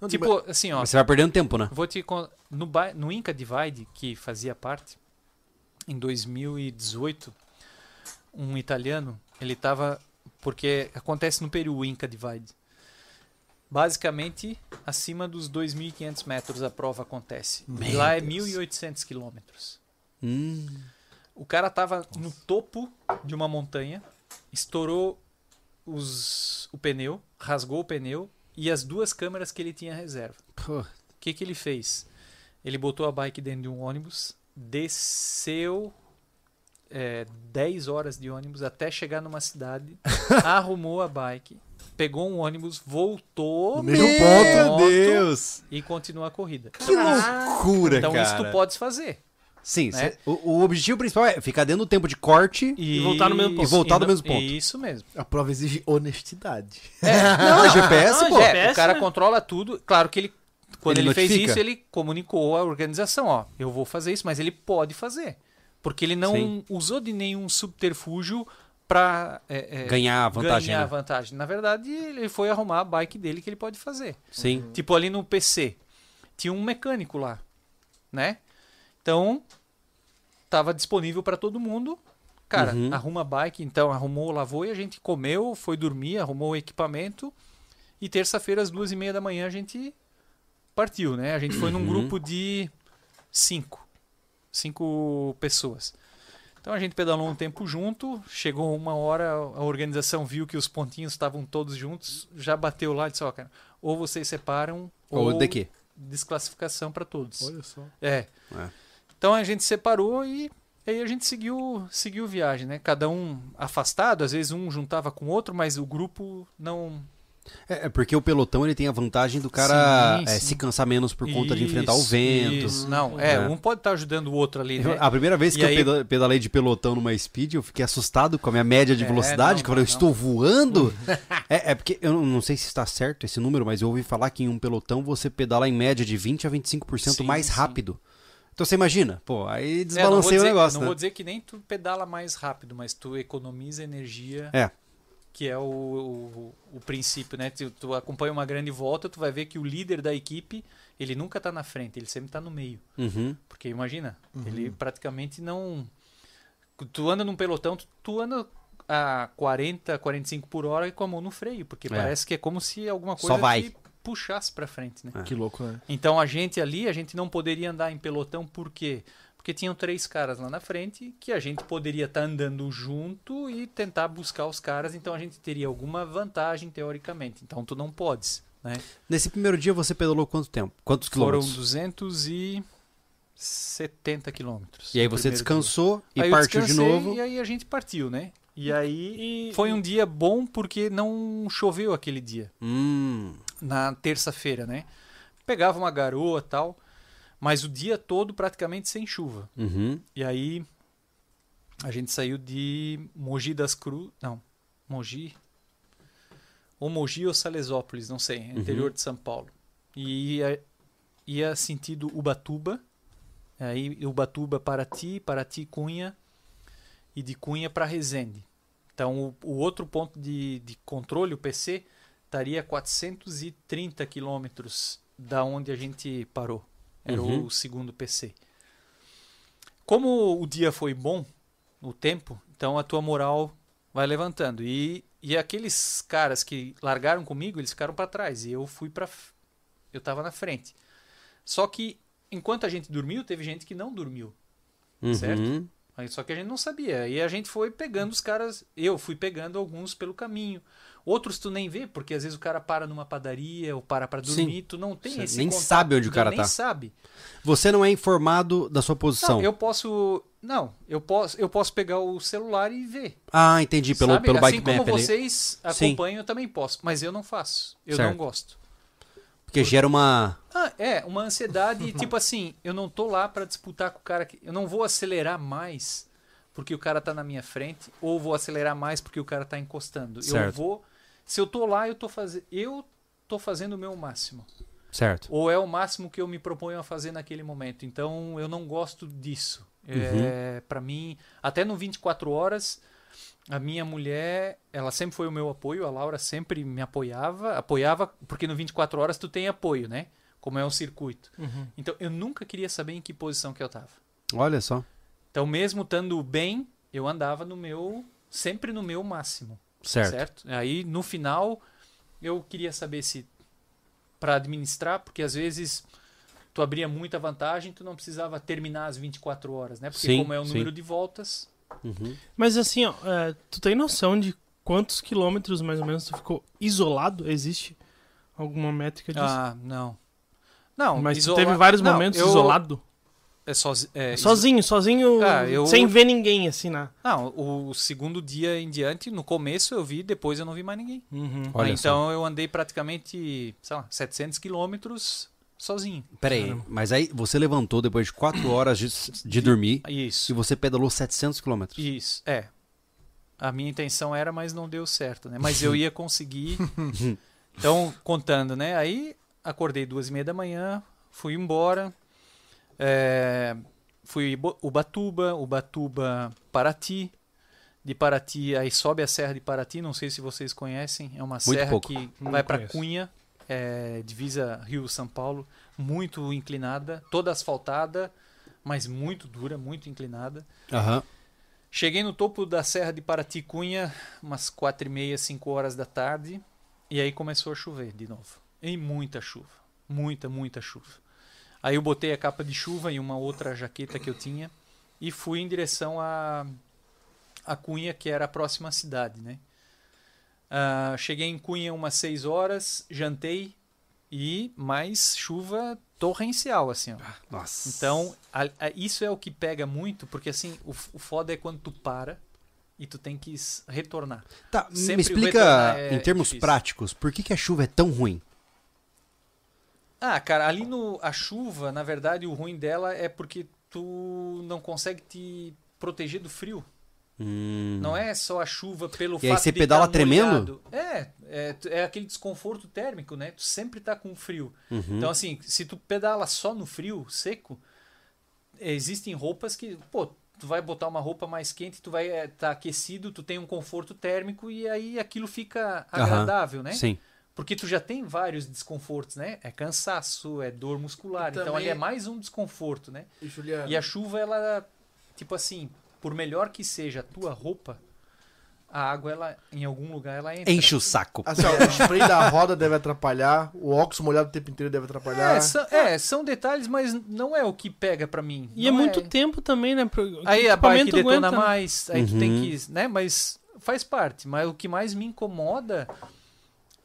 Não, tipo, assim, ó. Mas você vai perdendo tempo, né? Vou te no, no Inca Divide, que fazia parte, em 2018, um italiano, ele tava. Porque acontece no Peru o Inca Divide. Basicamente, acima dos 2.500 metros a prova acontece. E Meu lá é Deus. 1.800 quilômetros. Hum. O cara tava no topo de uma montanha, estourou os, o pneu, rasgou o pneu e as duas câmeras que ele tinha reserva. O que, que ele fez? Ele botou a bike dentro de um ônibus, desceu é, 10 horas de ônibus até chegar numa cidade, arrumou a bike, pegou um ônibus, voltou Meu ponto. Deus! e continuou a corrida. Que loucura, Então cara. isso tu podes fazer. Sim, né? cê- o, o objetivo principal é ficar dentro do tempo de corte. E, voltar no mesmo ponto. E voltar no no- mesmo ponto. Isso mesmo. A prova exige honestidade. Não, é GPS, não, pô. é- É, GPS, o cara né? controla tudo. Claro que ele, quando Ele ele, fez isso, ele comunicou à organização, ó, eu vou fazer isso, mas ele pode fazer. Porque ele não Sim. usou de nenhum subterfúgio para Ganhar a vantagem, ganhar né? a vantagem. Na verdade, ele foi arrumar a bike dele que ele pode fazer. Sim. Tipo ali no PC, tinha um mecânico lá, né? Então, tava disponível para todo mundo. Cara, Uhum. arruma a bike, então arrumou, lavou e a gente comeu, foi dormir, arrumou o equipamento. E terça-feira, às duas e meia da manhã, a gente partiu, né? A gente foi num Uhum. grupo de cinco. Cinco pessoas. Então a gente pedalou um tempo junto, chegou uma hora, a organização viu que os pontinhos estavam todos juntos, já bateu lá e disse, ó, cara, ou vocês separam, Ou ou de quê? desclassificação para todos. Olha só. É. É. Então a gente separou e aí a gente seguiu, seguiu viagem, né? Cada um afastado, às vezes um juntava com o outro, mas o grupo não É, é porque o pelotão ele tem a vantagem do cara Sim, é, sim. se cansar menos por conta de enfrentar o Isso, vento. Isso. Não, é, É. um pode estar ajudando o outro ali, Eu- né? a primeira vez que E eu aí- peda- pedalei de pelotão numa speed, eu fiquei assustado com a minha média de É, velocidade, não, que eu falei, eu estou voando? é, é porque eu não- sei se está certo esse número, mas eu ouvi falar que em um pelotão você pedala em média de 20 a 25% Sim, mais sim. Então você imagina, pô, aí É, desbalanceia dizer, o negócio, não né? vou dizer que nem tu pedala mais rápido, mas tu economiza energia. É. Que é o, o, o princípio, né? Tu, tu acompanha uma grande volta, tu vai ver que o líder da equipe, ele nunca tá na frente, ele sempre tá no meio. Uhum. Porque imagina, ele praticamente não. Tu anda num pelotão, tu, tu anda a 40, 45 por hora e com a mão no freio, porque É. parece que é como se alguma Só coisa vai. te puxasse pra frente, né? É. Que louco, né? Então a gente ali, a gente não poderia andar em pelotão, por quê? Porque tinham três caras lá na frente que a gente poderia estar andando junto e tentar buscar os caras, então a gente teria alguma vantagem teoricamente. Então tu não podes, né? Nesse primeiro dia você pedalou quanto tempo? Quantos Foram quilômetros? 270 quilômetros. E aí você descansou dia. e Aí partiu de descansei novo. E aí a gente partiu, né? E aí E- foi um dia bom porque não choveu aquele dia. Hum. Na terça-feira, né? Pegava uma garoa tal, mas o dia todo praticamente sem chuva. Uhum. E aí a gente saiu de Mogi das Cruzes, não, Mogi, ou Mogi ou Salesópolis, não sei, Uhum. interior de São Paulo. E ia, ia sentido Ubatuba, aí Ubatuba para Ti, para Ti Cunha e de Cunha para Resende. Então o, o outro ponto de, de controle, o PC, estaria a 430 quilômetros da onde a gente parou. Era Uhum. o segundo PC. Como o dia foi bom, o tempo, então a tua moral vai levantando. E, e aqueles caras que largaram comigo, eles ficaram para trás. E eu fui para. Eu tava na frente. Só que enquanto a gente dormiu, teve gente que não dormiu. Uhum. Certo? Só que a gente não sabia. E a gente foi pegando os caras. Eu fui pegando alguns pelo caminho. Outros tu nem vê, porque às vezes o cara para numa padaria ou para pra dormir, tu não tem Sim. esse Nem contato, sabe onde o cara nem tá. sabe. Você não é informado da sua posição. Não, eu posso. Não, eu posso, eu posso pegar o celular e ver. Ah, entendi. Pelo, sabe? pelo assim bike como map ali. vocês Sim. acompanham, eu também posso. Mas eu não faço. Eu Certo. não gosto. Porque gera uma. Ah, é, uma ansiedade, tipo assim, eu não tô lá pra disputar com o cara que. Eu não vou acelerar mais porque o cara tá na minha frente, ou vou acelerar mais porque o cara tá encostando. Eu Certo. vou. Se eu tô lá, eu tô fazendo. Eu tô fazendo o meu máximo. Certo. Ou é o máximo que eu me proponho a fazer naquele momento. Então eu não gosto disso. É, para mim, até no 24 horas, a minha mulher, ela sempre foi o meu apoio, a Laura sempre me apoiava, apoiava porque no 24 horas tu tem apoio, né? Como é um circuito. Uhum. Então eu nunca queria saber em que posição que eu tava. Olha só. Então mesmo estando bem, eu andava no meu sempre no meu máximo. Certo. Aí no final eu queria saber se para administrar, porque às vezes tu abria muita vantagem, tu não precisava terminar as 24 horas, né? Porque Sim, como é o sim. número de voltas, Uhum. Mas assim, ó, é, tu tem noção de quantos quilômetros mais ou menos tu ficou isolado? Existe alguma métrica disso? ah, não. Não, Mas tu isola- teve vários Não, momentos eu- isolado? É, sozi... é, iso- Sozinho, sozinho, Ah, eu- sem ver ninguém, assim, né? Não, o segundo dia em diante, no começo eu vi, depois eu não vi mais ninguém. Uhum. Olha Ah, então eu andei praticamente, sei lá, 700 quilômetros sozinho. Peraí, Caramba. mas aí você levantou depois de 4 horas de, de dormir e Isso. você pedalou 700 quilômetros. Isso, é. A minha intenção era, mas não deu certo, né? Mas eu ia conseguir. Então, contando, né? Aí acordei duas e meia da manhã, fui embora. É, fui Ubatuba, Ubatuba, Paraty. De Paraty, aí sobe a Serra de Paraty, não sei se vocês conhecem, é uma serra pouco. que Não vai para. Cunha, é, divisa Rio-São Paulo, muito inclinada, toda asfaltada, mas muito dura, muito inclinada. Aham. Cheguei no topo da Serra de Paraty-Cunha, umas quatro e meia, cinco horas da tarde, e aí começou a chover de novo. E muita chuva, muita, muita chuva. Aí eu botei a capa de chuva e uma outra jaqueta que eu tinha e fui em direção a, a Cunha, que era a próxima cidade, né? Ah, cheguei em Cunha umas seis horas, jantei e mais chuva torrencial, assim, ó. Nossa. Então, a- a- isso é o que pega muito, porque assim, o, o foda é quando tu para e tu tem que retornar. Tá, me sempre explica retornar é em termos difícil. práticos, por que, que a chuva é tão ruim? Ah, cara, ali no a chuva, na verdade, o ruim dela é porque tu não consegue te proteger do frio. Hum. Não é só a chuva pelo E aí fato você de pedala tá tremendo? É, é, é aquele desconforto térmico, né? Tu sempre tá com frio. Uhum. Então, assim, se tu pedala só no frio, seco, existem roupas que, pô, tu vai botar uma roupa mais quente, tu vai estar aquecido, tu tem um conforto térmico e aí aquilo fica agradável, né? Sim. Porque tu já tem vários desconfortos, né? É cansaço, é dor muscular. E Então ali também- é mais um desconforto, né? E, Juliano, E a chuva, ela, tipo assim, por melhor que seja a tua roupa, a água, ela, em algum lugar, ela entra. Enche o saco. assim, ó, o spray da roda deve atrapalhar, o óxido molhado o tempo inteiro deve atrapalhar. É, são, é, são detalhes, mas não é o que pega pra mim. E é Não muito tempo também, né? pro- Aí a bike detona aguenta, né? mais, aí tu tem Uhum. que, né, mas faz parte. Mas o que mais me incomoda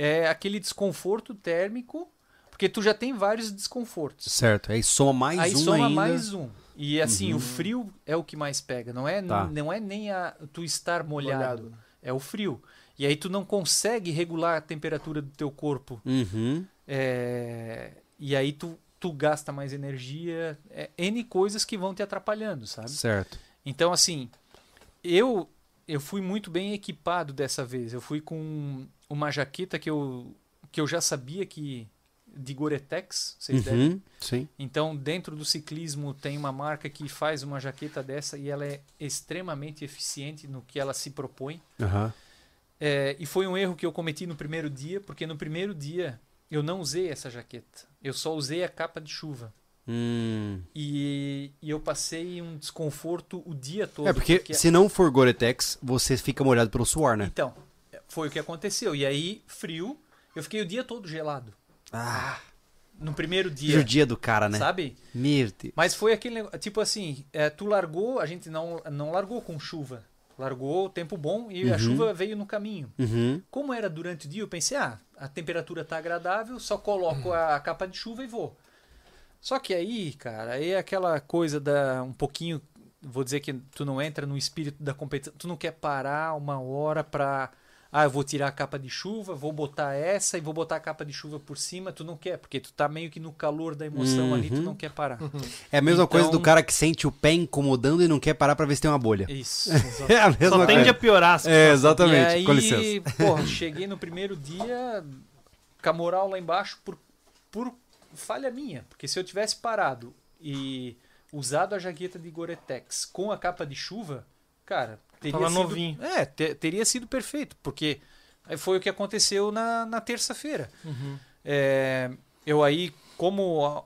é aquele desconforto térmico, porque tu já tem vários desconfortos. Certo. Aí soma mais aí um soma ainda. mais um. E assim, Uhum. o frio é o que mais pega, não é, Tá. não é nem a tu estar molhado, Molhado. é o frio. E aí tu não consegue regular a temperatura do teu corpo. Uhum. É, E aí tu, tu gasta mais energia, é, N coisas que vão te atrapalhando, sabe? Certo. Então, assim, eu eu fui muito bem equipado dessa vez. Eu fui com uma jaqueta que eu, que eu já sabia que de Gore-Tex, vocês devem. Uhum. Sim. Então, dentro do ciclismo tem uma marca que faz uma jaqueta dessa e ela é extremamente eficiente no que ela se propõe. Aham. É, e foi um erro que eu cometi no primeiro dia, porque no primeiro dia eu não usei essa jaqueta. Eu só usei a capa de chuva. Hum. E, e eu passei um desconforto o dia todo. É porque se não for Gore-Tex, você fica molhado pelo suor, né? Então, foi o que aconteceu. E aí, frio, eu fiquei o dia todo gelado. Ah. no primeiro dia, o dia do cara, né? sabe? Deus. Mas foi aquele negócio, tipo assim, é, tu largou, a gente não, não largou com chuva. Largou tempo bom e a Uhum. chuva veio no caminho. Uhum. Como era durante o dia, eu pensei, ah, a temperatura tá agradável, só coloco a capa de chuva e vou. Só que aí, cara, aí é aquela coisa da um pouquinho, vou dizer que tu não entra no espírito da competição, tu não quer parar uma hora pra ah, eu vou tirar a capa de chuva, vou botar essa e vou botar a capa de chuva por cima, tu não quer, porque tu tá meio que no calor da emoção ali, tu Uhum. não quer parar. É a mesma coisa do Então- cara que sente o pé incomodando e não quer parar pra ver se tem uma bolha. Isso. É a mesma Só coisa. tende a piorar as É, exatamente. E aí, Com licença. porra, cheguei no primeiro dia com a moral lá embaixo por, por falha minha. Porque se eu tivesse parado e usado a jaqueta de Gore-Tex com a capa de chuva, cara, teria Tava sido... novinho. É, te- teria sido perfeito. Porque foi o que aconteceu na, na terça-feira. Uhum. É, eu aí, como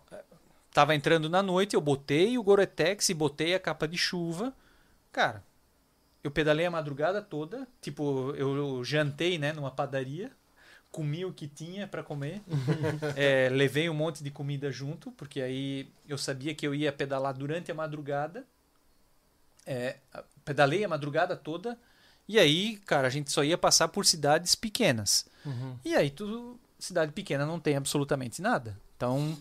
tava entrando na noite, eu botei o Gore-Tex e botei a capa de chuva. Cara, eu pedalei a madrugada toda. Tipo, eu, eu jantei, né, numa padaria. Comi o que tinha para comer. É, levei um monte de comida junto, porque aí eu sabia que eu ia pedalar durante a madrugada. É, pedalei a madrugada toda. E aí, cara, a gente só ia passar por cidades pequenas. Uhum. E aí, tudo, cidade pequena não tem absolutamente nada. Então,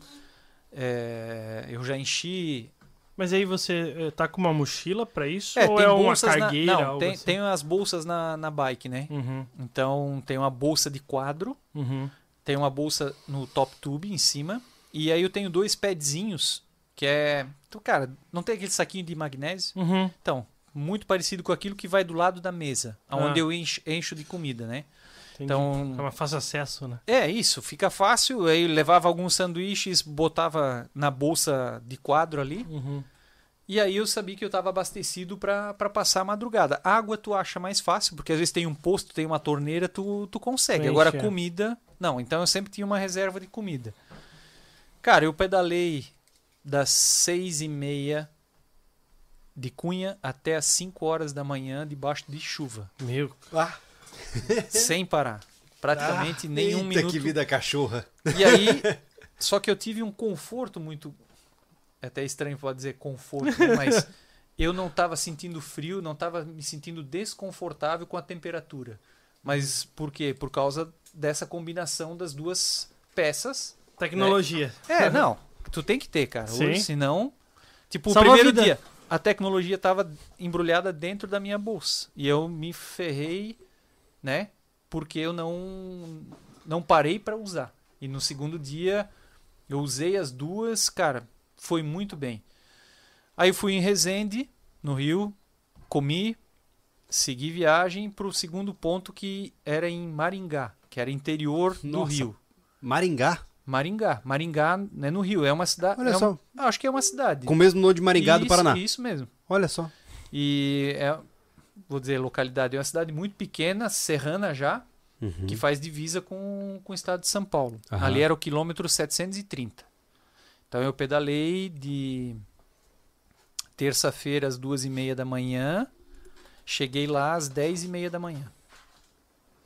é, eu já enchi. Mas aí você eh, tá com uma mochila pra isso? É, ou tem é uma bolsas na, cargueira? não, tem, assim? tem as bolsas na, na bike, né? Uhum, Então, tem uma bolsa de quadro, uhum. tem uma bolsa no top tube em cima. E aí eu tenho dois padzinhos, que é. Então, cara, não tem aquele saquinho de magnésio? Uhum. Então, muito parecido com aquilo que vai do lado da mesa, onde Ah. eu encho, encho de comida, né? Entendi. Então, É uma fácil acesso, né? É, isso, fica fácil. Aí levava alguns sanduíches, botava na bolsa de quadro ali. Uhum. E aí eu sabia que eu estava abastecido para passar a madrugada. Água tu acha mais fácil, porque às vezes tem um posto, tem uma torneira, tu, tu consegue. Enche, Agora é. comida, não. Então eu sempre tinha uma reserva de comida. Cara, eu pedalei das seis e meia de Cunha até as 5 horas da manhã debaixo de chuva, Meu. Ah, sem parar. Praticamente nenhum Eita, minuto que vida cachorra. E aí, só que eu tive um conforto muito. É até estranho pode dizer conforto, né? mas eu não estava sentindo frio, não estava me sentindo desconfortável com a temperatura. Mas por quê? Por causa dessa combinação das duas peças. Tecnologia. É, não. Tu tem que ter, cara. Sim. Ou senão. Tipo, Salva o primeiro dia, a tecnologia estava embrulhada dentro da minha bolsa. E eu me ferrei, né? Porque eu não, não parei para usar. E no segundo dia, eu usei as duas, cara, foi muito bem. Aí fui em Resende, no Rio, comi, segui viagem para o segundo ponto que era em Maringá, que era interior do Nossa. Rio. Maringá? Maringá. Maringá é no Rio, é uma cidade. Olha é só. acho que é uma cidade. Com o mesmo nome de Maringá do isso, Paraná. Isso mesmo. Olha só. E é, vou dizer, localidade, é uma cidade muito pequena, serrana já, Uhum. que faz divisa com, com o estado de São Paulo. Aham. Ali era o quilômetro 730. Então eu pedalei de terça-feira às duas e meia da manhã, cheguei lá às dez e meia da manhã.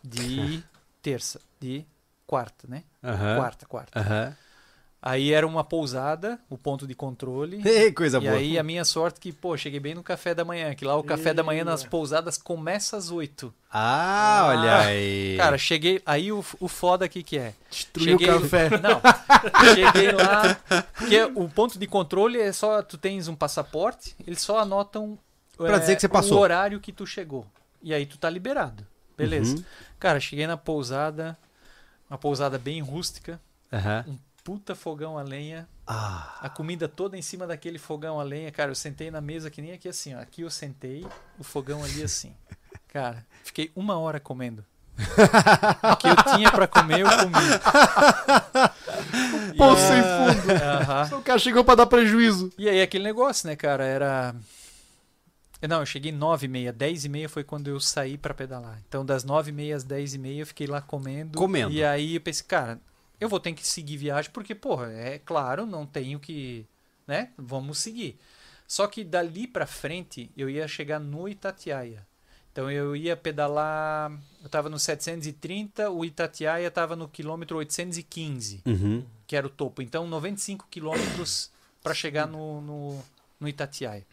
De terça, de quarta, né? Aham. Quarta, quarta. Aham. Aí era uma pousada, o ponto de controle. Ei, coisa E boa. aí a minha sorte que, pô, cheguei bem no café da manhã, que lá o café da manhã nas pousadas começa às 8. Ah, olha Ah. aí. Cara, cheguei, aí o, o foda aqui que é. destruiu cheguei, o café. Não. cheguei lá, porque o ponto de controle é só tu tens um passaporte, eles só anotam Pra é, dizer que você passou. o horário que tu chegou. E aí tu tá liberado. Beleza. Uhum. Cara, cheguei na pousada, uma pousada bem rústica, Aham. puta fogão a lenha, Ah. a comida toda em cima daquele fogão a lenha. Cara, eu sentei na mesa que nem aqui assim, ó. Aqui eu sentei, o fogão ali assim. Cara, fiquei uma hora comendo. O que eu tinha pra comer, eu comi. Poço sem fundo. Aham. O cara chegou pra dar prejuízo. E aí aquele negócio, né, cara, era... Não, eu cheguei nove e meia, dez e meia foi quando eu saí pra pedalar. Então das nove e meia às dez e meia eu fiquei lá comendo. Comendo. E aí eu pensei, cara, eu vou ter que seguir viagem porque, porra, é claro, não tenho que, né, vamos seguir. Só que dali pra frente eu ia chegar no Itatiaia. Então eu ia pedalar, eu estava no 730, o Itatiaia estava no quilômetro 815, Uhum. que era o topo. Então 95 quilômetros para chegar no, no, no Itatiaia.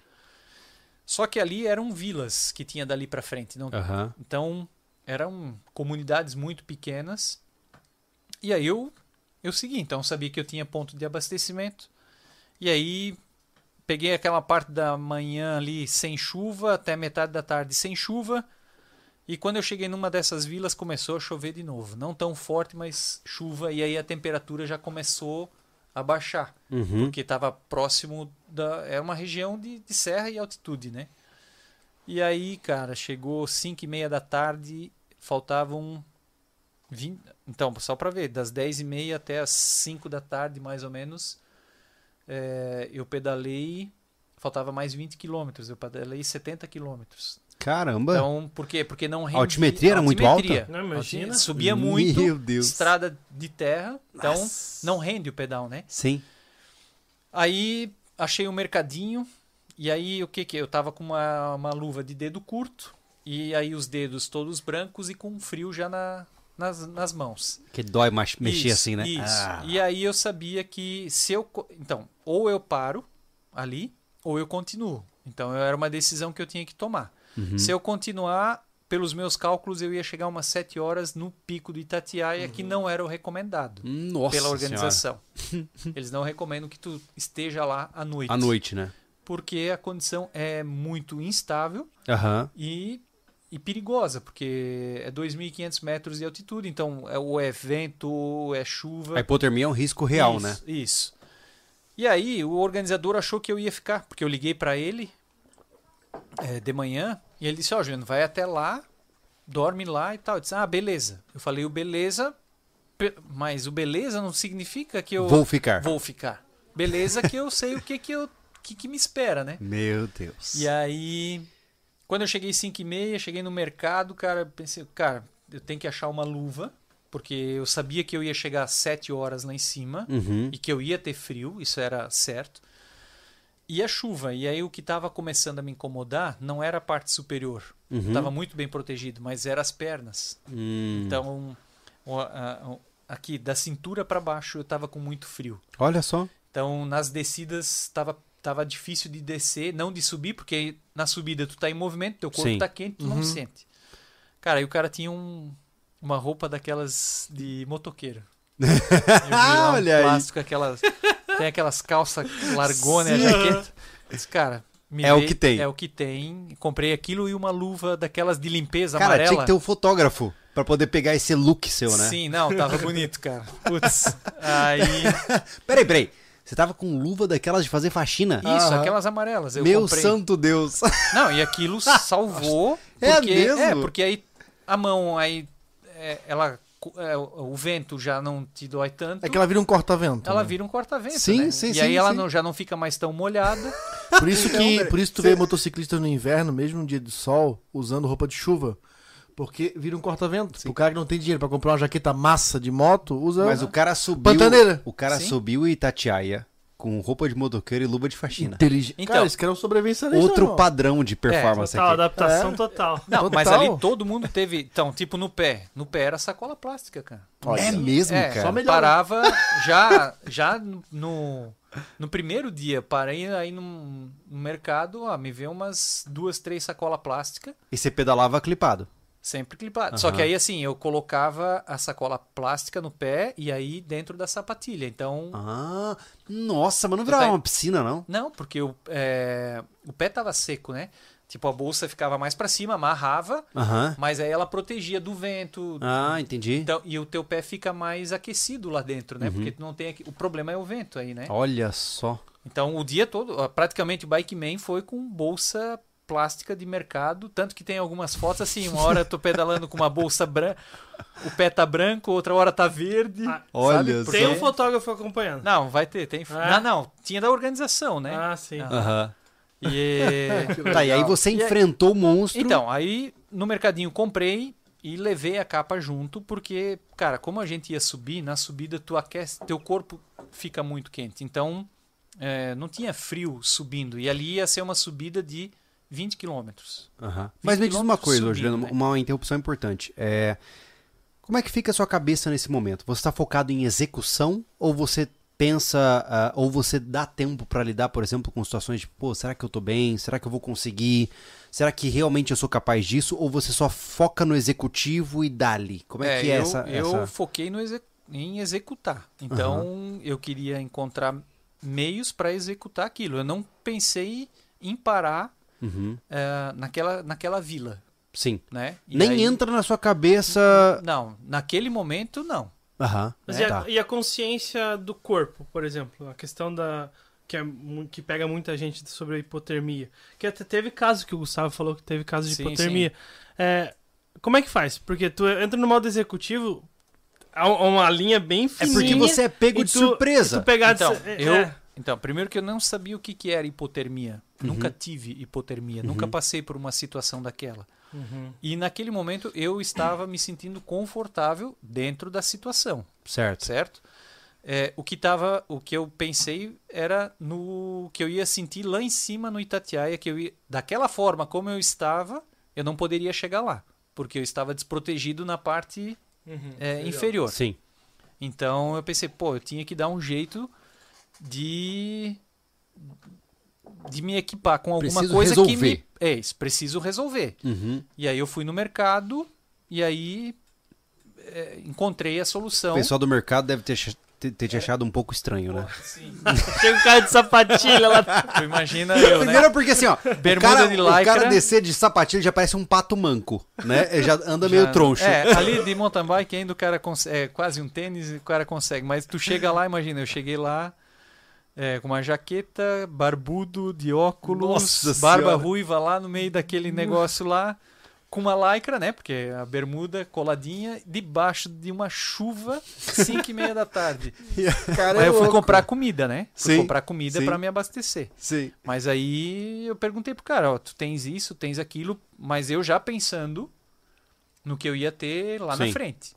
Só que ali eram vilas que tinha dali para frente, não Aham. então, eram comunidades muito pequenas. E aí eu, eu segui. Então, eu sabia que eu tinha ponto de abastecimento. E aí, peguei aquela parte da manhã ali sem chuva, até metade da tarde sem chuva. E quando eu cheguei numa dessas vilas, começou a chover de novo. Não tão forte, mas chuva. E aí a temperatura já começou a baixar Uhum. porque estava próximo da. É uma região de, de serra e altitude, né? E aí, cara, chegou 5 e meia da tarde, faltavam 20. Então, só para ver, das 10 e meia até as 5 da tarde, mais ou menos, é, eu pedalei. Faltava mais 20 quilômetros, eu pedalei 70 quilômetros. Caramba. Então, por quê? Porque não rendi. altimetria era muito altimetria. Não, imagina. Subia muito, Meu Deus. estrada de terra, então Nossa. não rende o pedal, né? Sim. Aí achei um mercadinho e aí o que que eu tava com uma, uma luva de dedo curto e aí os dedos todos brancos e com frio já na, nas, nas mãos. Que dói mach- mexer Isso, assim, né? Isso. Ah. E aí eu sabia que se eu então ou eu paro ali ou eu continuo. Então era uma decisão que eu tinha que tomar. Uhum. Se eu continuar pelos meus cálculos eu ia chegar umas 7 horas no pico do Itatiaia que não era o recomendado Nossa pela organização. Eles não recomendam que tu esteja lá à noite. À noite, né? Porque a condição é muito instável Aham. e, e perigosa, porque é 2.500 metros de altitude, então é, ou é vento, ou é chuva. A hipotermia é um risco real, isso, né? Isso. E aí o organizador achou que eu ia ficar, porque eu liguei para ele é, de manhã e ele disse: Ó, Juliano, vai até lá, dorme lá e tal. Eu disse: Ah, beleza. Eu falei: O beleza, mas o beleza não significa que eu Vou ficar. vou ficar. Beleza, que eu sei o que que eu que, que me espera, né? Meu Deus. E aí, quando eu cheguei 5 e meia, cheguei no mercado, cara, pensei, cara, eu tenho que achar uma luva, porque eu sabia que eu ia chegar às 7 horas lá em cima Uhum. e que eu ia ter frio, isso era certo. E a chuva, e aí o que estava começando a me incomodar não era a parte superior, Uhum. estava muito bem protegido, mas era as pernas. Hum. Então, aqui da cintura para baixo eu estava com muito frio. Olha só. Então, nas descidas estava tava difícil de descer, não de subir, porque na subida tu tá em movimento, teu corpo Sim. tá quente, tu não Uhum. sente. Cara, e o cara tinha um, uma roupa daquelas de motoqueiro. Eu vi lá um Olha aí. plástico, aquelas tem aquelas calças largonas, a Sim. jaqueta. Esse cara, me É o que tem. É o que tem. Comprei aquilo e uma luva daquelas de limpeza Cara, amarela. tinha que ter um fotógrafo pra poder pegar esse look seu, né? Sim, não, tava bonito, cara. Putz. Aí, Peraí, peraí. Você tava com luva daquelas de fazer faxina? isso, Aham. aquelas amarelas. Eu Meu comprei. santo Deus. Não, e aquilo salvou. É porque, mesmo? É, porque aí a mão, aí é, ela, é, o vento já não te dói tanto. É que ela vira um corta-vento. ela né? vira um corta-vento, Sim, né? sim, E sim, aí ela sim. não- já não fica mais tão molhada. Por isso que, por isso tu vê motociclistas no inverno, mesmo no dia de sol, usando roupa de chuva. Porque vira um corta-vento. O cara que não tem dinheiro pra comprar uma jaqueta massa de moto, usa. Mas o cara subiu. Pantaneira. O cara Sim. subiu Itatiaia com roupa de motoqueiro e luva de faxina. inteligente. Então- cara, esse cara é um. Outro padrão de performance Total, aqui. adaptação É. total. Não, Total. mas ali todo mundo teve. Então, tipo no pé. No pé era sacola plástica, cara. É mesmo, é, cara? só melhor. Parava já, já no, no primeiro dia. Parei aí no, no mercado, ó, me veio umas duas, três sacola plástica. E você pedalava clipado. Sempre clipado. Só Aham. que aí, assim, eu colocava a sacola plástica no pé e aí dentro da sapatilha. Então, Ah, nossa, mas não virava uma piscina, não? não, porque o, é, o pé tava seco, né? Tipo, a bolsa ficava mais pra cima, amarrava, Aham. mas aí ela protegia do vento. Ah, entendi. Então, e o teu pé fica mais aquecido lá dentro, né? Uhum. Porque tu não tem aqui... O problema é o vento aí, né? Olha só. Então, o dia todo, ó, praticamente o Bike Man foi com bolsa plástica de mercado, tanto que tem algumas fotos assim, uma hora eu tô pedalando com uma bolsa branca, o pé tá branco, outra hora tá verde. Ah, Olha. Porque- Tem um fotógrafo acompanhando. Não, vai ter, tem. Ah. Não, não, tinha da organização, né? Ah, sim. Ah. Aham. E Tá, e aí você E aí- enfrentou o monstro. Então, aí no mercadinho comprei e levei a capa junto, porque, cara, como a gente ia subir, na subida tu aquece, teu corpo fica muito quente. Então, é, não tinha frio subindo. E ali ia ser uma subida de 20 quilômetros. Aham. Mas me diz uma coisa, Juliano, né? uma interrupção importante. É, como é que fica a sua cabeça nesse momento? Você está focado em execução ou você pensa, ah, ou você dá tempo para lidar, por exemplo, com situações de, pô, será que eu tô bem? Será que eu vou conseguir? Será que realmente eu sou capaz disso? Ou você só foca no executivo e dali? Como é, que é eu, essa, eu essa- foquei no exe- em executar. Então, eu queria encontrar meios para executar aquilo. Eu não pensei em parar Uhum. eh, naquela, naquela vila, Sim. né? E Nem aí- entra na sua cabeça. Não, naquele momento, não. Aham. Mas é, e, a, tá. e a consciência do corpo, por exemplo? A questão da. Que, é, que pega muita gente sobre a hipotermia. Que até teve caso que o Gustavo falou que teve caso de Sim, hipotermia. É, como é que faz? Porque tu entra no modo executivo, há um- uma linha bem É fininha. porque você é pego de tu- surpresa. tu pegar de Então, su- é, eu, é. Então, primeiro que eu não sabia o que, que era hipotermia. Uhum. Nunca tive hipotermia, nunca passei por uma situação daquela. Uhum. E naquele momento eu estava me sentindo confortável dentro da situação, Certo. certo? É, o que tava, o que eu pensei era no que eu ia sentir lá em cima no Itatiaia, que eu ia, daquela forma como eu estava, eu não poderia chegar lá, porque eu estava desprotegido na parte Uhum. é, inferior. Sim. Então eu pensei, pô, eu tinha que dar um jeito de de me equipar com alguma Preciso coisa que resolver. me é isso, preciso resolver. Uhum. E aí eu fui no mercado e aí é, encontrei a O solução. pessoal do mercado deve ter, ter, te achado um pouco estranho, né? Sim. Chega o cara de sapatilha lá. Tu imagina eu, né? Primeiro porque assim, ó, o Bermuda cara, de o cara lycra. descer de sapatilha já parece um pato manco, né? Ele já anda meio Já- troncho. É, ali de mountain bike ainda o cara consegue, é quase um tênis e o cara consegue, mas tu chega lá, imagina, eu cheguei lá é, com uma jaqueta, barbudo, de óculos, Nossa barba Senhora. ruiva lá no meio daquele negócio lá, com uma lycra, né? Porque a bermuda coladinha, debaixo de uma chuva, 5 e meia da tarde. Cara, Aí é eu fui comprar comida, né? Fui Sim, comprar comida para me abastecer. Sim. Mas aí eu perguntei pro cara, ó, tu tens isso, tens aquilo, mas eu já pensando no que eu ia ter lá Sim. na frente.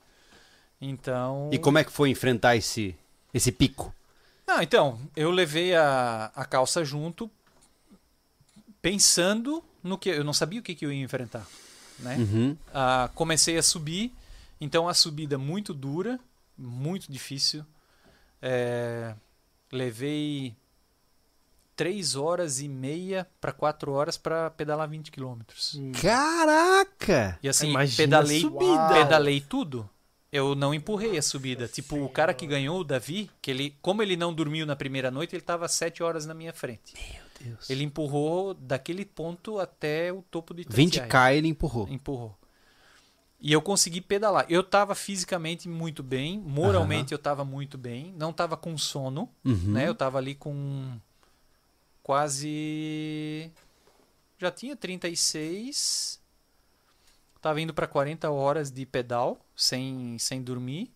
Então. E como é que foi enfrentar esse, esse pico? Não, então, eu levei a, a calça junto pensando no que. Eu não sabia o que, que eu ia enfrentar. Né? Uhum. Ah, comecei a subir, então a subida muito dura, muito difícil. É, levei três horas e meia para quatro horas para pedalar 20 quilômetros. Caraca! E assim, Imagina pedalei, a subida. pedalei tudo. Eu não empurrei a subida. Tipo, o cara que ganhou, o Davi, que ele, como ele não dormiu na primeira noite, ele estava sete horas na minha frente. Meu Deus. Ele empurrou daquele ponto até o topo do Itatiaia. 20k ele empurrou. Empurrou. E eu consegui pedalar. Eu estava fisicamente muito bem, moralmente eu estava muito bem, não estava com sono, Uhum. né? Eu estava ali com quase já tinha 36 Tava indo para 40 horas de pedal sem sem dormir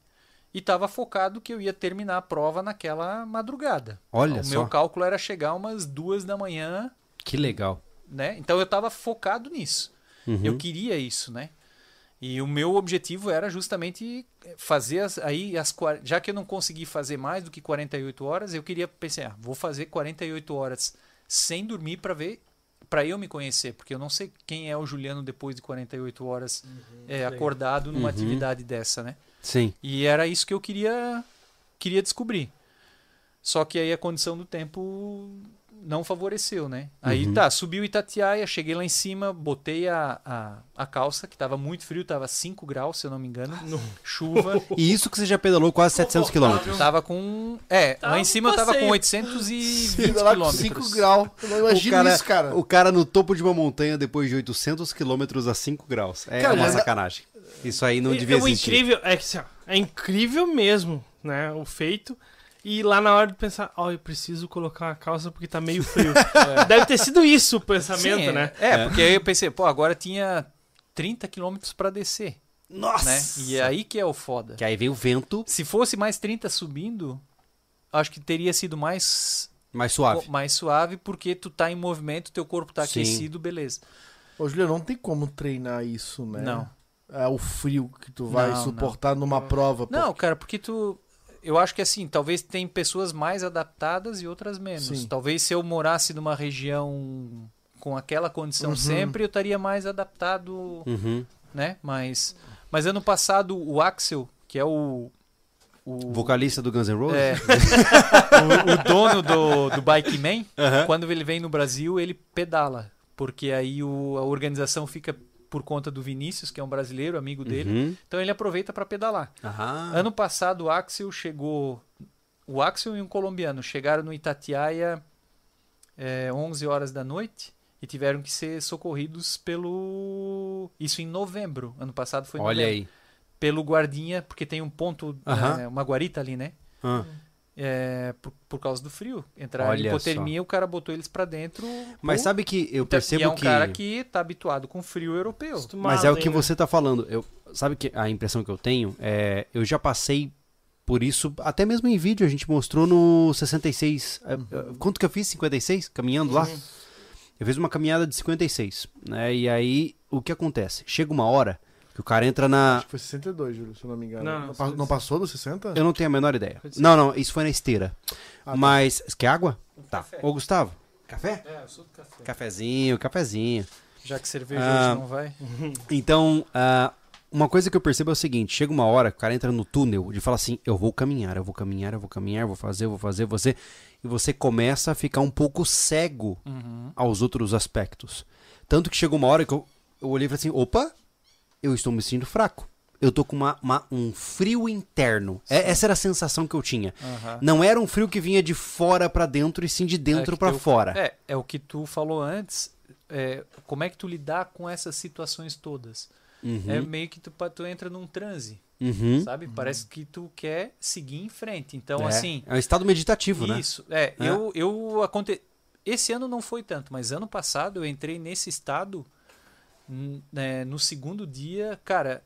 e estava focado que eu ia terminar a prova naquela madrugada. Olha o só, meu cálculo era chegar umas duas da manhã que legal. né? Então eu estava focado nisso. Uhum. Eu queria isso, né? E o meu objetivo era justamente fazer as, aí as já que eu não consegui fazer mais do que 48 horas, eu queria pensar, ah, vou fazer 48 horas sem dormir para ver para eu me conhecer, porque eu não sei quem é o Juliano depois de 48 horas é, acordado numa Uhum. atividade dessa, né? Sim. E era isso que eu queria queria descobrir. Só que aí a condição do tempo não favoreceu, né? Aí Uhum. tá, subiu Itatiaia, cheguei lá em cima, botei a, a, a calça, que tava muito frio, tava 5 graus, se eu não me engano, chuva. E isso que você já pedalou quase 700 quilômetros. tava com. É, Tava lá em cima eu tava com 820 Filho lá com quilômetros. 5 graus. Eu imagino cara, isso, cara. o cara no topo de uma montanha depois de 800 quilômetros a 5 graus. É Cara, uma mas- sacanagem. Isso aí não E- devia o existir. incrível é que assim, é incrível mesmo, né? O feito. E lá na hora de pensar, ó, eu preciso colocar a calça porque tá meio frio. Deve ter sido isso o pensamento, Sim, é, né? É, porque aí eu pensei, pô, agora tinha 30 quilômetros para descer, Nossa! né? E é aí que é o foda. Que aí veio o vento Se fosse mais 30 subindo, acho que teria sido mais mais suave. mais suave porque tu tá em movimento, teu corpo tá Sim. aquecido, beleza. Ô, Juliano, não tem como treinar isso, né? Não. É o frio que tu vai Não, suportar numa prova. Não, cara, porque tu eu acho que assim, talvez tem pessoas mais adaptadas e outras menos. Sim. Talvez se eu morasse numa região com aquela condição Uhum. sempre, eu estaria mais adaptado, Uhum. né? Mas, mas ano passado o Axel, que é o o, Vocalista do Guns N' Roses? é, o, o dono do, do Bike Man, Aham. quando ele vem no Brasil, ele pedala, porque aí o- a organização fica por conta do Vinícius, que é um brasileiro, amigo dele. Uhum. Então ele aproveita para pedalar. Aham. Ano passado o Axel chegou. O Axel e um colombiano chegaram no Itatiaia é, 11 horas da noite e tiveram que ser socorridos pelo. Isso em novembro. Ano passado foi Olha novembro. aí. Pelo guardinha, porque tem um ponto, Aham. é, uma guarita ali, né? Ah. É, por, por causa do frio. Entrar Olha em hipotermia, o cara botou eles pra dentro. Mas pô, sabe que eu então- percebo e é um que. cara que tá habituado com frio europeu. Mas é o que Acostumado, você tá falando. Eu, sabe que a impressão que eu tenho é. Eu já passei por isso, até mesmo em vídeo, a gente mostrou no 66. é, é, Quanto que eu fiz? 56? Caminhando lá? Eu fiz uma caminhada de 56. Né? E aí, o que acontece? Chega uma hora que o cara entra na. Acho que foi 62, Júlio, se eu não me engano. Não, Não, não, não passou dos 60? Eu não tenho a menor ideia. Não, não, isso foi na esteira. Ah, tá. Mas. Quer água? Tá. café. Ô, Gustavo. Café? É, eu sou do café. Cafezinho, cafezinho. Já que cerveja Ah. hoje não vai. Então, ah, uma coisa que eu percebo é o seguinte: chega uma hora que o cara entra no túnel de falar assim, eu vou caminhar, eu vou caminhar, eu vou caminhar, eu vou fazer, eu vou fazer, você. E você começa a ficar um pouco cego Uhum. aos outros aspectos. Tanto que chegou uma hora que eu, eu olhei e falei assim: opa, eu estou me sentindo fraco. Eu tô com uma, uma- um frio interno. É- essa era a sensação que eu tinha. Aham. Não era um frio que vinha de fora pra dentro e sim de dentro É que pra teu- fora. É, é o que tu falou antes. é, como é que tu lidar com essas situações todas? Uhum, É meio que tu, tu entra num transe, uhum. sabe? Parece que tu quer seguir em frente. Então, é, assim, é um estado meditativo, né? isso. É, É. eu, eu aconte... Esse ano não foi tanto, mas ano passado eu entrei nesse estado né, no segundo dia, cara.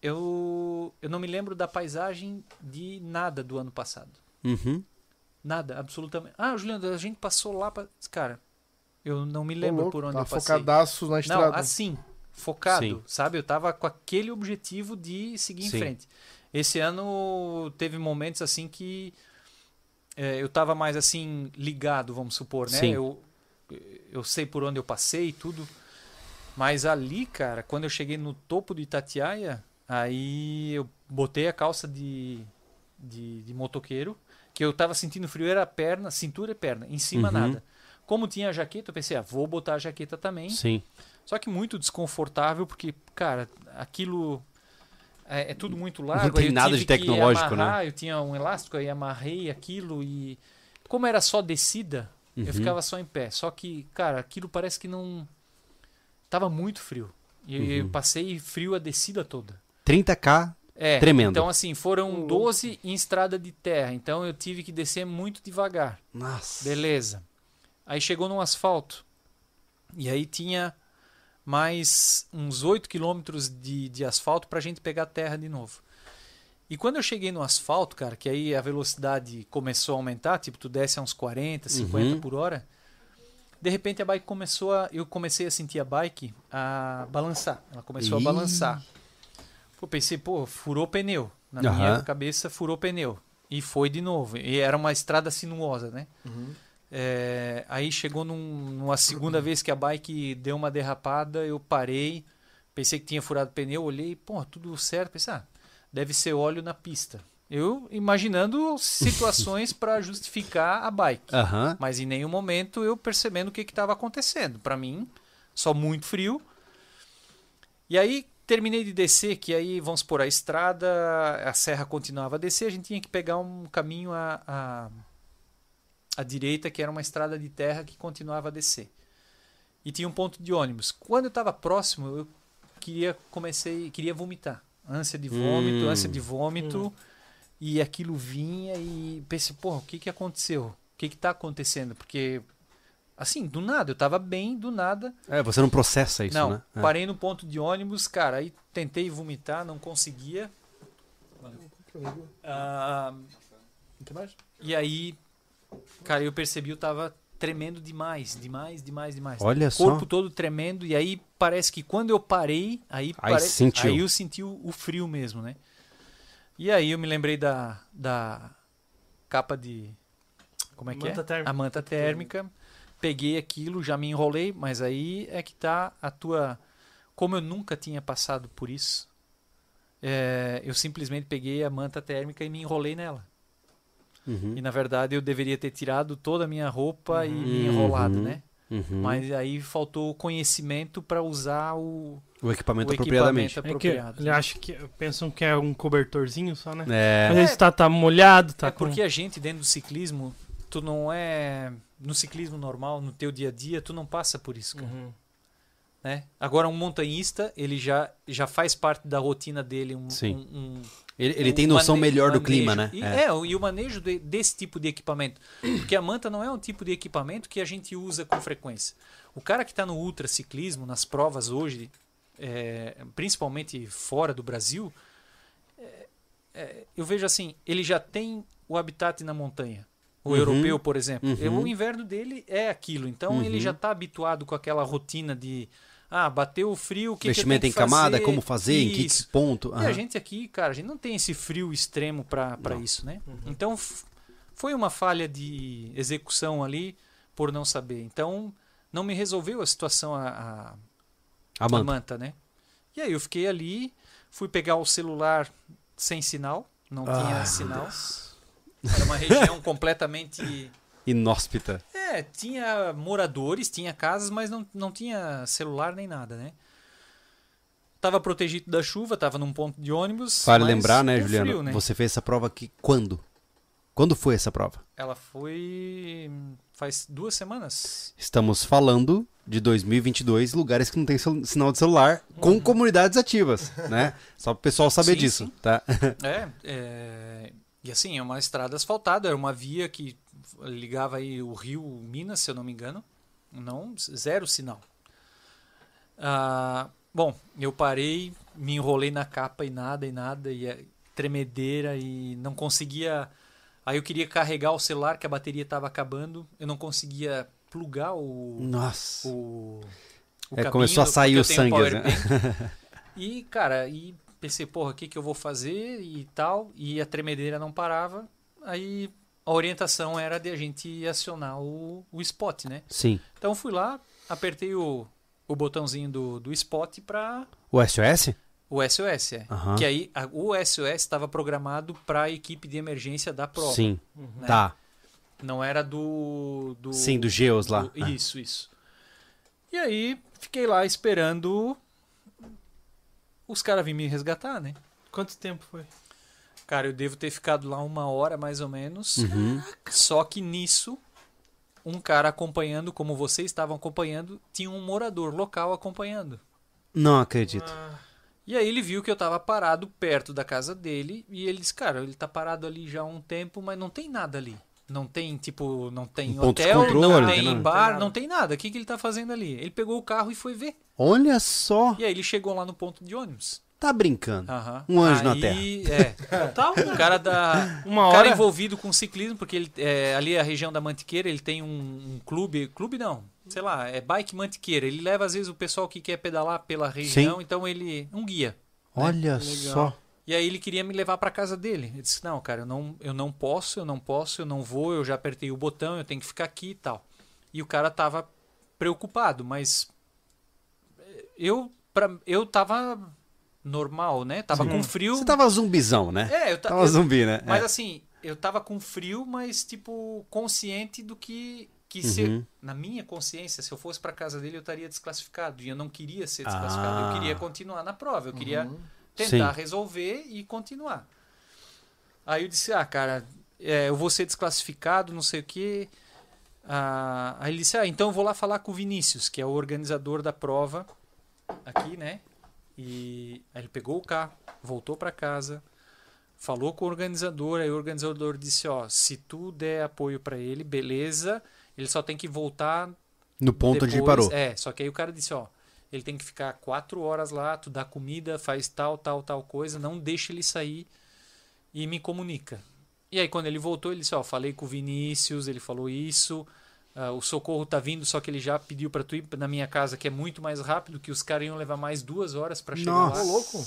Eu, eu não me lembro da paisagem de nada do ano passado. Uhum. Nada, absolutamente. Ah, Juliano, a gente passou lá pra. Cara, eu não me lembro por onde tá eu passei. focadaço na Não, estrada. assim, focado, Sim. sabe? Eu tava com aquele objetivo de seguir em Sim. frente. Esse ano teve momentos assim que é, eu tava mais assim ligado, vamos supor, né? Sim. Eu, eu sei por onde eu passei e tudo. Mas ali, cara, quando eu cheguei no topo do Itatiaia, aí eu botei a calça de, de, de motoqueiro, que eu tava sentindo frio, era a perna, cintura e perna, em cima Uhum. nada. Como tinha a jaqueta, eu pensei, ah, vou botar a jaqueta também. Sim. Só que muito desconfortável, porque, cara, aquilo é, é tudo muito largo. Não tem nada de tecnológico, né? amarrar, Eu tinha um elástico, aí amarrei aquilo e. Como era só descida, Uhum. eu ficava só em pé. Só que, cara, aquilo parece que não. Tava muito frio. E Uhum. eu passei frio a descida toda. 30k, É, Tremendo. Então, assim, foram Uhum. 12 em estrada de terra. Então eu tive que descer muito devagar. nossa. Beleza. Aí chegou num asfalto. E aí tinha mais uns 8 quilômetros de, de asfalto pra gente pegar terra de novo. E quando eu cheguei no asfalto, cara, que aí a velocidade começou a aumentar, tipo, tu desce a uns 40, 50 Uhum. por hora. De repente a bike começou a. Eu comecei a sentir a bike a balançar. Ela começou Ih. a balançar. Pô, pensei, pô, furou o pneu. Na minha Aham. cabeça, furou o pneu. E foi de novo. E era uma estrada sinuosa, né? Uhum. É, aí chegou num- numa segunda vez que a bike deu uma derrapada, eu parei, pensei que tinha furado o pneu, olhei, pô, tudo certo, pensei, ah, deve ser óleo na pista. Eu imaginando situações para justificar a bike, Aham. mas em nenhum momento eu percebendo o que estava acontecendo. Para mim, só muito frio. E aí terminei de descer, que aí vamos por a estrada, a serra continuava a descer, a gente tinha que pegar um caminho a, a à direita, que era uma estrada de terra que continuava a descer. E tinha um ponto de ônibus. Quando eu estava próximo, eu queria comecei, queria vomitar. Ânsia de vômito, Hum. ânsia de vômito. E aquilo vinha e pensei, porra, o que que aconteceu? O que que tá acontecendo? Porque assim, do nada, eu tava bem, do nada. É, você não processa isso, não, né? É. parei no ponto de ônibus, cara, aí tentei vomitar, não conseguia. Ah, e aí, cara, eu percebi eu tava tremendo demais, demais, demais, demais. Olha o só. corpo todo tremendo e aí parece que quando eu parei, aí, Aí pare- sentiu. aí eu senti o, o frio mesmo, né? E aí eu me lembrei da, da capa de como é que Manta é? térmica. A manta térmica. peguei aquilo, já me enrolei, mas aí é que tá a tua. Como eu nunca tinha passado por isso, é, eu simplesmente peguei a manta térmica e me enrolei nela. Uhum. E na verdade eu deveria ter tirado toda a minha roupa e me Uhum. enrolado, né? Uhum. Mas aí faltou conhecimento para usar o, o equipamento o apropriadamente. É que ele acha que pensam que é um cobertorzinho só, né? É. Mas ele tá, tá molhado, tá é com... porque a gente dentro do ciclismo, tu não é no ciclismo normal, no teu dia a dia, tu não passa por isso, cara, Uhum. né? Agora um montanhista, ele já já faz parte da rotina dele um, Sim. um- um- Ele, ele o tem noção mane- melhor do manejo. clima, né? E, É. é, o- e o manejo de- desse tipo de equipamento. Porque a manta não é um tipo de equipamento que a gente usa com frequência. O cara que está no ultraciclismo, nas provas hoje, é, principalmente fora do Brasil, é, é, eu vejo assim, ele já tem o habitat na montanha. O Uhum. europeu, por exemplo. Uhum. O inverno dele é aquilo. Então ele Uhum. já está habituado com aquela rotina de ah, bateu o frio, o que, que Investimento tenho em que camada, fazer? como fazer, em que Isso. ponto. E a gente aqui, cara, a gente não tem esse frio extremo para isso, né? Então f- foi uma falha de execução ali por não saber. Então não me resolveu a situação a, a, A a manta. manta, né? E aí eu fiquei ali, fui pegar o celular sem sinal, não tinha Ah, sinal. Era uma região completamente Inóspita. é, tinha moradores, tinha casas, mas não, não tinha celular nem nada, né? Tava protegido da chuva, tava num ponto de ônibus. Mas lembrar, né, Juliano? frio, né? Você fez essa prova aqui quando? Quando foi essa prova? Ela foi faz duas semanas. Estamos falando de 2022, lugares que não tem sinal de celular, com comunidades ativas, né? Só para o pessoal saber Sim, disso, sim. tá? É, é, e assim, é uma estrada asfaltada, era uma via que ligava aí o Rio Minas, se eu não me engano. Não, zero sinal. Ah, bom, eu parei, me enrolei na capa e nada, e nada, e é tremedeira, e não conseguia. Aí eu queria carregar o celular, que a bateria estava acabando, eu não conseguia plugar o, Nossa. o, o É, começou a sair o um sangue, né? E, cara, e pensei, porra, o que, que eu vou fazer e tal. E a tremedeira não parava. Aí a orientação era de a gente acionar o, o spot, né? Sim. Então fui lá, apertei o, o botãozinho do, do spot para O SOS? O SOS, é. Aham. Que aí a- o SOS estava programado para a equipe de emergência da prova. Sim. né? Tá. Não era do. do Sim, do Geos lá. do- Ah. Isso, isso. E aí fiquei lá esperando os caras virem me resgatar, né? Quanto tempo foi? Cara, eu devo ter ficado lá uma hora mais ou menos. Uhum. Só que nisso, um cara acompanhando, como vocês estavam acompanhando, tinha um morador local acompanhando. Não acredito. E aí ele viu que eu tava parado perto da casa dele e ele disse, cara, ele tá parado ali já há um tempo, mas não tem nada ali. Não tem, tipo, não tem Um hotel, controle, não não tem nada. bar, Não tem nada. não tem nada. O que, que ele tá fazendo ali? Ele pegou o carro e foi ver. Olha só. E aí ele chegou lá no ponto de ônibus. Tá brincando. Aham. Um anjo na Aí, É. Tá, O cara da. Uma o cara hora. envolvido com ciclismo, porque ele, é, ali é a região da Mantiqueira, ele tem um, um clube. Clube não, sei lá, é bike Mantiqueira. Ele leva, às vezes, o pessoal que quer pedalar pela região, então ele. Um guia. Olha Legal. só. E aí ele queria me levar para casa dele. Eu disse: "Não, cara, eu não, eu não posso, eu não posso, eu não vou, eu já apertei o botão, eu tenho que ficar aqui e tal". E o cara tava preocupado, mas eu pra, eu tava normal, né? Tava com frio. Você tava zumbizão, né? É, eu, ta- Tava eu- zumbi, né? mas É. assim, eu tava com frio, mas tipo consciente do que que Uhum. se na minha consciência, se eu fosse para casa dele, eu estaria desclassificado e eu não queria ser desclassificado, Ah. eu queria continuar na prova, eu queria Uhum. tentar Sim. resolver e continuar. Aí eu disse, ah, cara, é, eu vou ser desclassificado, não sei o quê. Ah, aí ele disse, ah, então eu vou lá falar com o Vinícius, que é o organizador da prova aqui, né? E aí ele pegou o carro, voltou para casa, falou com o organizador, aí o organizador disse, ó, se tu der apoio para ele, beleza, ele só tem que voltar No ponto onde ele depois- parou. É, só que aí o cara disse, ó, ele tem que ficar quatro horas lá, tu dá comida, faz tal, tal, tal coisa, não deixa ele sair e me comunica. E aí quando ele voltou, ele disse, ó, falei com o Vinícius, ele falou isso, ah, o socorro tá vindo, só que ele já pediu pra tu ir na minha casa, que é muito mais rápido, que os caras iam levar mais duas horas pra chegar Nossa. lá. Louco.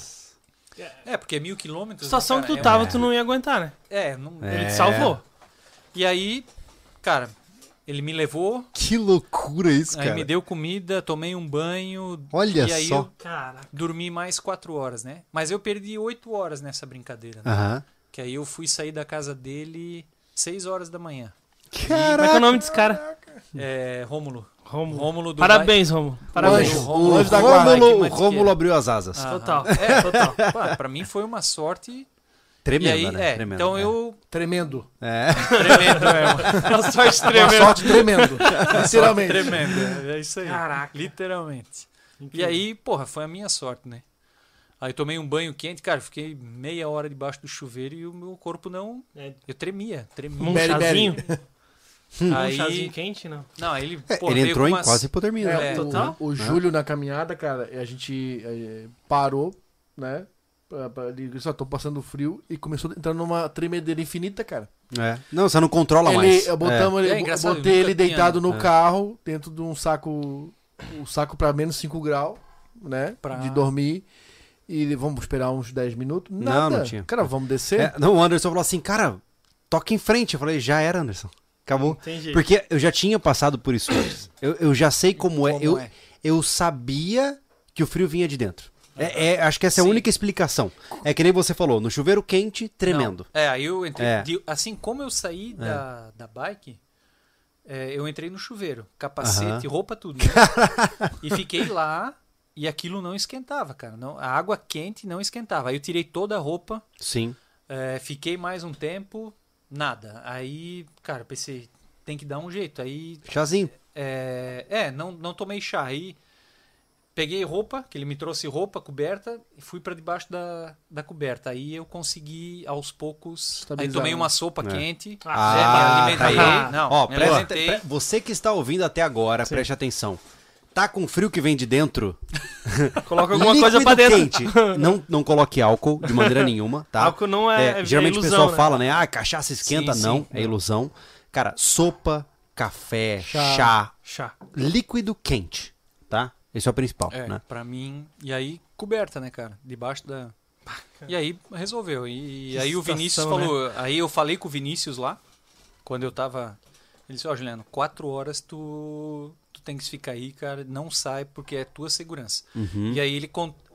É, porque é mil quilômetros. A situação né, que tu É tava, um- tu não ia aguentar, né? É, não, Ele É. te salvou. E aí, cara, Ele me levou, Que loucura isso, aí cara. me deu comida, tomei um banho. Olha e aí só. eu Caraca. dormi mais quatro horas, né? Mas eu perdi oito horas nessa brincadeira, né? Aham. Que aí eu fui sair da casa dele seis horas da manhã. Como é que é o nome desse cara? É, Rômulo. Rômulo. Rômulo do Parabéns, Rômulo. O Parabéns. anjo, Rômulo- o anjo da guarda. Rômulo, Rômulo abriu as asas. Ah. Total. É. Total. Pá, pra mim foi uma sorte. Tremenda, e aí, né? é, Tremenda, então né? eu. Tremendo. É. Tremendo, é. Uma sorte Uma tremenda. sorte tremendo. Literalmente. Tremenda. É isso aí. Caraca. Literalmente. E aí, porra, foi a minha sorte, né? Aí tomei um banho quente, cara, fiquei meia hora debaixo do chuveiro e o meu corpo não. É. Eu tremia, tremia. Um chazinho? Um Aí. chazinho quente, não. Não, aí ele. É, pô, ele entrou com em quase hipotermia. É, né? É, o, total. o Júlio na caminhada, cara, a gente eh, parou, né? Ele disse, ó, tô passando frio e começou a entrar numa tremedeira infinita, cara. É. Não, você não controla Ele, mais. eu botamos É. ele, É botei ele deitado no É. carro, dentro de um saco, um saco pra menos 5 graus, né? Pra- De dormir. E vamos esperar uns 10 minutos? Não, Nada. não tinha. Cara, vamos descer? É, não, o Anderson falou assim, cara, toca em frente. Eu falei, já era, Anderson. Acabou. Entendi. Porque eu já tinha passado por isso antes. Eu, eu já sei como, é. Como Eu, é. eu sabia que o frio vinha de dentro. É, é- acho que essa é a Sim. única explicação. É que nem você falou, no chuveiro quente, tremendo. Não, É, aí eu entrei. É. assim como eu saí da, da bike, é, eu entrei no chuveiro. Capacete, roupa, tudo. né? e fiquei lá e aquilo não esquentava, cara. Não, a água quente não esquentava. Aí eu tirei toda a roupa, Sim. é, fiquei mais um tempo, nada. Aí, cara, pensei, tem que dar um jeito. Aí Chazinho. é, é, não, não tomei chá. Aí peguei roupa, que ele me trouxe roupa, coberta, e fui para debaixo da, da coberta. Aí eu consegui, aos poucos. Aí tomei né? uma sopa É. quente. Ah, né, me alimentei. tá. Não, Ó, me presta- alimentei. pre- você que está ouvindo até agora, preste atenção. Tá com frio que vem de dentro? Coloca alguma coisa pra dentro. quente. Não, não coloque álcool de maneira nenhuma, tá? Álcool não é, é geralmente ilusão, o pessoal né? fala, né? Ah, cachaça esquenta. Sim, não, sim. é ilusão. Cara, sopa, café, Chá. chá, Chá. líquido quente, tá? Esse é o principal, É, né? pra mim. E aí, coberta, né, cara? Debaixo da. E aí resolveu. E, Que aí o situação, Vinícius né? falou. Aí eu falei com o Vinícius lá, quando eu tava. Ele disse, ó, Juliano, quatro horas tu, tu tem que ficar aí, cara. Não sai porque é tua segurança. Uhum. E aí ele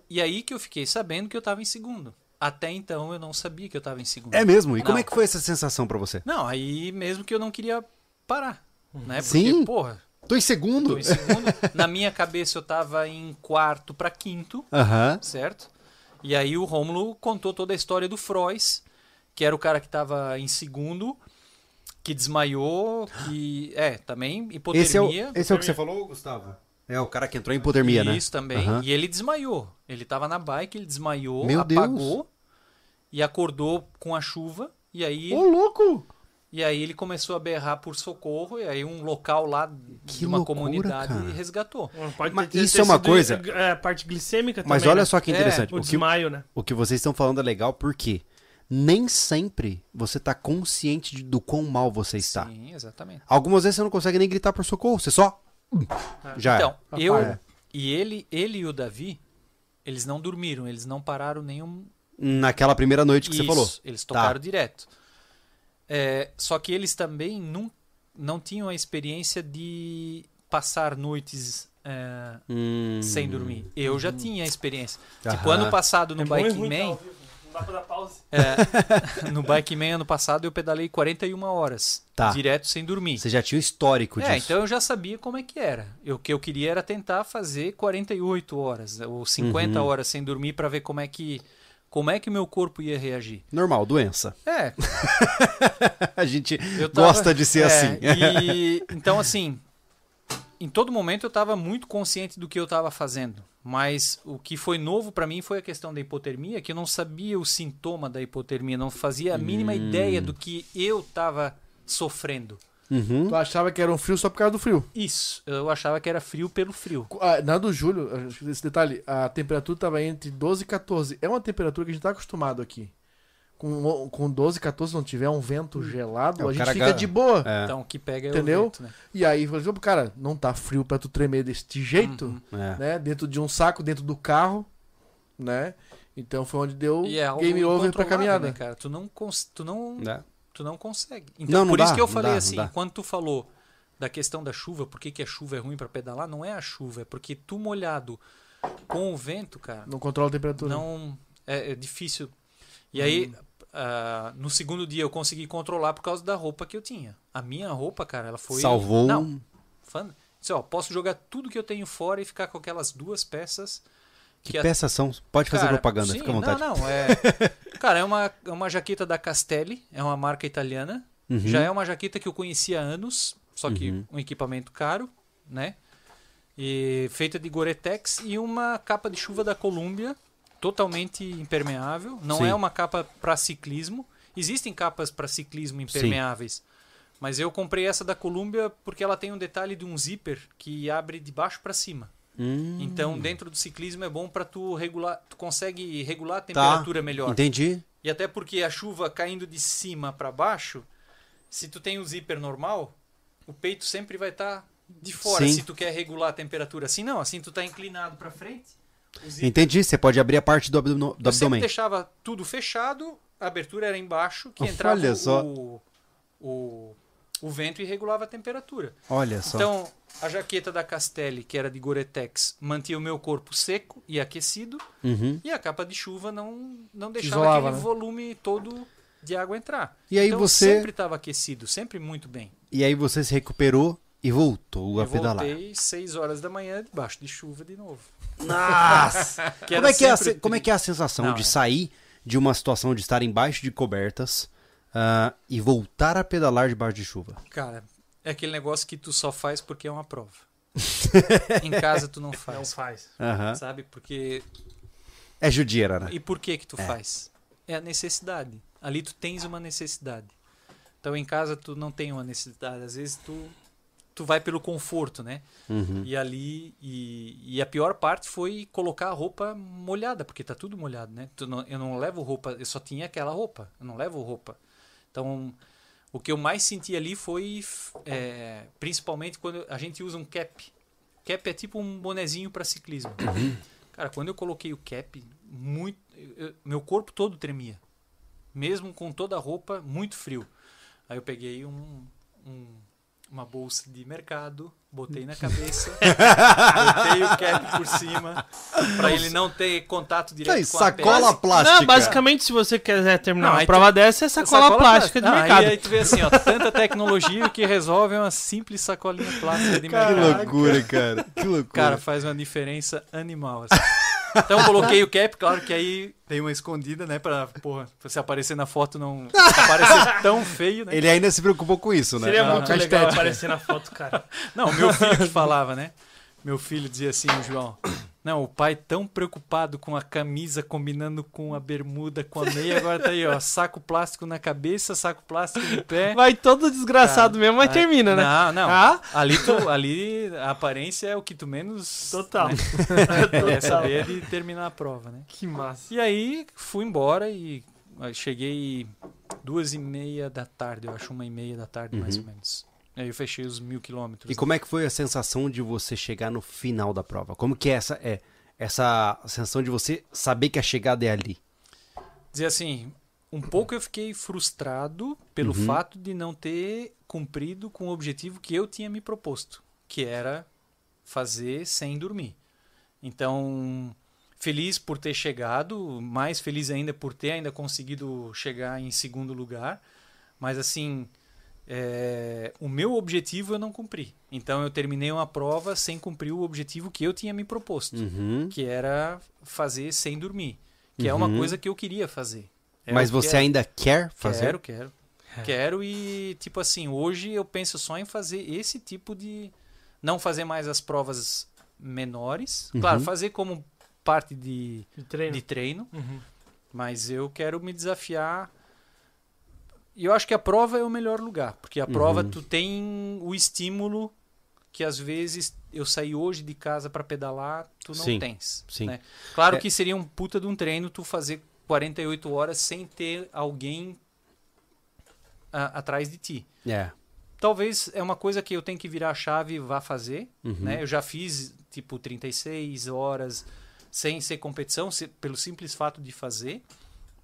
E aí que eu fiquei sabendo que eu tava em segundo. Até então eu não sabia que eu tava em segundo. É mesmo? E como Não. é que foi essa sensação pra você? Não, aí mesmo que eu não queria parar. Né? Porque, Sim. porra, Tô em segundo. tô em segundo. Na minha cabeça eu tava em quarto pra quinto Aham. certo? E aí o Rômulo contou toda a história do Frois, que era o cara que estava em segundo, que desmaiou, que é, também hipotermia. Esse, é o, esse é o que você falou, Gustavo? É o cara que entrou em hipotermia, né? Isso também. Aham. E ele desmaiou. Ele estava na bike, ele desmaiou, Meu Deus. apagou e acordou com a chuva. E aí, Ô, louco! e aí ele começou a berrar por socorro. E aí um local lá Que de uma loucura, comunidade cara. resgatou. Pode Mas ter- isso ter é uma coisa- É, a parte glicêmica Mas também, olha né? só que É, interessante. O o, que, desmaio, né? o que vocês estão falando é legal porque nem sempre você tá consciente de- do quão mal você está. Sim, exatamente. Algumas vezes você não consegue nem gritar por socorro, você só. Já Então, é. eu É. e ele, ele e o Davi, eles não dormiram, eles não pararam nenhum. Naquela primeira noite que você Isso, falou. Eles Tá. tocaram direto. É, só que eles também não, não tinham a experiência de passar noites é, Hum. sem dormir. Eu já tinha a experiência. Tipo, Aham. ano passado no É Bike tá Man. Não dá pra dar pausa. é, no Bike Man ano passado eu pedalei 41 horas, Tá. direto sem dormir. Você já tinha o histórico É, disso. então eu já sabia como é que era. Eu- O que eu queria era tentar fazer 48 horas ou 50 Uhum. horas sem dormir para ver como é que como é que o meu corpo ia reagir. Normal, doença. É, A gente tava- gosta de ser é, assim. E então assim, em todo momento eu estava muito consciente do que eu estava fazendo, mas o que foi novo para mim foi a questão da hipotermia, que eu não sabia o sintoma da hipotermia, não fazia a mínima Hum. ideia do que eu estava sofrendo. Uhum. Tu achava que era um frio só por causa do frio. Isso, eu achava que era frio pelo frio. Ah, Na do Júlio, esse detalhe, a temperatura tava entre 12 e 14. É uma temperatura que a gente tá acostumado aqui. Com, com 12, 14, não tiver um vento gelado, É, a gente fica de boa. É. Então, o que pega é Entendeu? o vento, né? E aí, falou assim, cara, não tá frio pra tu tremer deste jeito, Uhum. É. né? Dentro de um saco, dentro do carro, né? Então foi onde deu E é game over pra incontrolável, caminhada. Né, cara? Tu não, cons- tu não, É. tu não consegue. Então, Não, não por dá, isso que eu falei dá, assim, quando tu falou, da questão da chuva, por que, que a chuva é ruim para pedalar, não é a chuva, é porque tu molhado com o vento, cara, Não controla a temperatura. não é, é difícil. E aí, ah, no segundo dia eu consegui controlar por causa da roupa que eu tinha. A minha roupa, cara, ela foi Salvou. Não, Fã- Disse, ó, posso jogar tudo que eu tenho fora e ficar com aquelas duas peças Que a- peças são? Pode fazer Cara, propaganda, sim, fica à vontade. Não, não, é. Cara, é uma, é uma jaqueta da Castelli, é uma marca italiana. Uhum. Já é uma jaqueta que eu conhecia há anos, só que Uhum. um equipamento caro, né? E feita de Gore-Tex e uma capa de chuva da Columbia, totalmente impermeável. Não Sim. é uma capa para ciclismo. Existem capas para ciclismo impermeáveis. Mas eu comprei essa da Columbia porque ela tem um detalhe de um zíper que abre de baixo para cima. Hum, Então, dentro do ciclismo é bom para tu regular, tu consegue regular a tá. temperatura melhor. Entendi. E até porque a chuva caindo de cima para baixo, se tu tem o zíper normal, o peito sempre vai estar de fora Sim. se tu quer regular a temperatura. Assim não, assim tu tá inclinado para frente. Entendi. Você pode abrir a parte do, abdom- do eu abdômen. deixava tudo fechado, a abertura era embaixo, que Olha entrava só. o, o, o vento e regulava a temperatura. Olha só. Então, a jaqueta da Castelli, que era de Gore-Tex, mantinha o meu corpo seco e aquecido, Uhum. e a capa de chuva não, não deixava isolava, aquele né? volume todo de água entrar. E aí então, você- sempre estava aquecido, sempre muito bem. E aí você se recuperou e voltou a Eu pedalar. voltei 6 horas da manhã debaixo de chuva de novo. Nossa! Como, é que é a, como é que é a sensação Não, de é. sair de uma situação de estar embaixo de cobertas ah, e voltar a pedalar debaixo de chuva? Cara, é aquele negócio que tu só faz porque é uma prova. em casa tu não Não faz, faz. Aham. sabe? Porque É judiera, né? E por que que tu faz? É a necessidade. Ali tu tens uma necessidade. Então em casa tu não tem uma necessidade. Às vezes tu tu vai pelo conforto, né? Uhum. E ali e, e a pior parte foi colocar a roupa molhada, porque tá tudo molhado, né? Tu não- eu não levo roupa, eu só tinha aquela roupa. Eu não levo roupa. Então o que eu mais senti ali foi é, principalmente quando a gente usa um cap. Cap é tipo um bonezinho para ciclismo. Cara, quando eu coloquei o cap, muito, eu- meu corpo todo tremia. Mesmo com toda a roupa, muito frio. Aí eu peguei um, um- uma bolsa de mercado, botei na cabeça, botei o cap por cima, para ele não ter contato direto Aí, com a sacola plástica. Não, basicamente, se você quiser terminar Não, uma prova tu- dessa, é sacola, plástica de Não, mercado. Aí, aí tu vê assim, ó, tanta tecnologia que resolve uma simples sacolinha plástica de Que mercado. loucura, cara. Que loucura. Cara, faz uma diferença animal. assim. Então eu coloquei o cap, claro que aí tem uma escondida, né? Pra, porra, pra você aparecer na foto não aparecer tão feio, né? Ele ainda se preocupou com isso, né? Seria Não, muito a legal estética. aparecer na foto, cara. Não, meu filho que falava, né? Meu filho dizia assim, João. Não, o pai tão preocupado com a camisa combinando com a bermuda, com a meia, agora tá aí, ó, saco plástico na cabeça, saco plástico no pé. Vai todo desgraçado mesmo, mas Ah, termina, né? Não, não. Ah? Ali, tu, ali a aparência é o que tu menos Total. né, quer saber de terminar a prova, né? Que massa. E aí fui embora e ah, cheguei duas e meia da tarde, eu acho uma e meia da tarde mais ou menos. Aí eu fechei os mil quilômetros. E como é que foi a sensação de você chegar no final da prova? Como que é essa, é, essa sensação de você saber que a chegada é ali? Dizer assim, um pouco eu fiquei frustrado pelo Uhum. fato de não ter cumprido com o objetivo que eu tinha me proposto, que era fazer sem dormir. Então, feliz por ter chegado, mais feliz ainda por ter ainda conseguido chegar em segundo lugar, mas assim, é, o meu objetivo eu não cumpri. Então eu terminei uma prova sem cumprir o objetivo que eu tinha me proposto Uhum. que era fazer sem dormir, que é uma Uhum. coisa que eu queria fazer. É Mas você é- ainda quer fazer? Quero, quero. Quero e, tipo assim, hoje eu penso só em fazer esse tipo de. Não fazer mais as provas menores. Uhum. Claro, fazer como parte de, De treino. de treino, Uhum. mas eu quero me desafiar. E eu acho que a prova é o melhor lugar, porque a prova Uhum. tu tem o estímulo que às vezes eu sair hoje de casa para pedalar, tu não Sim, tens. sim. né? Claro É. que seria um puta de um treino tu fazer 48 horas sem ter alguém a- atrás de ti. É. Talvez é uma coisa que eu tenho que virar a chave e vá fazer. Uhum. Né? Eu já fiz tipo 36 horas sem ser competição, se- pelo simples fato de fazer.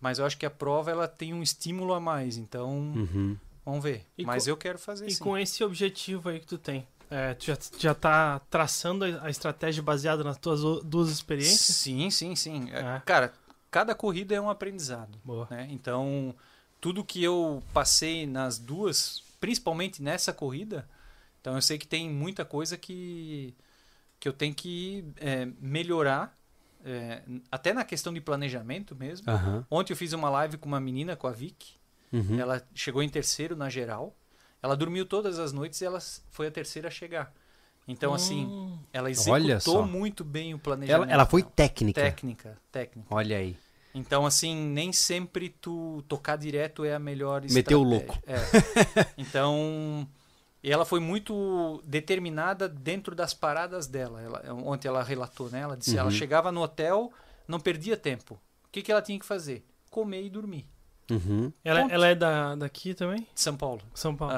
Mas eu acho que a prova ela tem um estímulo a mais. Então, Uhum. Vamos ver. E Mas co- eu quero fazer E sim. com esse objetivo aí que tu tem, é, tu já, já tá traçando a estratégia baseada nas tuas duas experiências? Sim, sim, sim. É, É. Cara, cada corrida é um aprendizado. Boa. né? Então, tudo que eu passei nas duas, principalmente nessa corrida, então eu sei que tem muita coisa que, que eu tenho que é, melhorar, é, até na questão de planejamento mesmo. Aham. Ontem eu fiz uma live com uma menina, com a Vic, Uhum. ela chegou em terceiro na geral, ela dormiu todas as noites e ela foi a terceira a chegar. Então, assim, Hum, ela Olha executou muito bem o planejamento. Ela, ela foi técnica. técnica, técnica. Olha aí. Então, assim, nem sempre tu tocar direto é a melhor Meteu o estratégia. É. Então, e ela foi muito determinada dentro das paradas dela. Ela, ontem ela relatou, né? Ela disse, ela Uhum. chegava no hotel, não perdia tempo. O que, que ela tinha que fazer? Comer e dormir. Uhum. ela, ela é da, daqui também? De São Paulo. São Paulo.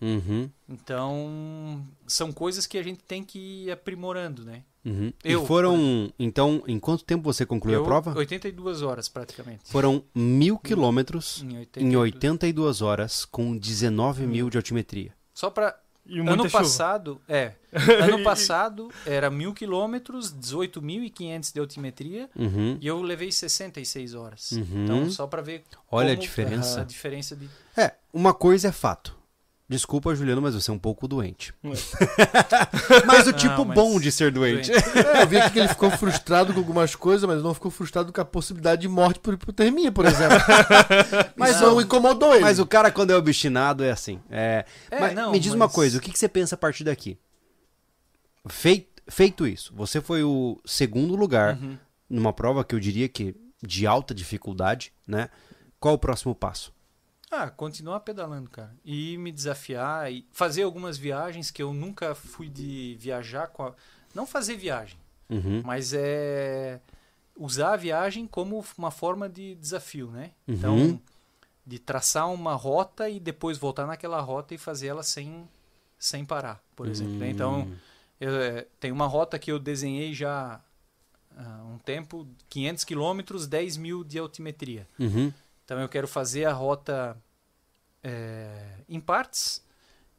Uhum. Então, são coisas que a gente tem que ir aprimorando, né? Uhum. Eu, e foram. Então, em quanto tempo você concluiu Eu- a prova? 82 horas, praticamente. Foram mil quilômetros Em em 82. 82 horas com 19 mil de altimetria. Só para E ano chuva. passado, é. Ano passado era mil quilômetros, 18.500 de altimetria Uhum. e eu levei 66 horas. Uhum. Então, só para ver Olha a diferença. a diferença de. É, uma coisa é fato. Desculpa, Juliano, mas você é um pouco doente. Mas o Não, tipo mas- bom de ser doente. É, eu vi aqui que ele ficou frustrado com algumas coisas, mas não ficou frustrado com a possibilidade de morte por hipotermia, por exemplo. mas Não. não incomodou ele. Mas o cara, quando é obstinado, é assim. É, É, mas não, me diz uma mas- coisa, o que, que você pensa a partir daqui? Feito, feito isso, você foi o segundo lugar Uhum. numa prova que eu diria que de alta dificuldade, né? Qual o próximo passo? Ah, continuar pedalando, cara. E me desafiar e fazer algumas viagens que eu nunca fui de viajar com a... Não fazer viagem, Uhum. mas é usar a viagem como uma forma de desafio, né? Uhum. Então, de traçar uma rota e depois voltar naquela rota e fazer ela sem, sem parar, por exemplo. né? Então, Hum. eu, é, tem uma rota que eu desenhei já há um tempo, 500 quilômetros, 10 mil de altimetria. Uhum. Então eu quero fazer a rota é, em partes,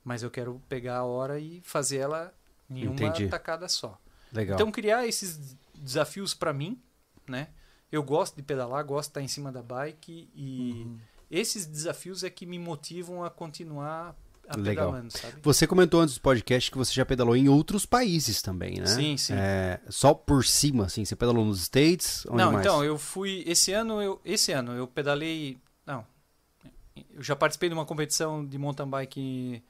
mas eu quero pegar a hora e fazer ela em Entendi. uma tacada só. Legal. Então criar esses desafios para mim, né? Eu gosto de pedalar, gosto de estar em cima da bike e Uhum. esses desafios é que me motivam a continuar a Legal. pedalando, sabe? Você comentou antes do podcast que você já pedalou em outros países também, né? Sim, sim. É, só por cima, assim. Você pedalou nos States? Onde não, mais? então, eu fui. Esse ano eu, esse ano eu pedalei. Não. Eu já participei de uma competição de mountain bike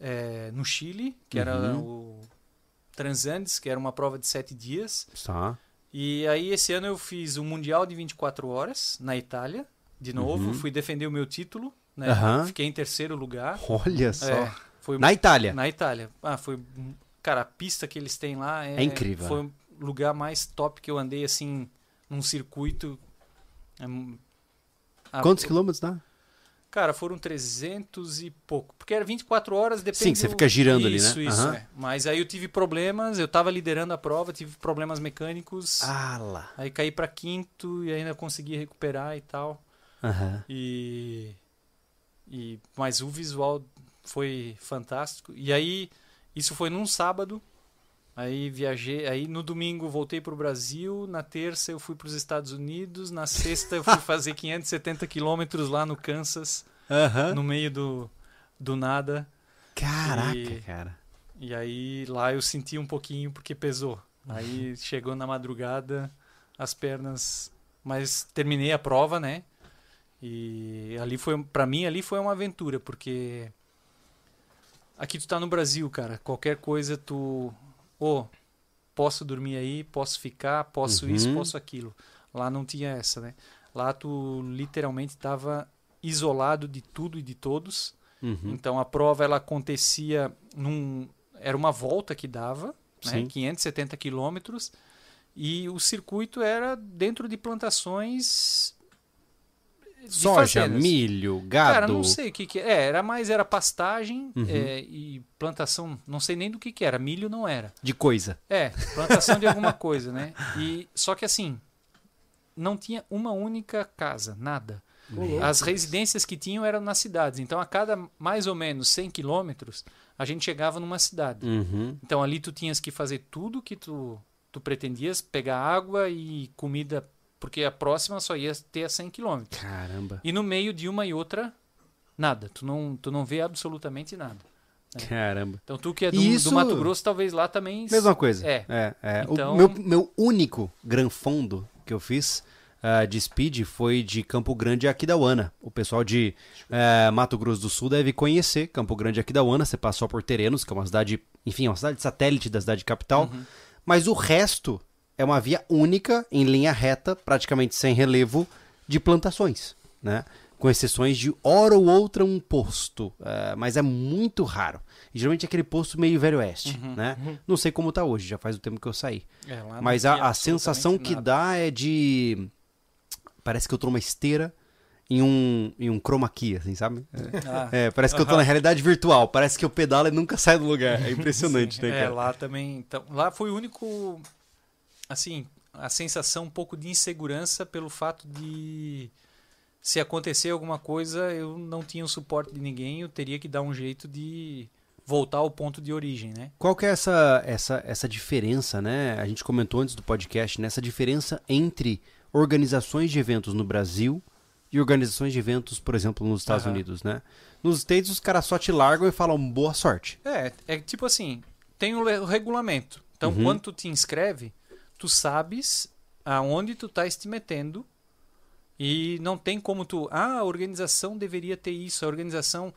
é, no Chile, que era Uhum. o Transandes, que era uma prova de sete dias. Tá. E aí esse ano eu fiz o Mundial de 24 horas na Itália, de novo. Uhum. Fui defender o meu título, né? Aham. Fiquei em terceiro lugar. Olha só. É, foi Na Itália. na Itália. Ah, foi. Cara, a pista que eles têm lá é, É incrível. Foi o lugar mais top que eu andei assim num circuito. É, a- Quantos quilômetros dá? Cara, foram 300 e pouco. Porque era 24 horas, depende. Sim, você fica girando ali, né? Isso, isso. Aham. é. Mas aí eu tive problemas, eu tava liderando a prova, tive problemas mecânicos. Ah lá. Aí caí pra quinto e ainda consegui recuperar e tal. Aham. E, e mas o visual foi fantástico. E aí isso foi num sábado. Aí viajei, aí no domingo voltei pro Brasil, na terça eu fui para os Estados Unidos, na sexta eu fui fazer 570 quilômetros lá no Kansas, Aham. no meio do, do nada. Caraca, E- cara. E aí lá eu senti um pouquinho porque pesou. Aí chegou na madrugada, as pernas, mas terminei a prova, né? E ali foi para mim ali foi uma aventura, porque aqui tu tá no Brasil, cara, qualquer coisa tu, ô, posso dormir aí, posso ficar, posso Uhum. isso, posso aquilo. Lá não tinha essa, né? Lá tu literalmente estava isolado de tudo e de todos. Uhum. Então a prova ela acontecia num era uma volta que dava, né, Sim. 570 quilômetros e o circuito era dentro de plantações Soja, fazendas. milho, gado. Cara, não sei o que que é, era mais era pastagem Uhum. é, e plantação, não sei nem do que que era, milho não era. De coisa. É, plantação de alguma coisa, né? E só que assim, não tinha uma única casa, nada. As residências que tinham eram nas cidades. Então, a cada mais ou menos 100 quilômetros, a gente chegava numa cidade. Uhum. Então, ali tu tinhas que fazer tudo que tu, tu pretendias, pegar água e comida, porque a próxima só ia ter a 100 quilômetros. Caramba. E no meio de uma e outra, nada. Tu não, tu não vê absolutamente nada. Caramba. Então, tu que é do, Isso- do Mato Grosso, talvez lá também... Mesma coisa. É. é, é. Então- O meu, meu único gran fundo que eu fiz ah, de speed foi de Campo Grande e Aquidauana. O pessoal de eh, Mato Grosso do Sul deve conhecer Campo Grande e Aquidauana. Você passou por Terenos, que é uma cidade, enfim, é uma cidade satélite da cidade capital. Mas o resto é uma via única, em linha reta, praticamente sem relevo, de plantações, né? Com exceções de hora ou outra um posto, eh, mas é muito raro. E geralmente é aquele posto meio velho oeste, né? Não sei como tá hoje, já faz o tempo que eu saí. É, Mas a, a sensação que nada. dá é de. Parece que eu tô numa esteira em um, em um chroma key, assim, sabe? Ah, É, parece que eu tô na realidade virtual. Parece que eu pedalo e nunca saio do lugar. É impressionante, Sim, né, é, cara? lá também. Então, lá foi o único. Assim, a sensação um pouco de insegurança pelo fato de. Se acontecer alguma coisa, eu não tinha o suporte de ninguém, eu teria que dar um jeito de voltar ao ponto de origem, né? Qual que é essa, essa, essa diferença, né? A gente comentou antes do podcast, né? Essa diferença entre organizações de eventos no Brasil e organizações de eventos, por exemplo, nos Estados Aham. Unidos, né? Nos States, os caras só te largam e falam boa sorte. É, é tipo assim, tem o regulamento. Então, Uhum. quando tu te inscreve, tu sabes aonde tu estás te metendo e não tem como tu, ah, a organização deveria ter isso, a organização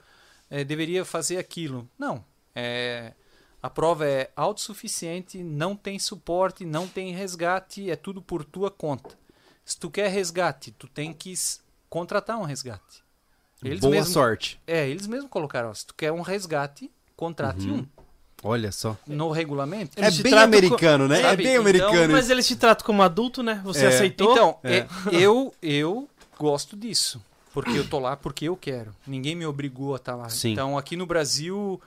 eh, deveria fazer aquilo. Não, é, a prova é autossuficiente, não tem suporte, não tem resgate, é tudo por tua conta. Se tu quer resgate, tu tem que contratar um resgate. Eles boa mesmo, sorte. É, eles mesmos colocaram, ó, se tu quer um resgate, contrate Uhum. um. Olha só. No regulamento. É Eles te bem tratam americano, né? É Sabe? bem Então, americano Mas isso. eles te tratam como adulto, né? Você É. aceitou? Então, É. é, eu eu gosto disso. Porque eu tô lá porque eu quero. Ninguém me obrigou a estar lá. Sim. Então, aqui no Brasil,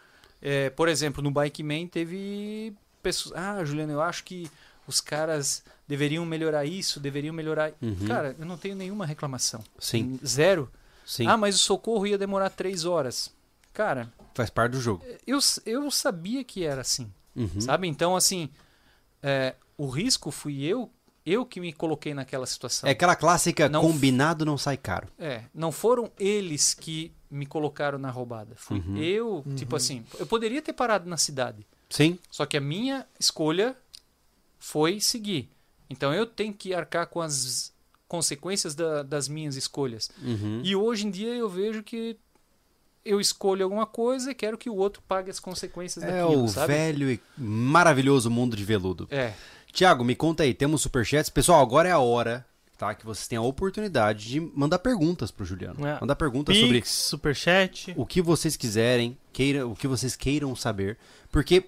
é, por exemplo, no Bike Man teve pessoas. Ah, Juliano, eu acho que os caras deveriam melhorar isso, deveriam melhorar. Uhum. Cara, eu não tenho nenhuma reclamação. Sim, Zero. sim. Ah, mas o socorro ia demorar três horas. Cara, Faz parte do jogo. eu, eu sabia que era assim. Uhum. Sabe? Então, assim, é, o risco fui eu, eu que me coloquei naquela situação. É aquela clássica, Não- combinado não sai caro. É, não foram eles que me colocaram na roubada. Fui Uhum. eu, tipo assim, eu poderia ter parado na cidade, Sim, só que a minha escolha foi seguir. Então eu tenho que arcar com as consequências da- das minhas escolhas. Uhum. E hoje em dia eu vejo que eu escolho alguma coisa e quero que o outro pague as consequências É daquilo, o sabe? velho e maravilhoso mundo de veludo. É. Tiago, me conta aí, temos superchats. Pessoal, agora é a hora, tá? Que vocês têm a oportunidade de mandar perguntas pro Juliano. É. Mandar perguntas sobre Pix, superchat. o que vocês quiserem, queira, o que vocês queiram saber, porque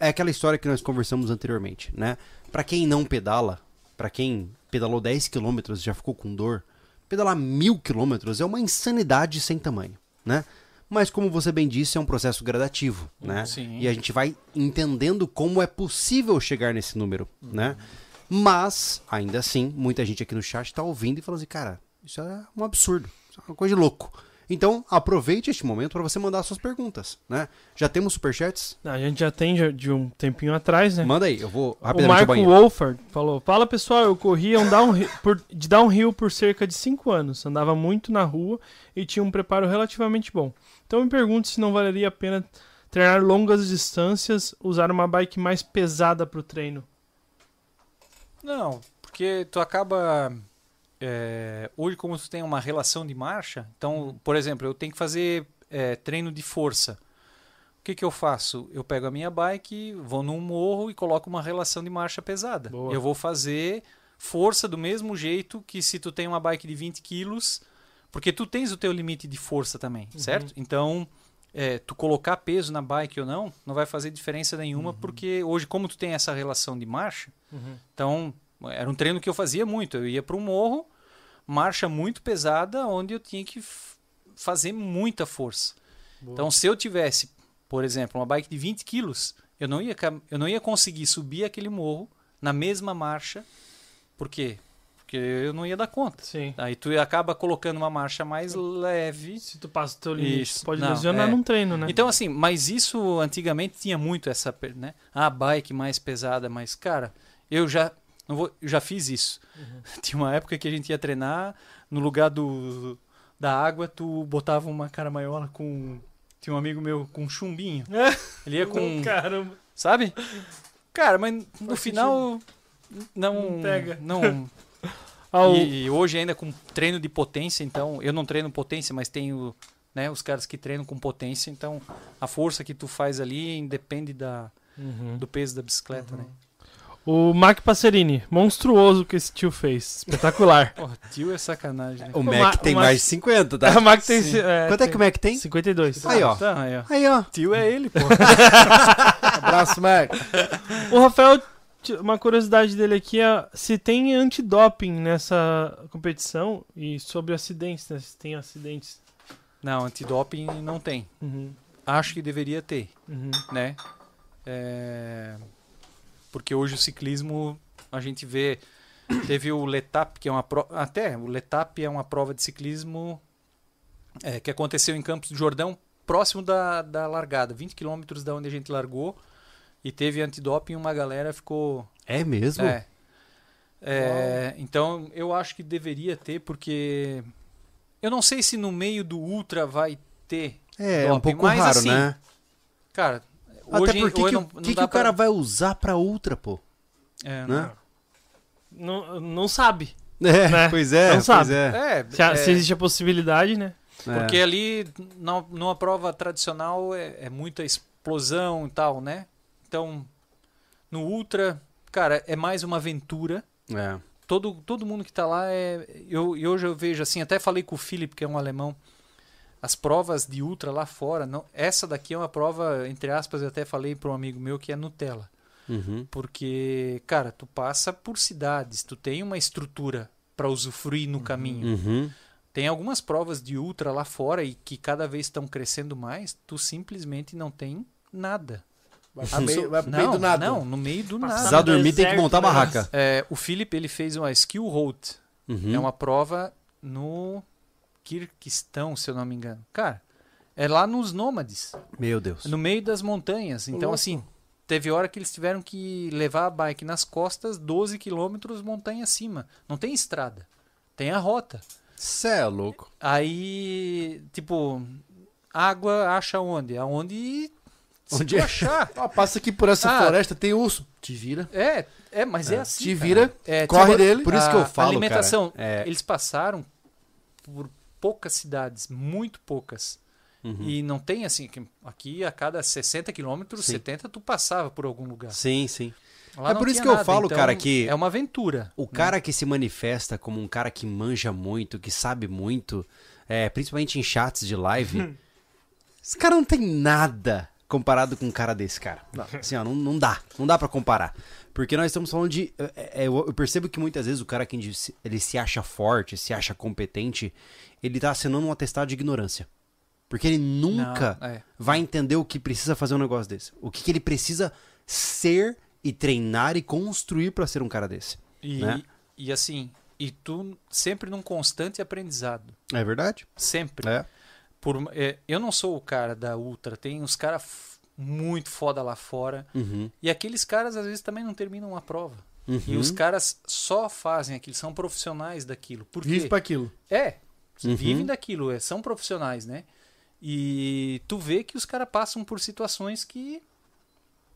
é aquela história que nós conversamos anteriormente, né? Pra quem não pedala, pra quem pedalou 10 km e já ficou com dor, pedalar mil quilômetros é uma insanidade sem tamanho, né? Mas como você bem disse, é um processo gradativo, né? Sim. E a gente vai entendendo como é possível chegar nesse número, né? Mas, ainda assim, muita gente aqui no chat tá ouvindo e falando assim, cara, isso é um absurdo, isso é uma coisa de louco. Então, aproveite este momento para você mandar suas perguntas, né? Já temos superchats? A gente já tem de- de um tempinho atrás, né? Manda aí, eu vou O rapidamente ao Marco. Wolford falou: Fala pessoal, eu corria um downhill por, de downhill por cerca de 5 anos. Andava muito na rua e tinha um preparo relativamente bom. Então me pergunto se não valeria a pena treinar longas distâncias, usar uma bike mais pesada para o treino. Não, porque tu acaba. É, hoje, como tu tem uma relação de marcha, então, por exemplo, eu tenho que fazer é, treino de força. O que, que eu faço? Eu pego a minha bike, vou num morro e coloco uma relação de marcha pesada. Boa. Eu vou fazer força do mesmo jeito que se tu tem uma bike de 20 quilos, porque tu tens o teu limite de força também, certo? Então, é, tu colocar peso na bike ou não, não vai fazer diferença nenhuma, porque hoje, como tu tem essa relação de marcha, então, era um treino que eu fazia muito. Eu ia para um morro, marcha muito pesada, onde eu tinha que fazer muita força. Então, se eu tivesse, por exemplo, uma bike de 20 quilos, eu não ia, eu não ia conseguir subir aquele morro na mesma marcha. Por quê? porque eu não ia dar conta. Sim. Aí tu acaba colocando uma marcha mais leve. Se tu passa o teu limite, Isso. pode Não, lesionar é. num treino, né? Então, assim, mas isso antigamente tinha muito essa, né? A bike mais pesada, mas, cara, eu já, não vou, eu já fiz isso. Tinha uma época que a gente ia treinar, no lugar do, da água, tu botava uma caramaiola com. Tinha um amigo meu com um chumbinho. Ele ia com. Caramba. Sabe? Cara, mas no Faz final. Não, Não pega. Não. Ah, o- e, e hoje ainda com treino de potência, então. Eu não treino potência, mas tenho né, os caras que treinam com potência, então a força que tu faz ali depende da, Uhum. do peso da bicicleta, né? O Mac Passerini, monstruoso que esse tio fez. Espetacular. Porra, tio é sacanagem, né? O O Mac Ma- tem o Mac- mais de 50, tá? o Mac tem. É, Quanto é tem que o Mac tem? 52. Aí, ó. Tá, aí, ó. Aí, ó. Tio é ele, pô. Abraço, Mac. O Rafael, uma curiosidade dele aqui é se tem antidoping nessa competição e sobre acidentes, né? Se tem acidentes. não, antidoping não tem. Uhum, Acho que deveria ter, uhum. né? É, Porque hoje o ciclismo, a gente vê. Teve o Letap, que é uma prova. Até, o Letap é uma prova de ciclismo é, que aconteceu em Campos do Jordão, próximo da, da largada, 20 quilômetros da onde a gente largou. E teve antidoping e uma galera ficou É mesmo? É. É, então eu acho que deveria ter, porque eu não sei se no meio do Ultra vai ter. É, é um Doping, pouco mas raro, assim, né? Cara, Até hoje, porque hoje que, não, o não que, o cara pra- vai usar pra Ultra, pô? É, né? Não, não sabe. É, Né? pois é, Não sabe. é. É, Se, é, se existe a possibilidade, né? porque É. ali na- numa prova tradicional é, é muita explosão e tal, né? Então no Ultra, cara, é mais uma aventura. É. todo, todo mundo que está lá é. Eu, e hoje eu vejo assim, até falei com o Philip, que é um alemão. As provas de ultra lá fora, não, essa daqui é uma prova, entre aspas, eu até falei para um amigo meu que é Nutella. Uhum. Porque, cara, tu passa por cidades, tu tem uma estrutura para usufruir no caminho. Uhum. Tem algumas provas de ultra lá fora e que cada vez estão crescendo mais, tu simplesmente não tem nada. Vai meio, vai não, do nada. não, no meio do nada. Precisar dormir, tem que montar né? barraca. É, o Philip ele fez uma skill hold, Uhum. é uma prova no Kirguistão, se eu não me engano. Cara, é lá nos nômades, Meu Deus. no meio das montanhas. Então, louco. assim, teve hora que eles tiveram que levar a bike nas costas 12 quilômetros montanha acima. Não tem estrada, tem a rota. Cê é louco. Aí, tipo, água acha onde? Aonde se Onde tu é? achar. Ó, passa aqui por essa Ah. floresta, tem urso. Te vira. É, é, mas é, assim. Te vira, É, corre tipo, dele. Por isso que eu falo, alimentação. cara, é- Eles passaram por poucas cidades, muito poucas. Uhum. E não tem assim, aqui a cada 60 quilômetros, Sim. 70 tu passava por algum lugar. Sim, sim. Lá É por isso que eu nada, falo, então cara, que- É uma aventura. O cara que se manifesta como um cara que manja muito, que sabe muito, é, principalmente em chats de live, esse cara não tem nada comparado com um cara desse, cara. Assim, ó, não, não dá. Não dá pra comparar. Porque nós estamos falando de. é, é, eu eu percebo que muitas vezes o cara que ele se acha forte, se acha competente, ele tá assinando um atestado de ignorância. Porque ele nunca Não, é. vai entender o que precisa fazer um negócio desse. O que, que ele precisa ser e treinar e construir pra ser um cara desse. E, né? e assim, e tu sempre num constante aprendizado. É verdade? Sempre. É. Por, é, eu não sou o cara da Ultra, tem uns caras muito foda lá fora. Uhum. E aqueles caras às vezes também não terminam uma prova. Uhum. E os caras só fazem aquilo, são profissionais daquilo. Por? Vive pra aquilo. É, Uhum. vivem daquilo, é, são profissionais, né? E tu vê que os caras passam por situações que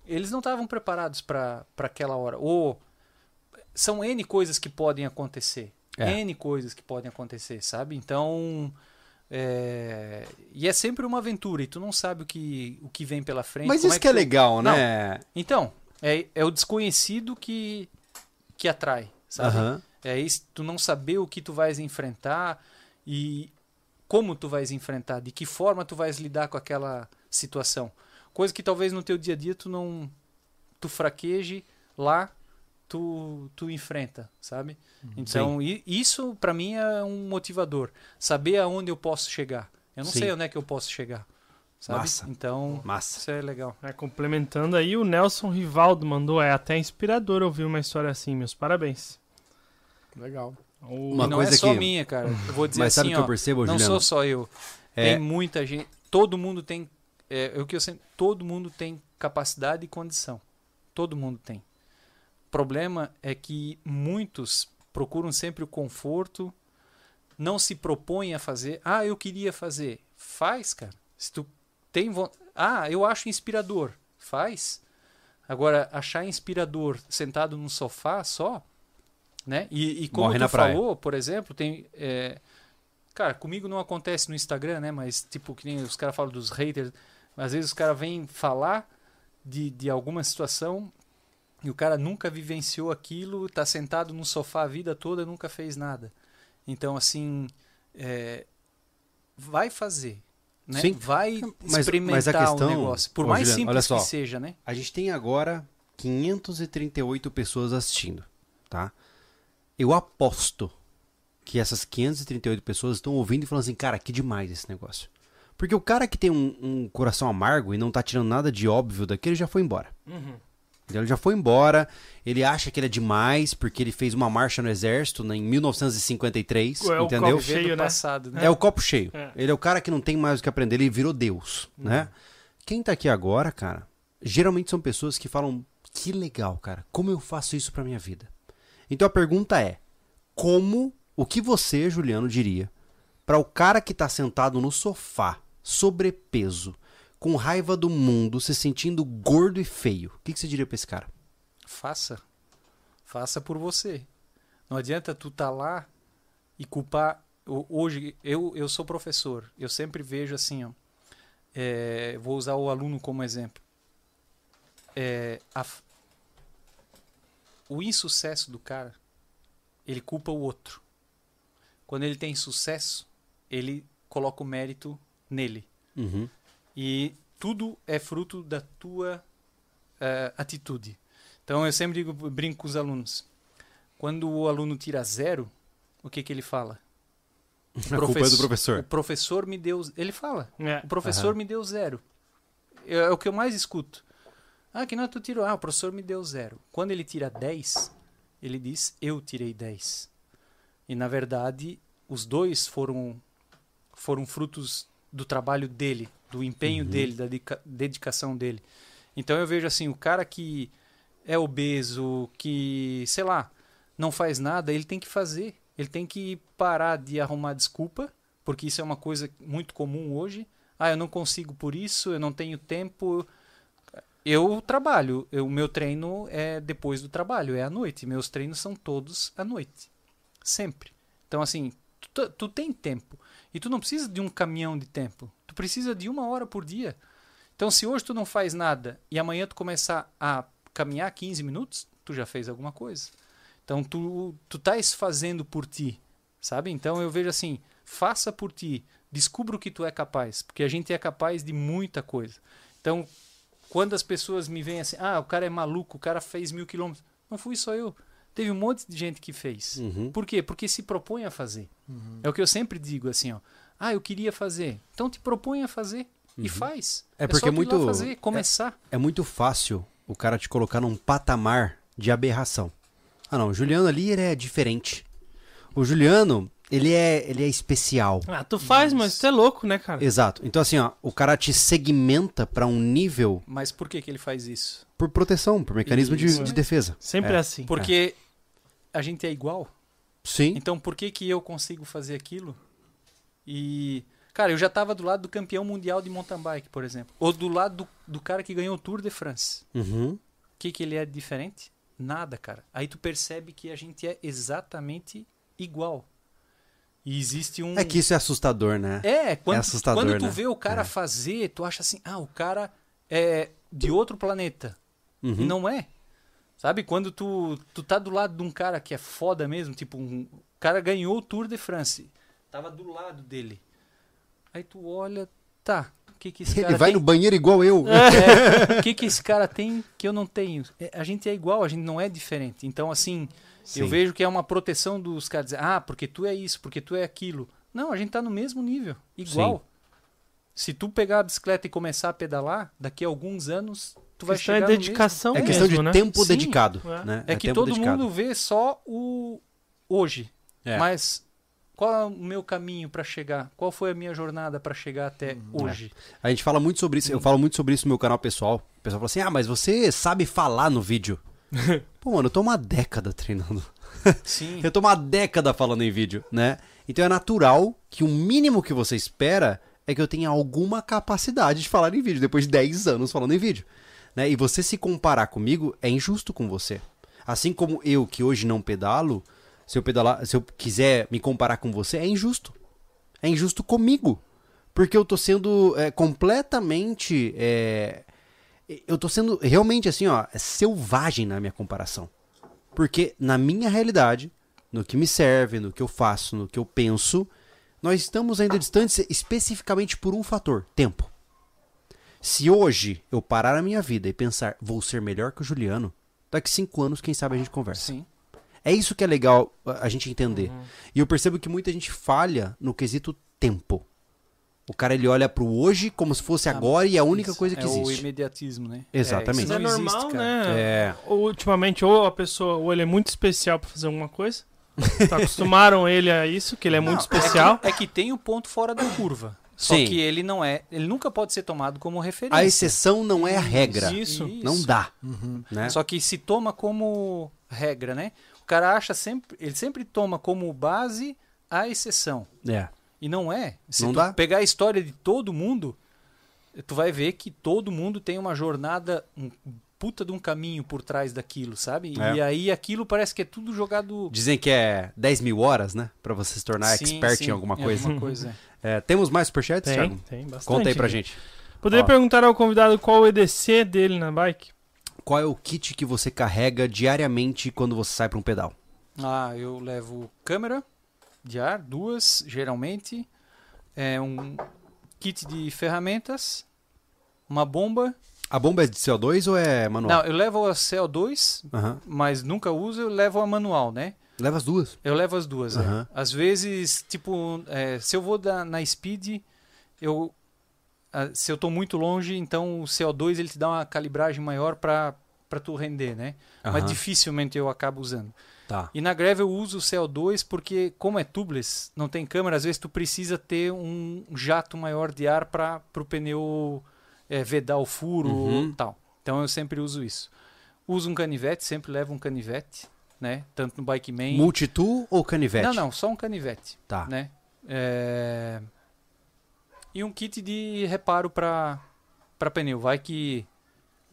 eles não estavam preparados para aquela hora. Ou são N coisas que podem acontecer. É. N coisas que podem acontecer, sabe? Então. É, E é sempre uma aventura, e tu não sabe o que, o que vem pela frente. Mas isso que é tu- legal, né? Então, é, é o desconhecido que, que atrai, sabe? Aham. É isso, tu não saber o que tu vais enfrentar e como tu vais enfrentar, de que forma tu vais lidar com aquela situação. Coisa que talvez no teu dia a dia tu não tu fraqueje, lá tu tu enfrenta, sabe? Então, i- isso pra mim é um motivador, saber aonde eu posso chegar. Eu não Sim. sei onde é que eu posso chegar, sabe? Massa. Então, Massa. isso é legal. É, complementando aí, o Nelson Rivaldo mandou, é até inspirador ouvir uma história assim, meus parabéns. Legal. O- Uma e não coisa é só que- minha, cara. Eu vou dizer Mas sabe assim, o que eu ó, percebo, não Juliano? sou só eu. É. Tem muita gente. Todo mundo tem. É, é o que eu sempre. Todo mundo tem capacidade e condição. Todo mundo tem. Problema é que muitos procuram sempre o conforto, não se propõem a fazer. Ah, eu queria fazer. Faz, cara. Se tu tem Ah, eu acho inspirador. Faz. Agora, achar inspirador sentado num sofá só, né? E, e como Morre tu na praia. falou, por exemplo, tem. é, Cara, comigo não acontece no Instagram, né? Mas, tipo, que nem os caras falam dos haters. Às vezes os caras vêm falar de, de alguma situação e o cara nunca vivenciou aquilo, tá sentado no sofá a vida toda e nunca fez nada. Então, assim, é, vai fazer. Né? Sim. Vai Mas- experimentar mas a questão- o negócio. Por Ô, mais Juliano, olha simples só. que seja, né? A gente tem agora 538 pessoas assistindo, tá? Eu aposto que essas 538 pessoas estão ouvindo e falando assim, cara, que demais esse negócio. Porque o cara que tem um, um coração amargo e não tá tirando nada de óbvio daquele já foi embora. Uhum. Ele já foi embora, ele acha que ele é demais porque ele fez uma marcha no exército né, em 1953, É o entendeu? copo Viver cheio, né? passado, né? É o copo cheio. É. Ele é o cara que não tem mais o que aprender, ele virou Deus, né? Quem tá aqui agora, cara, geralmente são pessoas que falam: "Que legal, cara. Como eu faço isso pra minha vida?". Então a pergunta é: como o que você, Juliano, diria para o cara que tá sentado no sofá, sobrepeso, com raiva do mundo, se sentindo gordo e feio? O que, que você diria pra esse cara? Faça. Faça por você. Não adianta tu tá lá e culpar. Hoje, eu, eu sou professor. Eu sempre vejo assim, ó. é, vou usar o aluno como exemplo. É, a o insucesso do cara, ele culpa o outro. Quando ele tem sucesso, ele coloca o mérito nele. Uhum. E tudo é fruto da tua eh, atitude. Então eu sempre digo, brinco com os alunos. Quando o aluno tira zero, o que, que ele fala? A culpa é do professor. O professor me deu. Ele fala. É. O professor me deu zero. É, é o que eu mais escuto. Ah, que nota tu tirou? Ah, o professor me deu zero. Quando ele tira 10, ele diz, eu tirei 10. E, na verdade, os dois foram, foram frutos do trabalho dele, do empenho dele, da dedica- dedicação dele. Então, eu vejo assim, o cara que é obeso, que, sei lá, não faz nada, ele tem que fazer. Ele tem que parar de arrumar desculpa, porque isso é uma coisa muito comum hoje. Ah, eu não consigo por isso, eu não tenho tempo. Eu trabalho, o meu treino é depois do trabalho, é à noite. Meus treinos são todos à noite. Sempre. Então, assim, tu, tu- tu tem tempo. E tu não precisa de um caminhão de tempo. Tu precisa de uma hora por dia. Então, se hoje tu não faz nada e amanhã tu começar a caminhar 15 minutos, tu já fez alguma coisa. Então, tu, tu estás fazendo por ti, sabe? Então, eu vejo assim, faça por ti. Descubra o que tu é capaz. Porque a gente é capaz de muita coisa. Então, quando as pessoas me veem assim, ah, o cara é maluco, o cara fez mil quilômetros. Não fui só eu. Teve um monte de gente que fez. Uhum. Por quê? Porque se propõe a fazer. É o que eu sempre digo assim, ó. Ah, eu queria fazer. Então te propõe a fazer e faz. É porque só tu ir muito- fazer, começar. É muito fácil o cara te colocar num patamar de aberração. Ah não, o Juliano ali ele é diferente. O Juliano, ele é, ele é especial. Ah, tu faz, mas tu é louco, né, cara? Exato. Então assim, ó, o cara te segmenta pra um nível Mas por que, que ele faz isso? por proteção, por mecanismo de, de defesa. Sempre É. é assim. Porque a gente é igual. Sim. Então por que, que eu consigo fazer aquilo? E. Cara, eu já tava do lado do campeão mundial de mountain bike, por exemplo. Ou do lado do, do cara que ganhou o Tour de France. Uhum. O que, que ele é diferente? Nada, cara. Aí tu percebe que a gente é exatamente igual. E existe um. É que isso é assustador, né? É, quando, assustador, quando tu né? vê o cara É. fazer, tu acha assim, ah, o cara é de outro planeta. E Uhum. não é. Sabe? Quando tu, tu tá do lado de um cara que é foda mesmo, tipo, um o cara ganhou o Tour de France. Tava do lado dele. Aí tu olha, tá, o que que esse cara Ele vai tem? no banheiro igual eu. É, o que que esse cara tem que eu não tenho? É, a gente é igual, a gente não é diferente. Então, assim, eu Sim. vejo que é uma proteção dos caras ah, porque tu é isso, porque tu é aquilo. Não, a gente tá no mesmo nível, igual. Se tu pegar a bicicleta e começar a pedalar, daqui a alguns anos tu vai questão chegar é dedicação É mesmo, questão de né? tempo Sim. dedicado. É. Né? É, que tempo todo dedicado. mundo vê só o hoje. É. Mas qual é o meu caminho para chegar? Qual foi a minha jornada para chegar até Hum, hoje? A gente fala muito sobre isso, eu falo muito sobre isso no meu canal pessoal. O pessoal fala assim: ah, mas você sabe falar no vídeo. Pô, mano, eu tô uma década treinando. Sim. Eu tô uma década falando em vídeo, né? Então é natural que o mínimo que você espera é que eu tenha alguma capacidade de falar em vídeo, depois de 10 anos falando em vídeo. Né? E você se comparar comigo é injusto com você. Assim como eu, que hoje não pedalo, se eu pedalar, se eu quiser me comparar com você, é injusto. É injusto comigo. Porque eu tô sendo é, completamente. é, eu tô sendo realmente assim, ó, selvagem na minha comparação. Porque na minha realidade, no que me serve, no que eu faço, no que eu penso, nós estamos ainda distantes especificamente por um fator: tempo. Se hoje eu parar a minha vida e pensar, vou ser melhor que o Juliano, daqui cinco anos, quem sabe a gente conversa. Sim. É isso que é legal a gente entender. E eu percebo que muita gente falha no quesito tempo. O cara ele olha pro hoje como se fosse agora e é a única Isso. coisa que é o existe. imediatismo, né? Exatamente. Isso É, é isso não normal, existe, cara. né? É. Ou, ultimamente, ou a pessoa, ou ele é muito especial pra fazer alguma coisa. Tá, acostumaram ele a isso, que ele é muito especial. É que tem o ponto fora da curva. Só Sim. que ele não é, ele nunca pode ser tomado como referência. A exceção não é a regra. Isso. Não dá. Né? Só que se toma como regra, né? O cara acha sempre, ele sempre toma como base a exceção. É. E não é. Se Não tu dá. pegar a história de todo mundo, tu vai ver que todo mundo tem uma jornada, um puta de um caminho por trás daquilo, sabe? É. E aí aquilo parece que é tudo jogado. Dizem que é 10 mil horas, né? Pra você se tornar Sim, expert sim, em alguma coisa. alguma coisa. É, temos mais superchats, Tem, Thiago? tem bastante. Conta aí pra aqui. gente. Poderia Ó. perguntar ao convidado qual o EDC dele na bike? Qual é o kit que você carrega diariamente quando você sai pra um pedal? Ah, eu levo câmera de ar, duas, geralmente. É um kit de ferramentas, uma bomba. A bomba é de CO2 ou é manual? Não, eu levo a CO2, Aham. mas nunca uso, eu levo a manual, né? Leva as duas. Eu levo as duas. é. Aham. Às vezes, tipo, é, se eu vou da- na speed, eu se eu tô muito longe, então o CO2 ele te dá uma calibragem maior para para tu render, né? Mas Aham. dificilmente eu acabo usando. Tá. E na greve eu uso o CO2 porque como é tubeless, não tem câmera, às vezes tu precisa ter um jato maior de ar para o pneu é, vedar o furo Uhum. tal. Então eu sempre uso isso. Uso um canivete, sempre levo um canivete, né? Tanto no Bike Man. Multitool ou canivete? Não, não, só um canivete, Tá. né? É, E um kit de reparo para para pneu. Vai que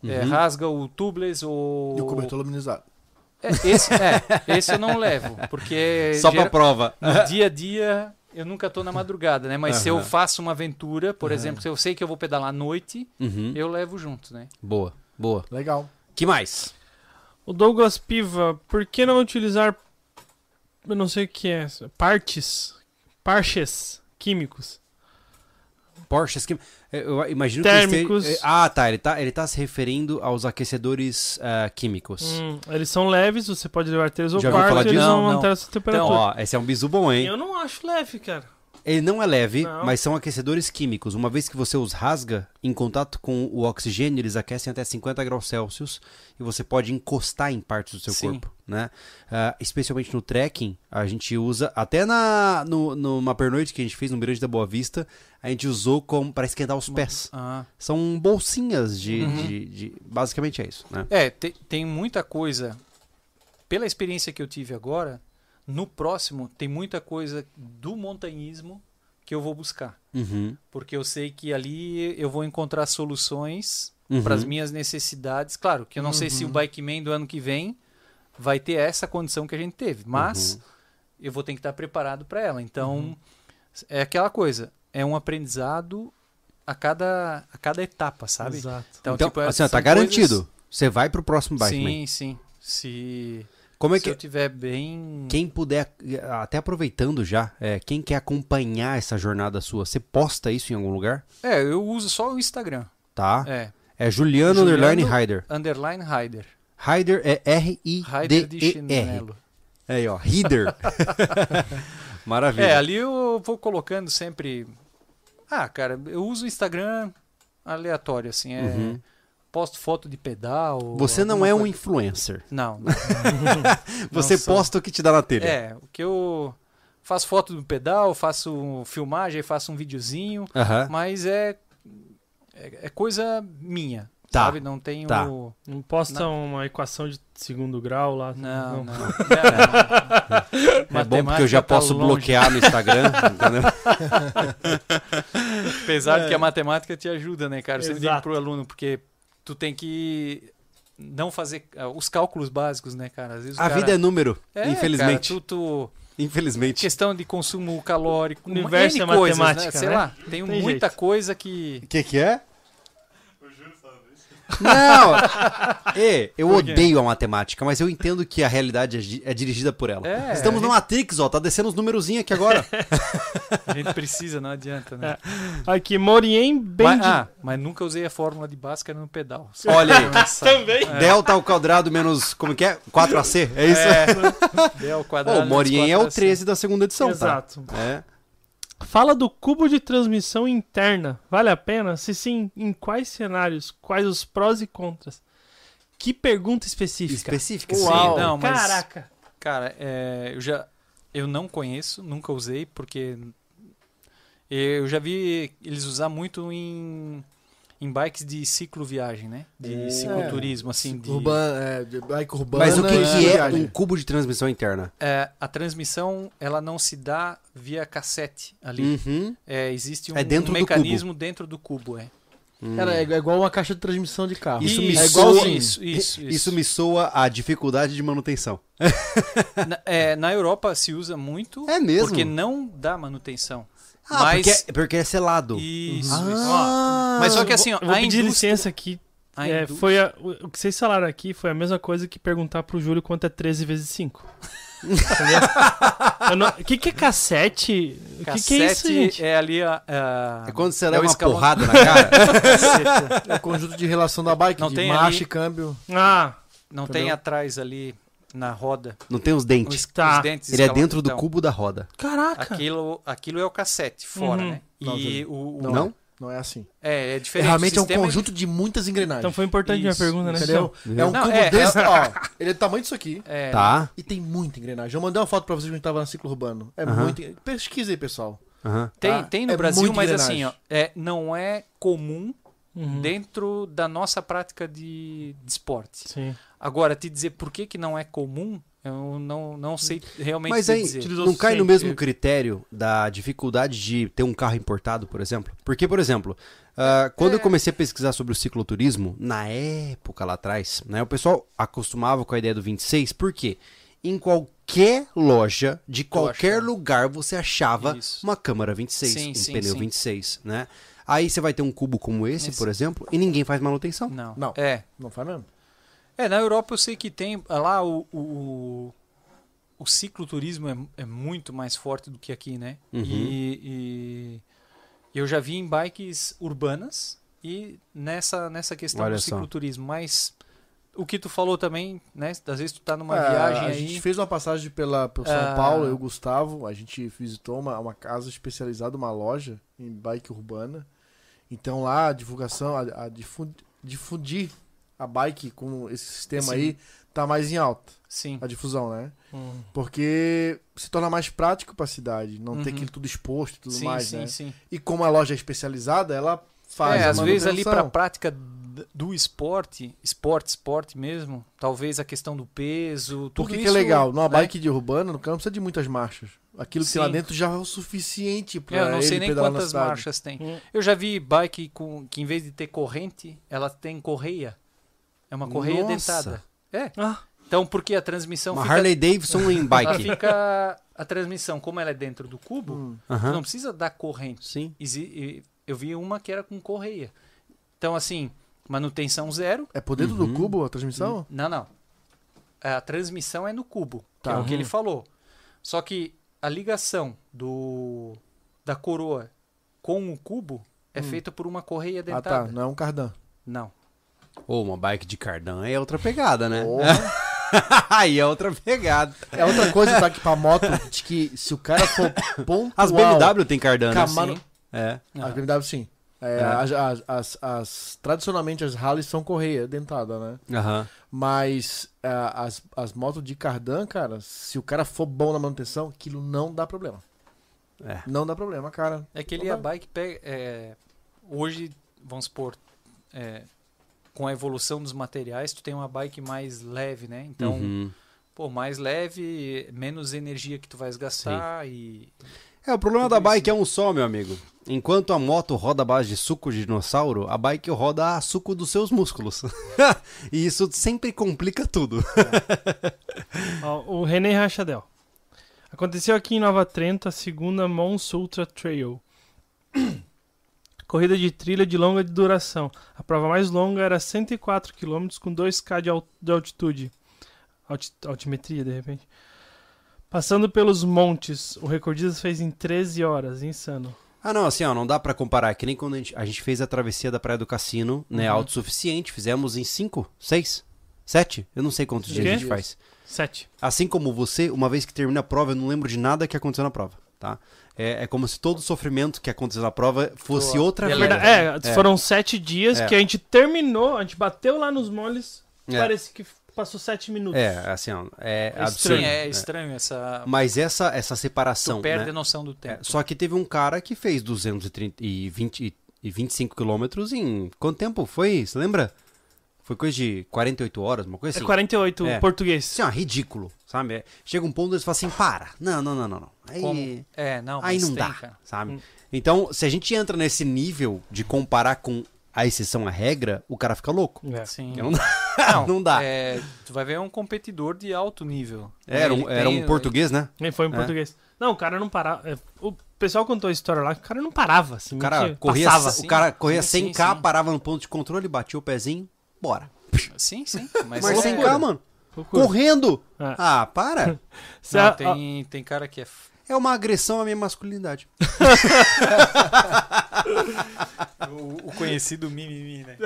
é, Uhum. rasga o tubeless ou E o cobertor luminizado. É, esse, é, esse eu não levo, porque Só pra gera- prova. no dia a dia eu nunca tô na madrugada, né? Mas se eu faço uma aventura, por exemplo, se eu sei que eu vou pedalar à noite, Uhum. eu levo junto, né? Boa, boa. Legal. Que mais? O Douglas Piva, por que não utilizar, eu não sei o que é, partes, parches químicos? Porsche que eu imagino Térmicos. que ele esteja- Ah, tá, ele tá, ele tá se referindo aos aquecedores ah, químicos. Hum, eles são leves, você pode levar três ou Já quatro falar e eles disso? vão Não, manter não. essa temperatura. Ó, esse é um bizu bom, hein? eu não acho leve, cara. Ele não é leve, Não. mas são aquecedores químicos. Uma vez que você os rasga, em contato com o oxigênio, eles aquecem até 50 graus Celsius e você pode encostar em partes do seu Sim. corpo, né? Ah, especialmente no trekking, a gente usa, até na no, numa pernoite que a gente fez no Mirante da Boa Vista, a gente usou como para esquentar os pés. Ah. São bolsinhas de, Uhum. de- de- Basicamente é isso, né? É, te- tem muita coisa. Pela experiência que eu tive agora, no próximo tem muita coisa do montanhismo que eu vou buscar. Uhum. Porque eu sei que ali eu vou encontrar soluções Uhum. para as minhas necessidades. Claro, que eu não sei se o Bike Man do ano que vem vai ter essa condição que a gente teve, mas Uhum. eu vou ter que estar preparado para ela. Então, é aquela coisa, é um aprendizado a cada, a cada etapa, sabe? Exato. Então, tipo, é- assim, tá garantido. coisas- Você vai pro próximo bike, man. Sim, sim. Se, Como é se que eu tiver bem... Quem puder, até aproveitando já, é, quem quer acompanhar essa jornada sua, você posta isso em algum lugar? É, eu uso só o Instagram. Tá? É, É Juliano, Juliano Underline Rider. underline Rider. Rider é Rider de R-I-D-E-R. chinelo. Aí, ó, Rider. Maravilha. É, ali eu vou colocando sempre. Ah, cara, eu uso o Instagram aleatório, assim. É Uhum. Posto foto de pedal. Você não é um coisa. influencer. Não, não. Você sou. posta o que te dá na telha. É, o que eu faço foto do pedal, faço filmagem, faço um videozinho, mas é, é, é coisa minha, Tá, sabe? Não tenho... tá. Não posta uma equação de segundo grau lá. Não, não. não. É bom porque eu já tá posso longe. bloquear no Instagram, entendeu? Apesar de que a matemática te ajuda, né, cara? Digo Exato. pro aluno, porque tu tem que não fazer ah, os cálculos básicos, né, cara? Às vezes A cara- vida é número, É, infelizmente. cara, tu, tu- Infelizmente. questão de consumo calórico, O universo N é coisas, matemática, né? Sei né? lá, tem, Tem muita jeito. coisa que O que que é? Não! Ê, eu odeio a matemática, mas eu entendo que a realidade é, é dirigida por ela. É, Estamos gente- Matrix, ó, tá descendo os numerozinhos aqui agora. a gente precisa, não adianta, né? Aqui, Morien bem. Mas, ah, mas nunca usei a fórmula de Bhaskara no pedal. Olha aí. Também. Delta ao quadrado menos, como que é? 4AC, é isso? É, Del ao quadrado. Pô, o Morien é o menos 13 da segunda edição, Exato. tá? É. Fala do cubo de transmissão interna. Vale a pena? Se sim, em quais cenários? Quais os prós e contras? Que pergunta específica. Específica, Sim, sim. Uau. não, mas- Caraca. Cara, é, eu já eu não conheço, nunca usei, porque eu já vi eles usar muito em, em bikes de cicloviagem, né? De É. cicloturismo, assim. De, Urbana, é, de bike urbana. Mas o que, e que é um cubo de transmissão interna? É, a transmissão, ela não se dá via cassete ali. Uhum. É, existe um, É dentro um mecanismo dentro do cubo, é. Cara, é igual uma caixa de transmissão de carro. Isso me é soa- isso, isso. Isso me soa a dificuldade de manutenção. Na, é, na Europa se usa muito É mesmo? porque não dá manutenção. Ah, mas porque, porque é selado. isso, Ah. isso. Ó, mas só que assim, ó, Eu vou a pedir indústria, licença aqui. a É, indústria- foi a- o que vocês falaram aqui foi a mesma coisa que perguntar pro Júlio quanto é 13 vezes 5. Entendeu? Eu não- O que, que é cassete? O que, que é isso, Cassete gente? é ali a, a- É quando você é leva uma escalão- porrada na cara. É o conjunto de relação da bike, Não de tem marcha ali- e câmbio. Ah, Não Entendeu? tem atrás ali na roda Não tem os os, dentes. Tá. os dentes. Ele é dentro do então, cubo da roda. caraca. Aquilo, aquilo é o cassete fora, Uhum. né? Não, E Júlio. o, o- Não, Não? Não é assim. é, é É, diferente. realmente o é um conjunto de muitas engrenagens. Então foi importante Isso, minha pergunta, né? Entendeu? Entendeu? É um Não, cubo é- desse, ó. Ele é do tamanho disso aqui. É, Tá. E tem muita engrenagem. Eu mandei uma foto pra vocês quando a gente tava na ciclo urbano. É muito. Pesquisa aí, pessoal. Tem, Tá? tem no É Brasil, mas engrenagem. assim, ó, é, não é comum Uhum. dentro da nossa prática de, de esporte. Sim. Agora, te dizer por que, que não é comum, eu não, não sei realmente Mas aí, dizer. Não cai no mesmo critério da dificuldade de ter um carro importado, por exemplo? Porque, por exemplo, ah, quando É. eu comecei a pesquisar sobre o cicloturismo, na época lá atrás, né, o pessoal acostumava com a ideia do 26, por quê? Em qualquer loja, de qualquer lugar, você achava Isso. uma câmara 26, Sim, um sim, pneu sim. 26, né? Aí você vai ter um cubo como esse, Esse. por exemplo, e ninguém faz manutenção. Não. Não. É. Não faz mesmo? É, na Europa eu sei que tem lá o, o, o cicloturismo é, é muito mais forte do que aqui, né? Uhum. E, e eu já vi em bikes urbanas e nessa, nessa questão Olha do só. cicloturismo. Mas o que tu falou também, né? Às vezes tu tá numa É, viagem a aí. gente fez uma passagem pela, pelo São Ah. Paulo, eu e o Gustavo. A gente visitou uma, uma casa especializada, uma loja em bike urbana. Então lá a divulgação, a, a difu- difundir a bike com esse sistema Sim. aí tá mais em alta. Sim. A difusão, né? Hum. Porque se torna mais prático pra cidade. Não ter Uhum. aquilo tudo exposto e tudo sim, mais, sim, né? sim. E como a loja é especializada, ela faz é, a às vezes ali para a prática do esporte, esporte, esporte mesmo, talvez a questão do peso, tudo Por que, que isso, é legal? Numa né? bike de urbana, no campo, precisa de muitas marchas. Aquilo que tem lá Sim. dentro já é o suficiente pra É, eu não sei nem quantas cidade. marchas tem. Hum. Eu já vi bike com, que em vez de ter corrente, ela tem correia. É uma correia Nossa. dentada. É. Ah, Então, porque a transmissão Uma fica, Harley Davidson em ela bike. fica a transmissão, como ela é dentro do cubo, Hum. Aham. não precisa dar corrente. Sim. Eu vi uma que era com correia. Então, assim, manutenção zero. É por dentro Uhum. do cubo a transmissão? Não, não. A transmissão é no cubo, que Tá. é o que ele Uhum. falou. Só que a ligação do da coroa com o cubo é Hum. feita por uma correia Ah, dentada. tá. Não é um cardan. Não. Ou uma bike de cardan é outra pegada, né? Aí é outra pegada. É outra coisa, tá? Que pra moto, de que se o cara for pontual... As BMW tem cardan, né? Camaro- É. As BMW sim. É, É. As, as- as- as- tradicionalmente as Harley são correia dentada, né? Aham. Mas ah, as, as motos de cardan, cara, se o cara for bom na manutenção, aquilo não dá problema. É. Não dá problema, cara. É que ele a dá. bike pega. é, hoje, vamos supor, é, com a evolução dos materiais, tu tem uma bike mais leve, né? Então, Uhum. pô, mais leve, menos energia que tu vais gastar e. É, o problema Tudo da isso. bike é um só, meu amigo. Enquanto a moto roda à base de suco de dinossauro, a bike roda a suco dos seus músculos. e isso sempre complica tudo. Ó, o René Rachadel. Aconteceu aqui em Nova Trento a segunda Mons Ultra Trail. Corrida de trilha de longa duração. A prova mais longa era 104 km com 2K de, al- de altitude. Alti- altimetria, de repente. Passando pelos montes, o recordista fez em 13 horas. Insano. Ah, não, assim, ó, não dá pra comparar. Que nem quando a gente, a gente fez a travessia da Praia do Cassino, né? Uhum. Autossuficiente. Fizemos em 5, 6, 7? Eu não sei quantos dias a gente faz. 7. Assim como você, uma vez que termina a prova, eu não lembro de nada que aconteceu na prova, tá? É, é como se todo o sofrimento que aconteceu na prova fosse Tô- outra Beleza. vida. Verdade, é, É. foram 7 dias É. que a gente terminou, a gente bateu lá nos moles, É. parece que passou 7 minutos. É, assim, ó, é, É absurdo. Sim, é É. estranho essa. Mas essa, essa Tu separação, perde né? a noção do É, tempo. só que teve um cara que fez 230 e 20 e 25 quilômetros em quanto tempo foi? Você lembra? Foi coisa de 48 horas, uma coisa É assim. 48 É. português. Assim, ó, ridículo, sabe? É, Chega um ponto onde você fala assim, para. Não, não, não, não, não. Aí, Como- É, não, aí não tem, dá, cara. sabe? Hum. Então, se a gente entra nesse nível de comparar com a exceção à regra, o cara fica louco. É. Sim. Não dá. Não dá. é, tu vai ver um competidor de alto nível. Era Ele um, era tem- um português, né? Foi É. português. Não, o cara não parava. é, O pessoal contou a história lá que o cara não parava, assim. O cara corria, passava. o cara corria Sim, sim, 100k, sim. parava no ponto de controle, batia o pezinho, bora. Sim, sim. Mas, Mas é- 100k, mano, Loucura. correndo. É. Ah, para. Se Não, a- tem, tem cara que é. É uma agressão à minha masculinidade. O, o conhecido mimimi, né?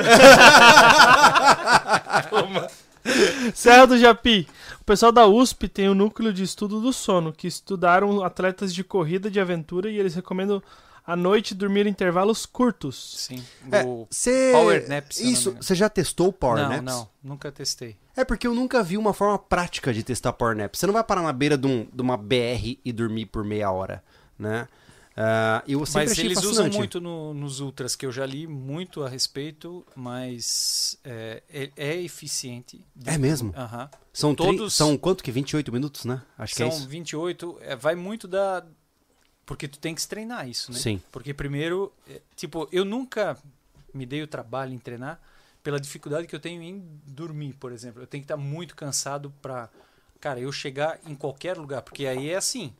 Serra do Japi. O pessoal da USP tem o núcleo de estudo do sono, que estudaram atletas de corrida de aventura e eles recomendam à noite dormir em intervalos curtos. Sim. É, O- cê... Power nap, se eu não me Isso, você já testou o Power não, Naps? não, nunca testei. É porque eu nunca vi uma forma prática de testar Power Nap. Você não vai parar na beira de, um- de uma BR e dormir por meia hora, né? Ah, eu sempre Mas achei eles usam fascinante. muito no- nos ultras, que eu já li muito a respeito, mas é, é- é eficiente. É mesmo? Aham. São, tri- todos- são quanto que? 28 minutos, né? Acho que São é isso. 28, é, vai muito da... Porque tu tem que treinar isso, né? Sim. Porque primeiro, é, tipo, eu nunca me dei o trabalho em treinar pela dificuldade que eu tenho em dormir, por exemplo. Eu tenho que estar muito cansado pra, cara, eu chegar em qualquer lugar, porque aí é assim,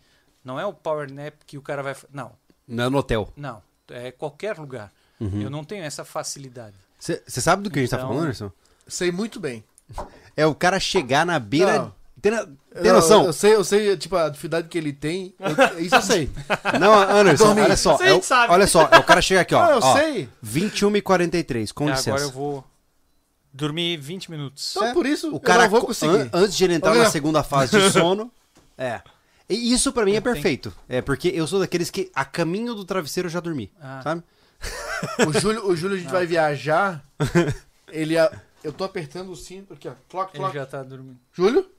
não é o power nap que o cara vai, não, Não é no hotel. não, é qualquer lugar. Uhum. Eu não tenho essa facilidade. Você sabe do que a gente tá Então- falando, Anderson? Sei muito bem. É o cara chegar na beira. Não. Tem, tem Eu- noção? Eu, sei, eu sei, tipo, a dificuldade que ele tem. eu- isso eu sei. Não, Anderson, Dormir. olha só. É o- olha só, é o cara chega aqui, ó. Ah, eu ó sei. 21 e 43, com É, licença. agora eu vou dormir 20 minutos. Então, É. por isso, O cara, eu não vou co- conseguir. an- antes de ele entrar Olha. na segunda fase de sono. é. E isso pra mim é perfeito. É porque eu sou daqueles que a caminho do travesseiro eu já dormi. Ah. Sabe? O Júlio, o Júlio, a gente vai viajar. Ele. a- Eu tô apertando o cinto aqui, ó. Clock, Ele clock. já tá dormindo. Júlio?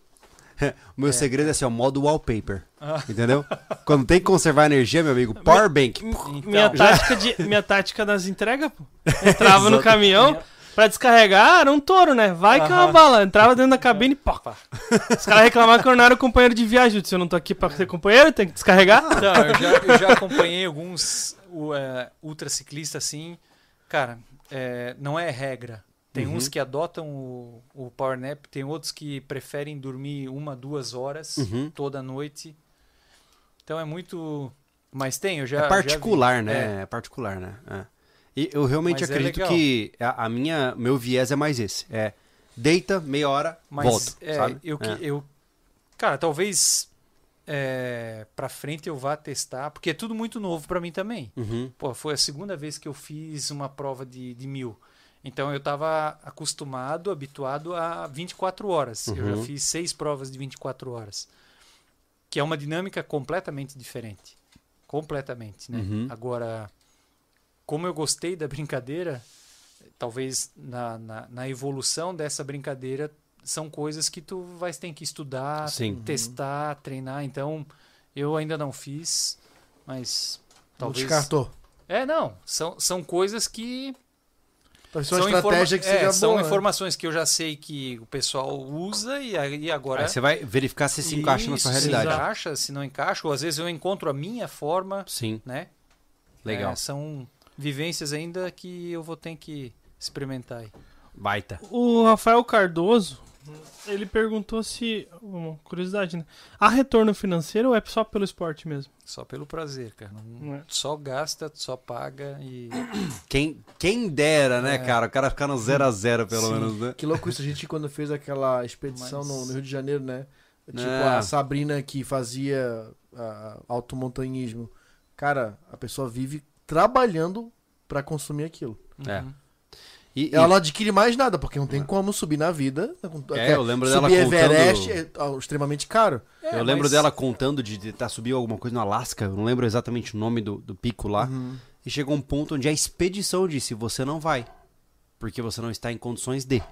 O meu segredo é assim, ó, modo wallpaper. Ah. Entendeu? Quando tem que conservar energia, meu amigo, power bank. Então, minha, tática de, minha tática das entregas, pô. Entrava no caminhão pra descarregar, era um touro, né? Vai que é uma bala. Entrava dentro da cabine e pá. Os caras reclamavam que eu não era o companheiro de viagem. Eu disse, eu não tô aqui pra ser companheiro, tem que descarregar. Então, eu já, eu já acompanhei alguns o, é, ultraciclistas assim. Cara, é, não é regra. Tem Uhum. uns que adotam o, o power nap, tem outros que preferem dormir uma, duas horas Uhum. toda noite. Então é muito. Mas tem, eu já. é já particular, vi. né? É. particular, né? É. E eu realmente Mas é acredito legal. que a, a minha, meu viés é mais esse. É deita, meia hora, Mas volta, é, eu, É. eu. Cara, talvez. É, pra frente eu vá testar, porque é tudo muito novo pra mim também. Uhum. Pô, foi a segunda vez que eu fiz uma prova de, de mil. Então eu estava acostumado, habituado a 24 horas. Eu Uhum. já fiz seis provas de 24 horas. Que é uma dinâmica completamente diferente. Completamente, né? Uhum. Agora, como eu gostei da brincadeira, talvez na, na, na evolução dessa brincadeira são coisas que tu vai ter que estudar, Sim. testar, treinar. Então, eu ainda não fiz, mas Não talvez. descartou. É, não. São, são coisas que. Talvez seja uma estratégia que é, seja São boa. né? informações que eu já sei que o pessoal usa e, aí agora. Aí você vai verificar se se encaixa na sua Isso, realidade. Se encaixa, se não encaixa, ou às vezes eu encontro a minha forma, Sim, né? legal. É, são vivências ainda que eu vou ter que experimentar aí. Baita. O Rafael Cardoso, ele perguntou se. Uma curiosidade, né? Há retorno financeiro ou é só pelo esporte mesmo? Só pelo prazer, cara. Não- Não é. Só gasta, só paga e. Quem, quem dera, né, É. cara? O cara ficar no 0 a 0 pelo Sim. menos, né? Que louco isso. A gente, quando fez aquela expedição Mas- no, no Rio de Janeiro, né? Tipo, É. a Sabrina que fazia ah, automontanhismo. Cara, a pessoa vive trabalhando pra consumir aquilo. É. Uhum. E, e- Ela não adquire mais nada, porque não tem como subir na vida. É, eu lembro dela subir contando- Everest é extremamente caro. É, eu lembro mas- dela contando de tentar subir alguma coisa no Alasca, eu não lembro exatamente o nome do, do pico lá. Uhum. E chegou um ponto onde a expedição disse: você não vai, porque você não está em condições de.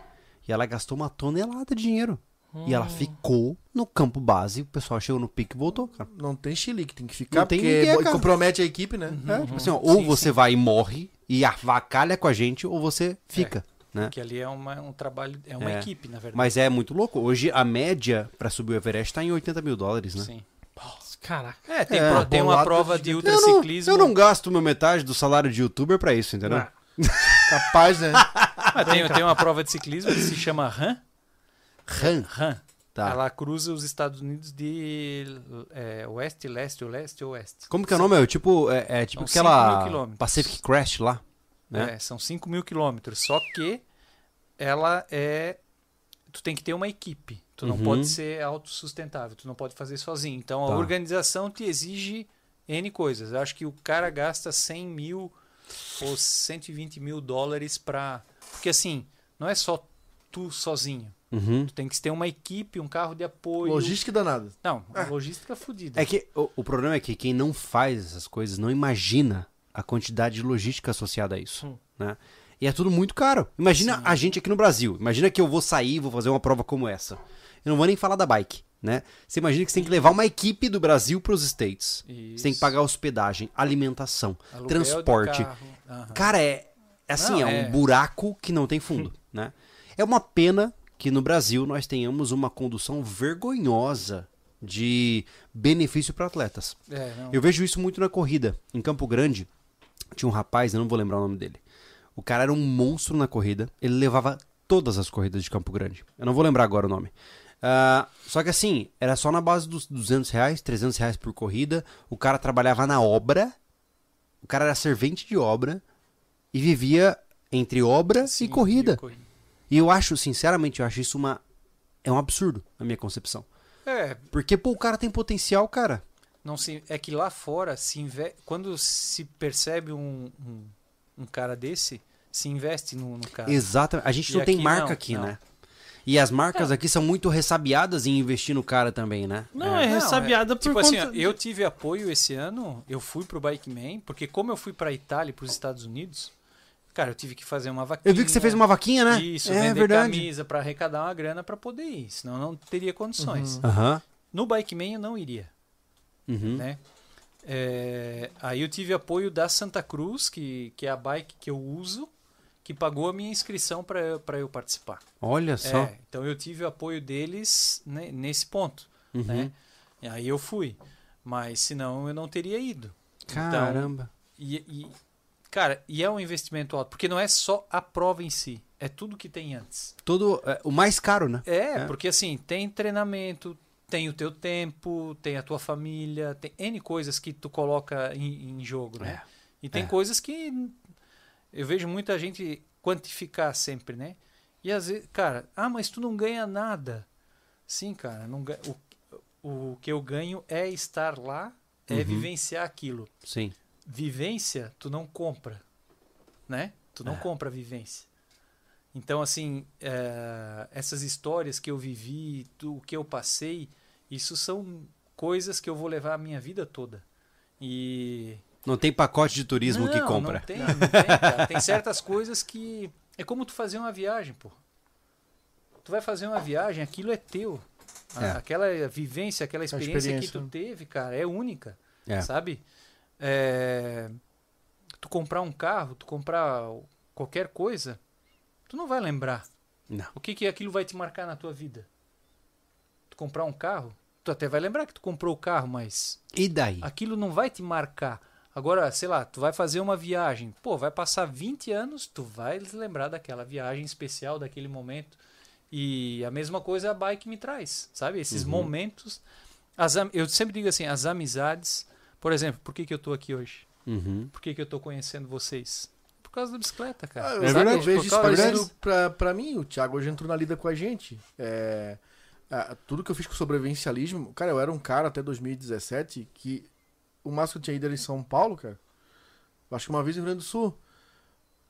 E ela gastou uma tonelada de dinheiro. E ela ficou no campo base, o pessoal chegou no pico e voltou, cara. Não tem chilique, tem que ficar, Não tem porque ninguém, bo- cara. compromete a equipe, né? É, tipo assim, ó, ou Sim, você sim. vai e morre e avacalha com a gente, ou você fica, né? Que ali é uma, um trabalho, é uma É. equipe, na verdade. Mas é muito louco. Hoje a média pra subir o Everest tá em 80 mil dólares, né? Sim. Caraca. É, tem, É, pro- tem uma prova de- de Eu não, ultraciclismo. eu não gasto meu metade do salário de youtuber pra isso, entendeu? Ah, Capaz, né? Ah, tem, tem uma prova de ciclismo que se chama RAM. Ran. RAM. Tá. Ela cruza os Estados Unidos de é, oeste, leste, leste, oeste. Como que é o nome? É tipo, é, é tipo São aquela. Pacific Crest lá, né? É, são 5 mil quilômetros. Só que ela é. Tu tem que ter uma equipe. Tu não Uhum. pode ser autossustentável. Tu não pode fazer sozinho. Então Tá. a organização te exige N coisas. Eu acho que o cara gasta 100 mil ou 120 mil dólares pra. Porque assim, não é só tu sozinho. Uhum. Tu tem que ter uma equipe, um carro de apoio. Logística danada. Não, logística fodida. É que o, o problema é que quem não faz essas coisas não imagina a quantidade de logística associada a isso, Hum. né? E é tudo muito caro. Imagina a gente aqui no Brasil. Imagina que eu vou sair e vou fazer uma prova como essa. Eu não vou nem falar da bike, né? Você imagina que você tem que levar uma equipe do Brasil para os States. Você tem que pagar hospedagem, alimentação, Aluguel transporte. Aham. Cara, é é assim, Não, é um é. buraco que não tem fundo, né? É uma pena que no Brasil nós tenhamos uma condução vergonhosa de benefício para atletas. É. Eu vejo isso muito na corrida. Em Campo Grande, tinha um rapaz, eu não vou lembrar o nome dele. O cara era um monstro na corrida. Ele levava todas as corridas de Campo Grande. Eu não vou lembrar agora o nome. Ah, só que assim, era só na base dos 200 reais, 300 reais por corrida. O cara trabalhava na obra. O cara era servente de obra. E vivia entre obra Sim, e corrida. corrida. E eu acho, sinceramente, eu acho isso uma... É um absurdo, na minha concepção. É, Porque, pô, o cara tem potencial, cara. Não se, é que lá fora, se inve, quando se percebe um, um, um cara desse, se investe no, no cara. Exatamente. A gente E não tem marca não, aqui, não. né? E as marcas aqui são muito ressabiadas em investir no cara também, né? Não, é, Não, ressabiada por tipo conta... assim, eu tive apoio esse ano, eu fui pro Bike Man, porque como eu fui pra Itália e pros Estados Unidos, cara, eu tive que fazer uma vaquinha. Eu vi que você fez uma vaquinha, né? Isso, é vender verdade. camisa pra arrecadar uma grana pra poder ir, senão eu não teria condições. Aham. No Bike Man eu não iria. Uhum. né? É, aí eu tive apoio da Santa Cruz, que, que é a bike que eu uso, que pagou a minha inscrição para eu participar. Olha só. É, então eu tive o apoio deles né, nesse ponto. Uhum. Né? E aí eu fui. Mas senão eu não teria ido. Caramba. E, e, cara, e é um investimento alto, porque não é só a prova em si, é tudo que tem antes. Todo, é, o mais caro, né? É, É. porque assim, tem treinamento, tem o teu tempo, tem a tua família, tem N coisas que tu coloca em, em jogo, né? E tem é. coisas que eu vejo muita gente quantificar sempre, né? E às vezes, cara, ah, mas tu não ganha nada. Sim, cara, não o, o que eu ganho é estar lá, é Uhum. vivenciar aquilo. Sim. Vivência, tu não compra, né? Tu não É. compra vivência. Então, assim, é, essas histórias que eu vivi, tu- o que eu passei, isso são coisas que eu vou levar a minha vida toda. E Não tem pacote de turismo que Não, compra. Não tem, não tem, cara. Tem certas coisas que. É como tu fazer uma viagem, pô. Tu vai fazer uma viagem, aquilo é teu. É. Aquela vivência, aquela experiência, que experiência. tu teve, cara, é única. É. Sabe? É, Tu comprar um carro, tu comprar qualquer coisa, tu não vai lembrar. Não. O que, que aquilo vai te marcar na tua vida? Tu comprar um carro, tu até vai lembrar que tu comprou o carro, mas E daí? aquilo não vai te marcar. Agora, sei lá, tu vai fazer uma viagem, pô, vai passar 20 anos, tu vai lembrar daquela viagem especial, daquele momento. E a mesma coisa a bike me traz, sabe? Esses momentos. As, eu sempre digo assim, as amizades. Por exemplo, por que, que eu tô aqui hoje? Uhum. Por que, que eu tô conhecendo vocês? Por causa da bicicleta, Ah, cara. eu, É verdade, eu vejo isso parecendo pra, pra mim. O Thiago hoje entrou na lida com a gente. É, ah, tudo que eu fiz com sobrevivencialismo, cara, eu era um cara até 2017 que o máximo que eu tinha ido era em São Paulo, cara. Acho que uma vez no Rio Grande do Sul.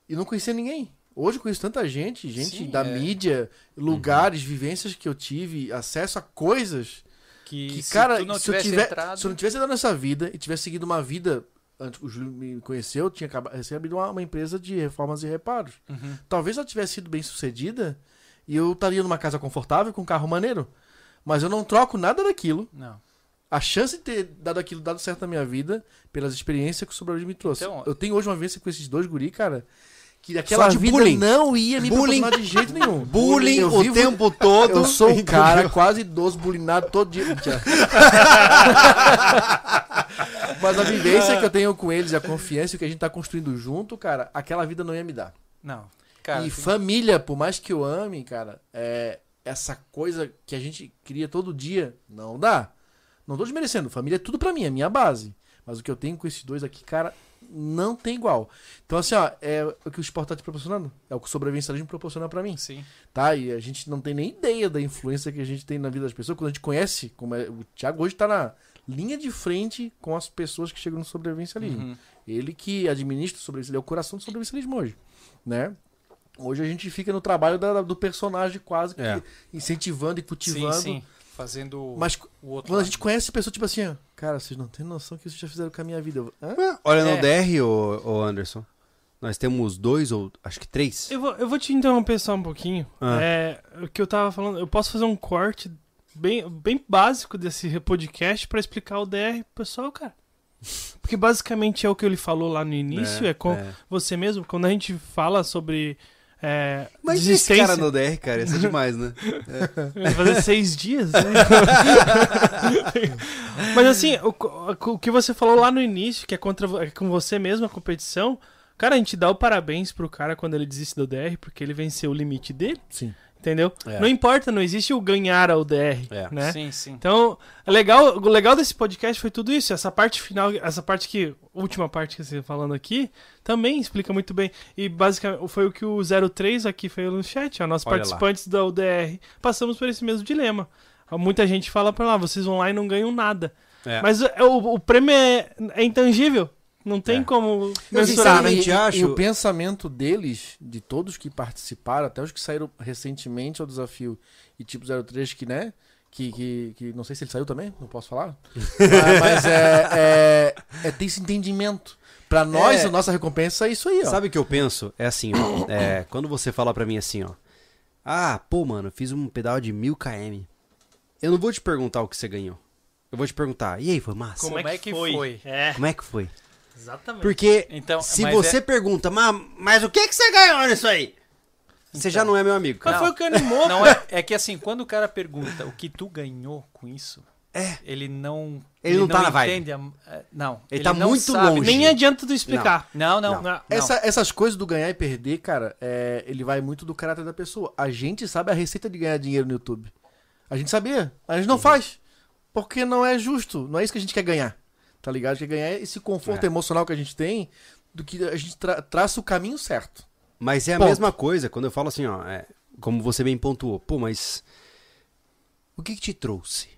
E não conhecia ninguém. Hoje eu conheço tanta gente, gente Sim, da é. mídia, lugares, vivências que eu tive, acesso a coisas Que, que, se cara, não se, eu tiver, entrado... se eu não tivesse dado nessa vida e tivesse seguido uma vida. Antes que o Júlio me conheceu, eu tinha abrido uma, uma empresa de reformas e reparos. Uhum. Talvez ela tivesse sido bem sucedida e eu estaria numa casa confortável com um carro maneiro. Mas eu não troco nada daquilo. Não. A chance de ter dado aquilo dado certo na minha vida, pelas experiências que o sobrevivo me trouxe. Então, eu tenho hoje uma vivência com esses dois guri, cara, que aquela de vida bullying. não ia me Bullying. proporcionar de jeito nenhum. Bullying Eu o vivo- tempo todo. Eu sou um cara quase idoso, bullyingado todo dia. Mas a vivência que eu tenho com eles, a confiança que a gente tá construindo junto, cara, aquela vida não ia me dar. Não. Cara, e tem- família, por mais que eu ame, cara, é essa coisa que a gente cria todo dia, não dá. Não tô desmerecendo, família é tudo pra mim, é minha base. Mas o que eu tenho com esses dois aqui, cara, não tem igual. Então, assim, ó, é o que o esporte tá te proporcionando. É o que o sobrevivencialismo proporciona pra mim Sim. tá? E a gente não tem nem ideia da influência que a gente tem na vida das pessoas. Quando a gente conhece, como é, o Thiago hoje tá na linha de frente com as pessoas que chegam no sobrevivencialismo. Uhum. Ele que administra o sobrevivencialismo, é o coração do sobrevivencialismo hoje, né? Hoje a gente fica no trabalho da- do personagem quase que É. incentivando e Sim, cultivando. sim. Fazendo Mas o outro quando a lado. gente conhece pessoa tipo assim, ó, cara, vocês não têm noção que vocês já fizeram com a minha vida. Hã? Olha É. no DR, ô, ô Anderson. Nós temos dois ou acho que três. Eu vou, eu vou te interromper só um pouquinho. Ah. É, o que eu tava falando, eu posso fazer um corte bem, bem básico desse podcast pra explicar o DR pro pessoal, cara. Porque basicamente é o que ele falou lá no início, é, com é. você mesmo. Quando a gente fala sobre é, Mas esse cara no DR, cara, isso é demais, né? vai fazer seis dias. né? Mas assim, o, o que você falou lá no início, que é contra é com você mesmo a competição, cara, a gente dá o parabéns pro cara quando ele desiste do DR, porque ele venceu o limite dele, Sim. Entendeu? É. Não importa, não existe o ganhar ao DR, É. né? Sim, sim. Então, é legal, o legal desse podcast foi tudo isso. Essa parte final, essa parte que. Última parte que você tá falando aqui, também explica muito bem. E basicamente foi o que o 03 aqui fez no chat, ó. Nós Olha lá. participantes da UDR passamos por esse mesmo dilema. Muita gente fala pra lá, vocês vão lá e não ganham nada. É. Mas o, o- o prêmio é, é intangível. Não tem É. como Eu mensurar. né? sinceramente acho- e o pensamento deles, de todos que participaram, até os que saíram recentemente ao desafio, e tipo 03 que, né? Que, que, que não sei se ele saiu também, não posso falar. mas mas é, é, é ter esse entendimento. Pra nós, É. a nossa recompensa é isso aí, ó. Sabe o que eu penso? É assim, ó. é, quando você fala pra mim assim, ó. Ah, pô, mano, eu fiz um pedal de mil km. Eu não vou te perguntar o que você ganhou. Eu vou te perguntar, e aí, foi massa? Como é que foi? É, Como é que foi? Exatamente. Porque Então, se mas você é- pergunta, mas, mas o que, que você ganhou nisso aí? Você já não é meu amigo, Mas cara. foi o que animou, Não é, é que assim, quando o cara pergunta o que tu ganhou com isso, É. ele não. Ele não tá na vibe. a- é, não. Ele tá não muito sabe. longe. Nem adianta tu explicar. Não, não. Não. não. Essa- essas coisas do ganhar e perder, cara, é, ele vai muito do caráter da pessoa. A gente sabe a receita de ganhar dinheiro no YouTube. A gente sabia. A gente não faz. Porque não é justo. Não é isso que a gente quer ganhar. Tá ligado? Gente quer ganhar esse conforto É. emocional que a gente tem do que a gente tra- traça o caminho certo. Mas é a Ponto. mesma coisa quando eu falo assim, ó. é, como você bem pontuou. Pô, mas. O que, que te trouxe?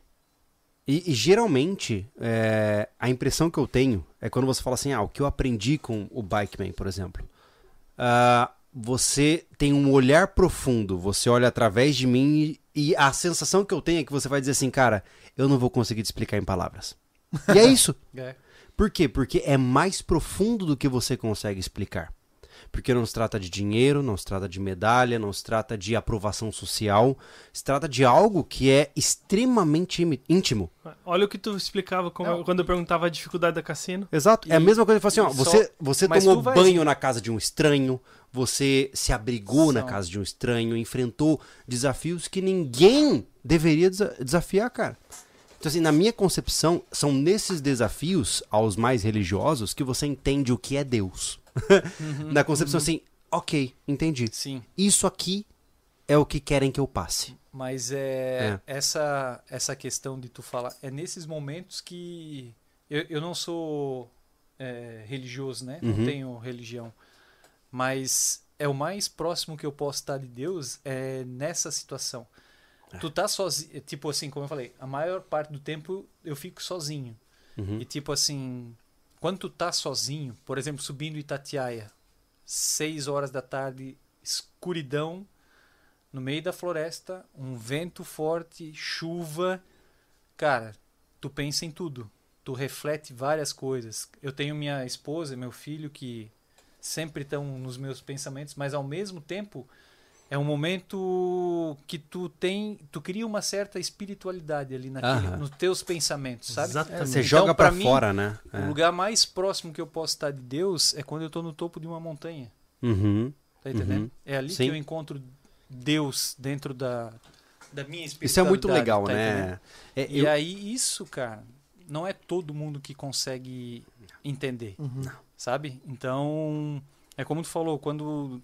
E, e geralmente, é, a impressão que eu tenho é quando você fala assim, ah, o que eu aprendi com o Bikeman, por exemplo. Ah, você tem um olhar profundo, você olha através de mim e, e a sensação que eu tenho é que você vai dizer assim, cara, eu não vou conseguir te explicar em palavras. E é isso. É. Por quê? Porque é mais profundo do que você consegue explicar. Porque não se trata de dinheiro, não se trata de medalha, não se trata de aprovação social. Se trata de algo que é extremamente íntimo. Olha o que tu explicava como- Não. quando eu perguntava a dificuldade da cassino. Exato. é a E- mesma coisa que fala assim, ó, só- você, você mas tomou vai- banho na casa de um estranho, você se abrigou na casa de um estranho, enfrentou desafios que ninguém deveria desa- desafiar, cara. Então, assim, na minha concepção, são nesses desafios aos mais religiosos que você entende o que é Deus. na concepção, assim, ok, entendi. Sim. Isso aqui é o que querem que eu passe. Mas é, essa essa questão de tu falar é nesses momentos que eu, eu não sou é, religioso, né? Uhum. Não tenho religião, mas é o mais próximo que eu posso estar de Deus é nessa situação. Tu tá sozinho, tipo assim, como eu falei, a maior parte do tempo eu fico sozinho. Uhum. E tipo assim, quando tu tá sozinho, por exemplo, subindo Itatiaia, seis horas da tarde, escuridão, no meio da floresta, um vento forte, chuva, cara, tu pensa em tudo. Tu reflete várias coisas. Eu tenho minha esposa e meu filho que sempre estão nos meus pensamentos, mas ao mesmo tempo é um momento que tu tem, tu cria uma certa espiritualidade ali naquele, Aham. nos teus pensamentos, sabe? Exatamente. Você Então, joga mim, fora, né? O É. lugar mais próximo que eu posso estar de Deus é quando eu estou no topo de uma montanha. Uhum. Tá entendendo? Uhum. É ali Sim. que eu encontro Deus dentro da, da minha espiritualidade. Isso é muito legal, tá né? É, E eu- aí, isso, cara, não é todo mundo que consegue entender, sabe? Então, é como tu falou, quando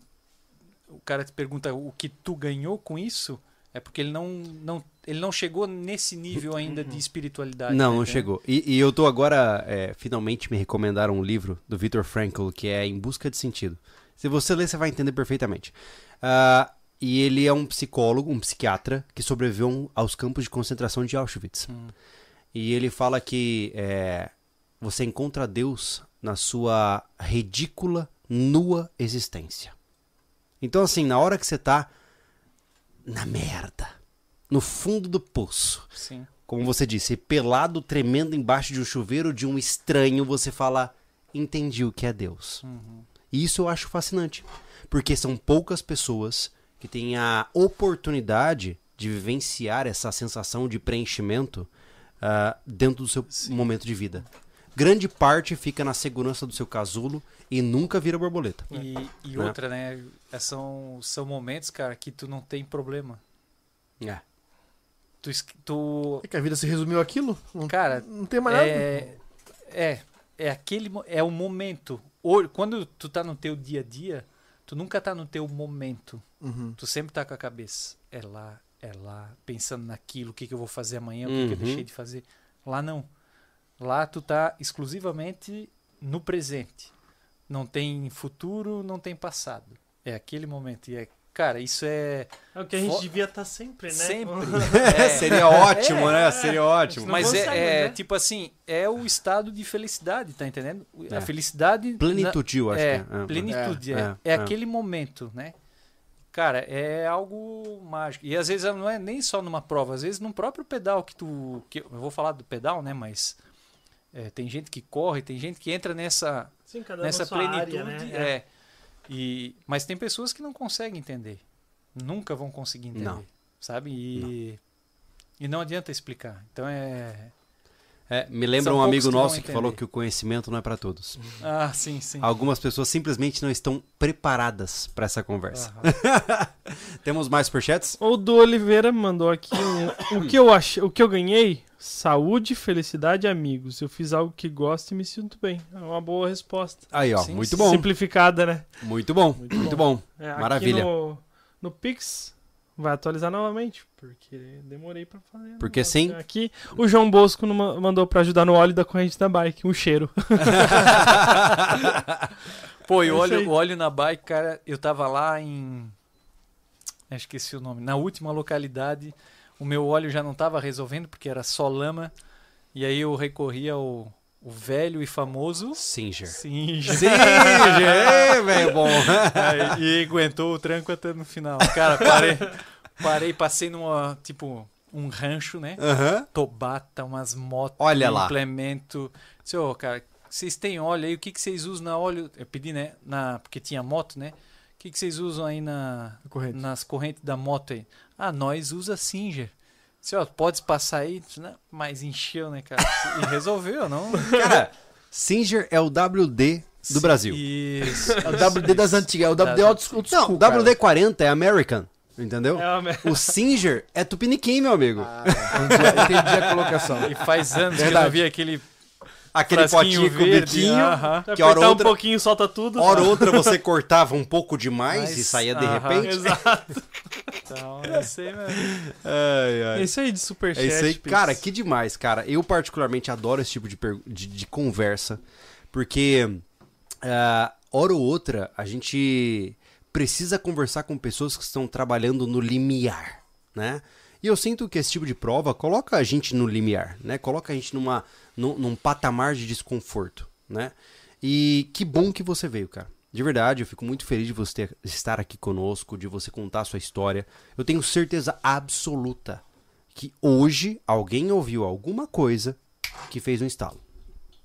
o cara te pergunta o que tu ganhou com isso, é porque ele não, não, ele não chegou nesse nível ainda de espiritualidade. Não, tá não chegou. E, e eu tô agora, é, finalmente me recomendaram um livro do Viktor Frankl, que é Em Busca de Sentido. Se você ler, você vai entender perfeitamente. Ah, e ele é um psicólogo, um psiquiatra, que sobreviveu aos campos de concentração de Auschwitz. Hum. E ele fala que é, você encontra Deus na sua ridícula, nua existência. Então, assim, na hora que você tá na merda, no fundo do poço, Sim. como você disse, pelado, tremendo embaixo de um chuveiro de um estranho, você fala, entendi o que é Deus. Uhum. E isso eu acho fascinante, porque são poucas pessoas que têm a oportunidade de vivenciar essa sensação de preenchimento ah, dentro do seu momento de vida. Grande parte fica na segurança do seu casulo e nunca vira borboleta. E, e Né? outra, né? é, São, são momentos, cara, que tu não tem problema. É. Tu, tu É que a vida se resumiu aquilo? Não, cara, não tem mais nada. é, é, é aquele, é o momento. Quando tu tá no teu dia a dia, tu nunca tá no teu momento. Uhum. Tu sempre tá com a cabeça. É lá, é lá, pensando naquilo, o que, que eu vou fazer amanhã, o que, que eu Uhum. deixei de fazer. Lá não. Lá tu tá exclusivamente no presente. Não tem futuro, não tem passado. É aquele momento. E é, cara, isso é. É o que a gente Fo- devia estar sempre, né? Sempre. É, seria ótimo, É. né? Seria ótimo. Mas consegue, é, é, né? tipo assim, é o estado de felicidade, tá entendendo? É. A felicidade. Plenitude, eu acho é, que é. É. plenitude. É, É, é, é é. aquele momento, né? Cara, é algo mágico. E às vezes não é nem só numa prova, às vezes num próprio pedal que tu. Que, eu vou falar do pedal, né? Mas é, tem gente que corre, tem gente que entra nessa, Sim, cada nessa plenitude. área, né? é. E, mas tem pessoas que não conseguem entender. Nunca vão conseguir entender. Não. Sabe? E e não adianta explicar. Então é. É, me lembra São um amigo que nosso que falou que o conhecimento não é para todos. Ah, sim, sim. Algumas pessoas simplesmente não estão preparadas para essa conversa. Aham. Temos mais superchats? O do Oliveira mandou aqui um- o que eu achei, o que eu ganhei, saúde, felicidade, e amigos. Eu fiz algo que gosto e me sinto bem. É uma boa resposta. Aí, ó, Sim, muito sim. bom. Simplificada, né? Muito bom, muito, bom. É, aqui Maravilha. No, no Pix vai atualizar novamente, porque demorei pra fazer. né? Porque sim. Aqui o João Bosco mandou pra ajudar no óleo da corrente da bike, um cheiro. Pô, e É o isso óleo, o óleo na bike, cara, eu tava lá em. Acho que esqueci o nome. Na última localidade, o meu óleo já não tava resolvendo, porque era só lama. E aí eu recorri ao o velho e famoso Singer. Singer. Singer, é, velho, bom. Aí, e aguentou o tranco até no final. Cara, parei, parei, passei numa, tipo, um rancho, né? Aham. Tobata, umas motos, Olha um lá. implemento. Disse, ô, cara, vocês têm óleo aí, o que, que vocês usam na óleo? Eu pedi, né? Na, porque tinha moto, né? O que, que vocês usam aí na, Corrente. nas correntes da moto aí? Ah, nós usa Singer. Disse, ó, pode passar aí? "Não", Mas encheu, né, cara? E resolveu, não? Cara, Singer é o WD do Brasil. Isso. É o WD das antigas, é o WD old school, Não, school, cara. WD-40 é American, entendeu? É. O Singer é Tupiniquim, meu amigo. Ah, entendi, a colocação. E faz anos que eu Verdade. não vi aquele Aquele frasquinho potinho com biquinho. aham. Se Que hora um pouquinho, solta tudo. Hora ou outra você cortava um pouco demais Mas- e saía de aham. repente. Exato. Então, é isso aí mesmo. Ai, ai. É isso aí de É superchat. isso aí. Cara, que demais, cara. Eu particularmente adoro esse tipo de, per- de, de conversa, porque ah, hora ou outra a gente precisa conversar com pessoas que estão trabalhando no limiar, né? E eu sinto que esse tipo de prova coloca a gente no limiar, né? Coloca a gente numa, num, num patamar de desconforto, né? E que bom que você veio, cara. De verdade, eu fico muito feliz de você ter- estar aqui conosco, de você contar a sua história. Eu tenho certeza absoluta que hoje alguém ouviu alguma coisa que fez um estalo.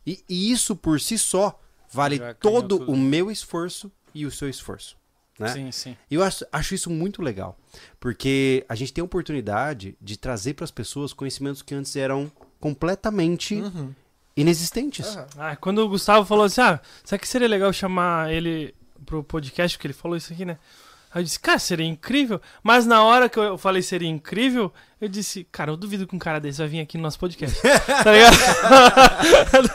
E, e isso por si só vale todo tudo. o meu esforço e o seu esforço. Né? Sim, sim. E eu acho, acho isso muito legal, porque a gente tem a oportunidade de trazer para as pessoas conhecimentos que antes eram completamente Uhum. inexistentes. Aham. Ah, quando o Gustavo falou assim, ah, será que seria legal chamar ele pro podcast, porque ele falou isso aqui, né? Aí eu disse, cara, seria incrível. Mas na hora que eu falei seria incrível, eu disse, cara, eu duvido que um cara desse vai vir aqui no nosso podcast. tá ligado?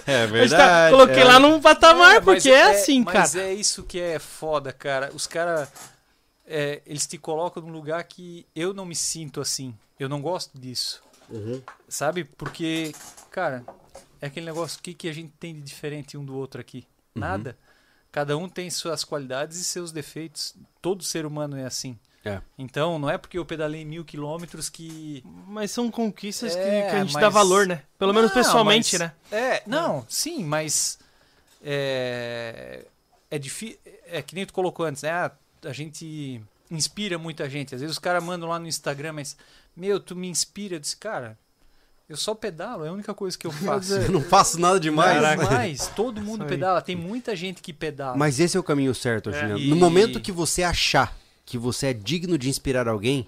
É Eu está- coloquei lá num patamar, É, porque é, assim, cara. Mas é isso que é foda, cara. Os caras, eles te colocam num lugar que eu não me sinto assim. Eu não gosto disso. Uhum. Sabe? Porque, cara, é aquele negócio, o que, que a gente tem de diferente um do outro aqui? Uhum. Cada um tem suas qualidades e seus defeitos. Todo ser humano é assim. É. Então, não é porque eu pedalei mil quilômetros que. Mas são conquistas que- É, que, a gente mas- dá valor, né? Pelo menos Não, pessoalmente, mas- né? É, não, sim, mas. É, é difícil. É que nem tu colocou antes, né? Ah, a gente inspira muita gente. Às vezes os caras mandam lá no Instagram, mas. Meu, tu me inspira. Eu disse, cara, eu só pedalo, é a única coisa que eu faço. Eu não faço nada demais. Mas todo mundo pedala, tem muita gente que pedala. Mas esse é o caminho certo, É, Juliano. e- No momento que você achar que você é digno de inspirar alguém,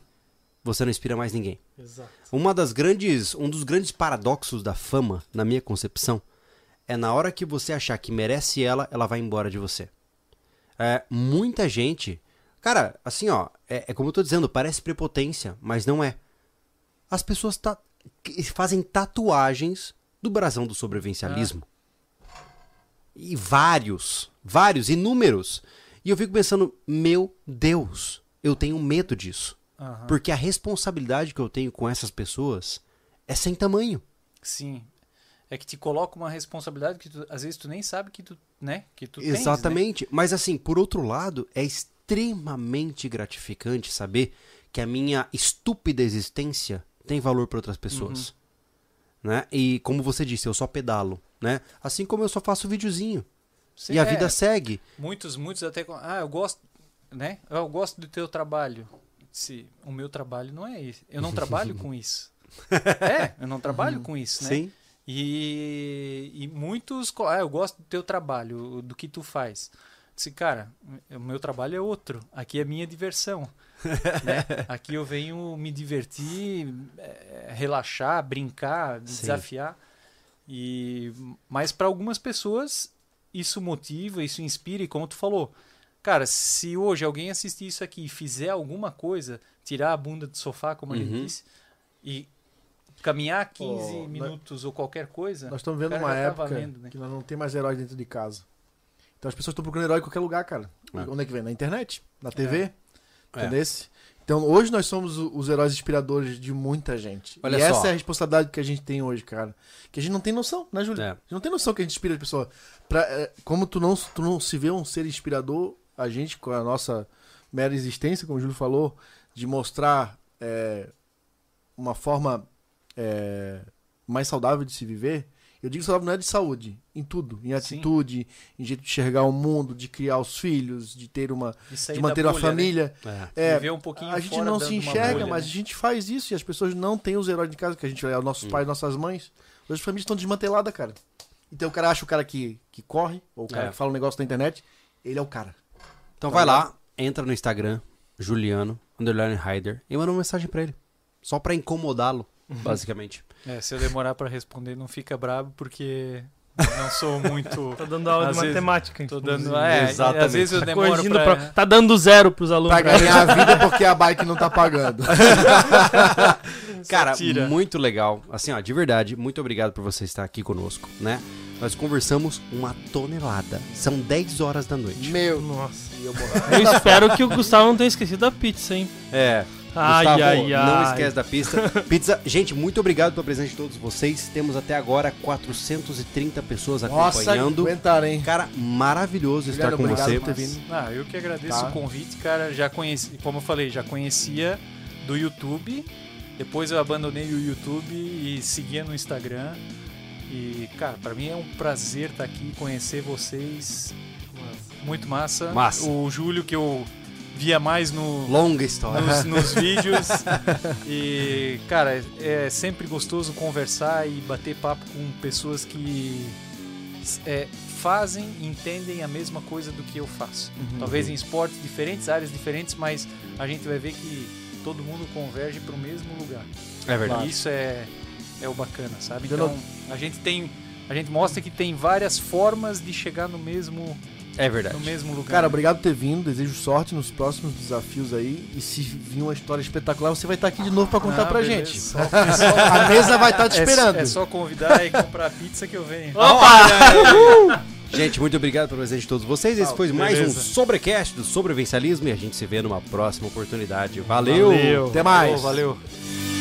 você não inspira mais ninguém. Exato. Uma das grandes, um dos grandes paradoxos da fama, na minha concepção, é na hora que você achar que merece ela, ela vai embora de você. É, muita gente, cara, assim ó, é, é como eu tô dizendo, parece prepotência, mas não é. As pessoas que fazem tatuagens do brasão do sobrevivencialismo. E vários, vários, inúmeros. E eu fico pensando, meu Deus, eu tenho medo disso. Aham, Porque a responsabilidade que eu tenho com essas pessoas é sem tamanho. Sim. É que te coloca uma responsabilidade que tu- às vezes tu nem sabe que tu, né? Que tu tens, né? Exatamente. Mas assim, por outro lado, é extremamente gratificante saber que a minha estúpida existência tem valor para outras pessoas. Uhum. Né? E como você disse, eu só pedalo, né? Assim como eu só faço videozinho. Sim, e a é. vida segue. Muitos, muitos até. Ah, eu gosto, né? Eu gosto do teu trabalho. Se o meu trabalho não é esse. Eu não trabalho com isso. É, eu não trabalho com isso, né? Sim. E, e muitos. Ah, eu gosto do teu trabalho, do que tu faz. Disse, cara, o meu trabalho é outro. Aqui é minha diversão. né? Aqui eu venho me divertir, eh, relaxar, brincar, Sim. desafiar. E mas para algumas pessoas isso motiva, isso inspira e como tu falou, cara, se hoje alguém assistir isso aqui e fizer alguma coisa, tirar a bunda do sofá, como a gente Uhum. disse, e caminhar 15 Oh, nós- minutos ou qualquer coisa, Nós estamos vendo uma tá época valendo, né? que nós não tem mais herói dentro de casa. Então as pessoas estão procurando herói em qualquer lugar, cara. É. Onde é que vem? Na internet, na TV, É. entendeu? Então hoje nós somos os heróis inspiradores de muita gente. Olha e só. essa é a responsabilidade que a gente tem hoje, cara. Que a gente não tem noção, né, Júlio? É. A gente não tem noção que a gente inspira as pessoas. Pra, é, como tu não, tu não se vê um ser inspirador, a gente, com a nossa mera existência, como o Júlio falou, de mostrar é, uma forma é, mais saudável de se viver. Eu digo saudável não é de saúde, em tudo, em atitude, em jeito de enxergar o mundo, de criar os filhos, de ter uma, De, manter uma bolha, né? família. É. É, Viver um pouquinho a gente fora não se enxerga, bolha, mas né? a gente faz isso e as pessoas não têm os heróis de casa que a gente é, nossos pais, nossas mães. Hoje as famílias estão desmanteladas, cara. Então o cara acha o cara que, que corre, ou o cara É. que fala um negócio na internet, ele é o cara. Então Tá vai lá, entra no Instagram, Juliano, underline Hyder, e manda uma mensagem pra ele. Só pra incomodá-lo, basicamente. É, se eu demorar pra responder, não fica bravo, porque não sou muito. Tá dando aula Às de vezes- matemática. Tô dando. É, Exatamente. às vezes eu Tá demoro pra. pra- Tá dando zero pros alunos. Pra ganhar a vida porque a bike não tá pagando. Cara, tira. muito legal. Assim, ó, de verdade, muito obrigado por você estar aqui conosco, né? Nós conversamos uma tonelada. São 10 horas da noite. Meu. Nossa. E eu. Eu espero que o Gustavo não tenha esquecido a pizza, hein? É. Ai, Gustavo, ai, ai. não esquece da pista. Pizza, gente, muito obrigado pela presença de todos vocês. Temos até agora 430 pessoas Nossa, acompanhando. aguentaram, hein? Cara, maravilhoso estar Obrigado, com obrigado você. por ter vindo. Ah, eu que agradeço Tá. o convite, cara. Já conheci, como eu falei, já conhecia do YouTube. Depois eu abandonei o YouTube e seguia no Instagram. E, cara, pra mim é um prazer estar aqui, conhecer vocês. Muito massa. Massa. O Júlio, que eu via mais no, Longa história. nos, nos vídeos. E, cara, é sempre gostoso conversar e bater papo com pessoas que é, fazem, entendem a mesma coisa do que eu faço. Uhum. Talvez em esportes diferentes, áreas diferentes, mas a gente vai ver que todo mundo converge para o mesmo lugar. É verdade. E isso é, é o bacana, sabe? Então, a gente tem. A gente mostra que tem várias formas de chegar no mesmo, É verdade. no mesmo lugar. Cara, obrigado por ter vindo. Desejo sorte nos próximos desafios aí. E se vir uma história espetacular, você vai estar aqui de novo pra contar Ah, pra beleza. gente. Só- é só- A mesa vai estar te é- esperando. É, só convidar e comprar pizza que eu venho. Gente, muito obrigado pela presença de todos vocês. Esse foi mais um beleza. sobrecast do sobrevivencialismo e a gente se vê numa próxima oportunidade. Valeu! Valeu. Até mais. Valeu. valeu.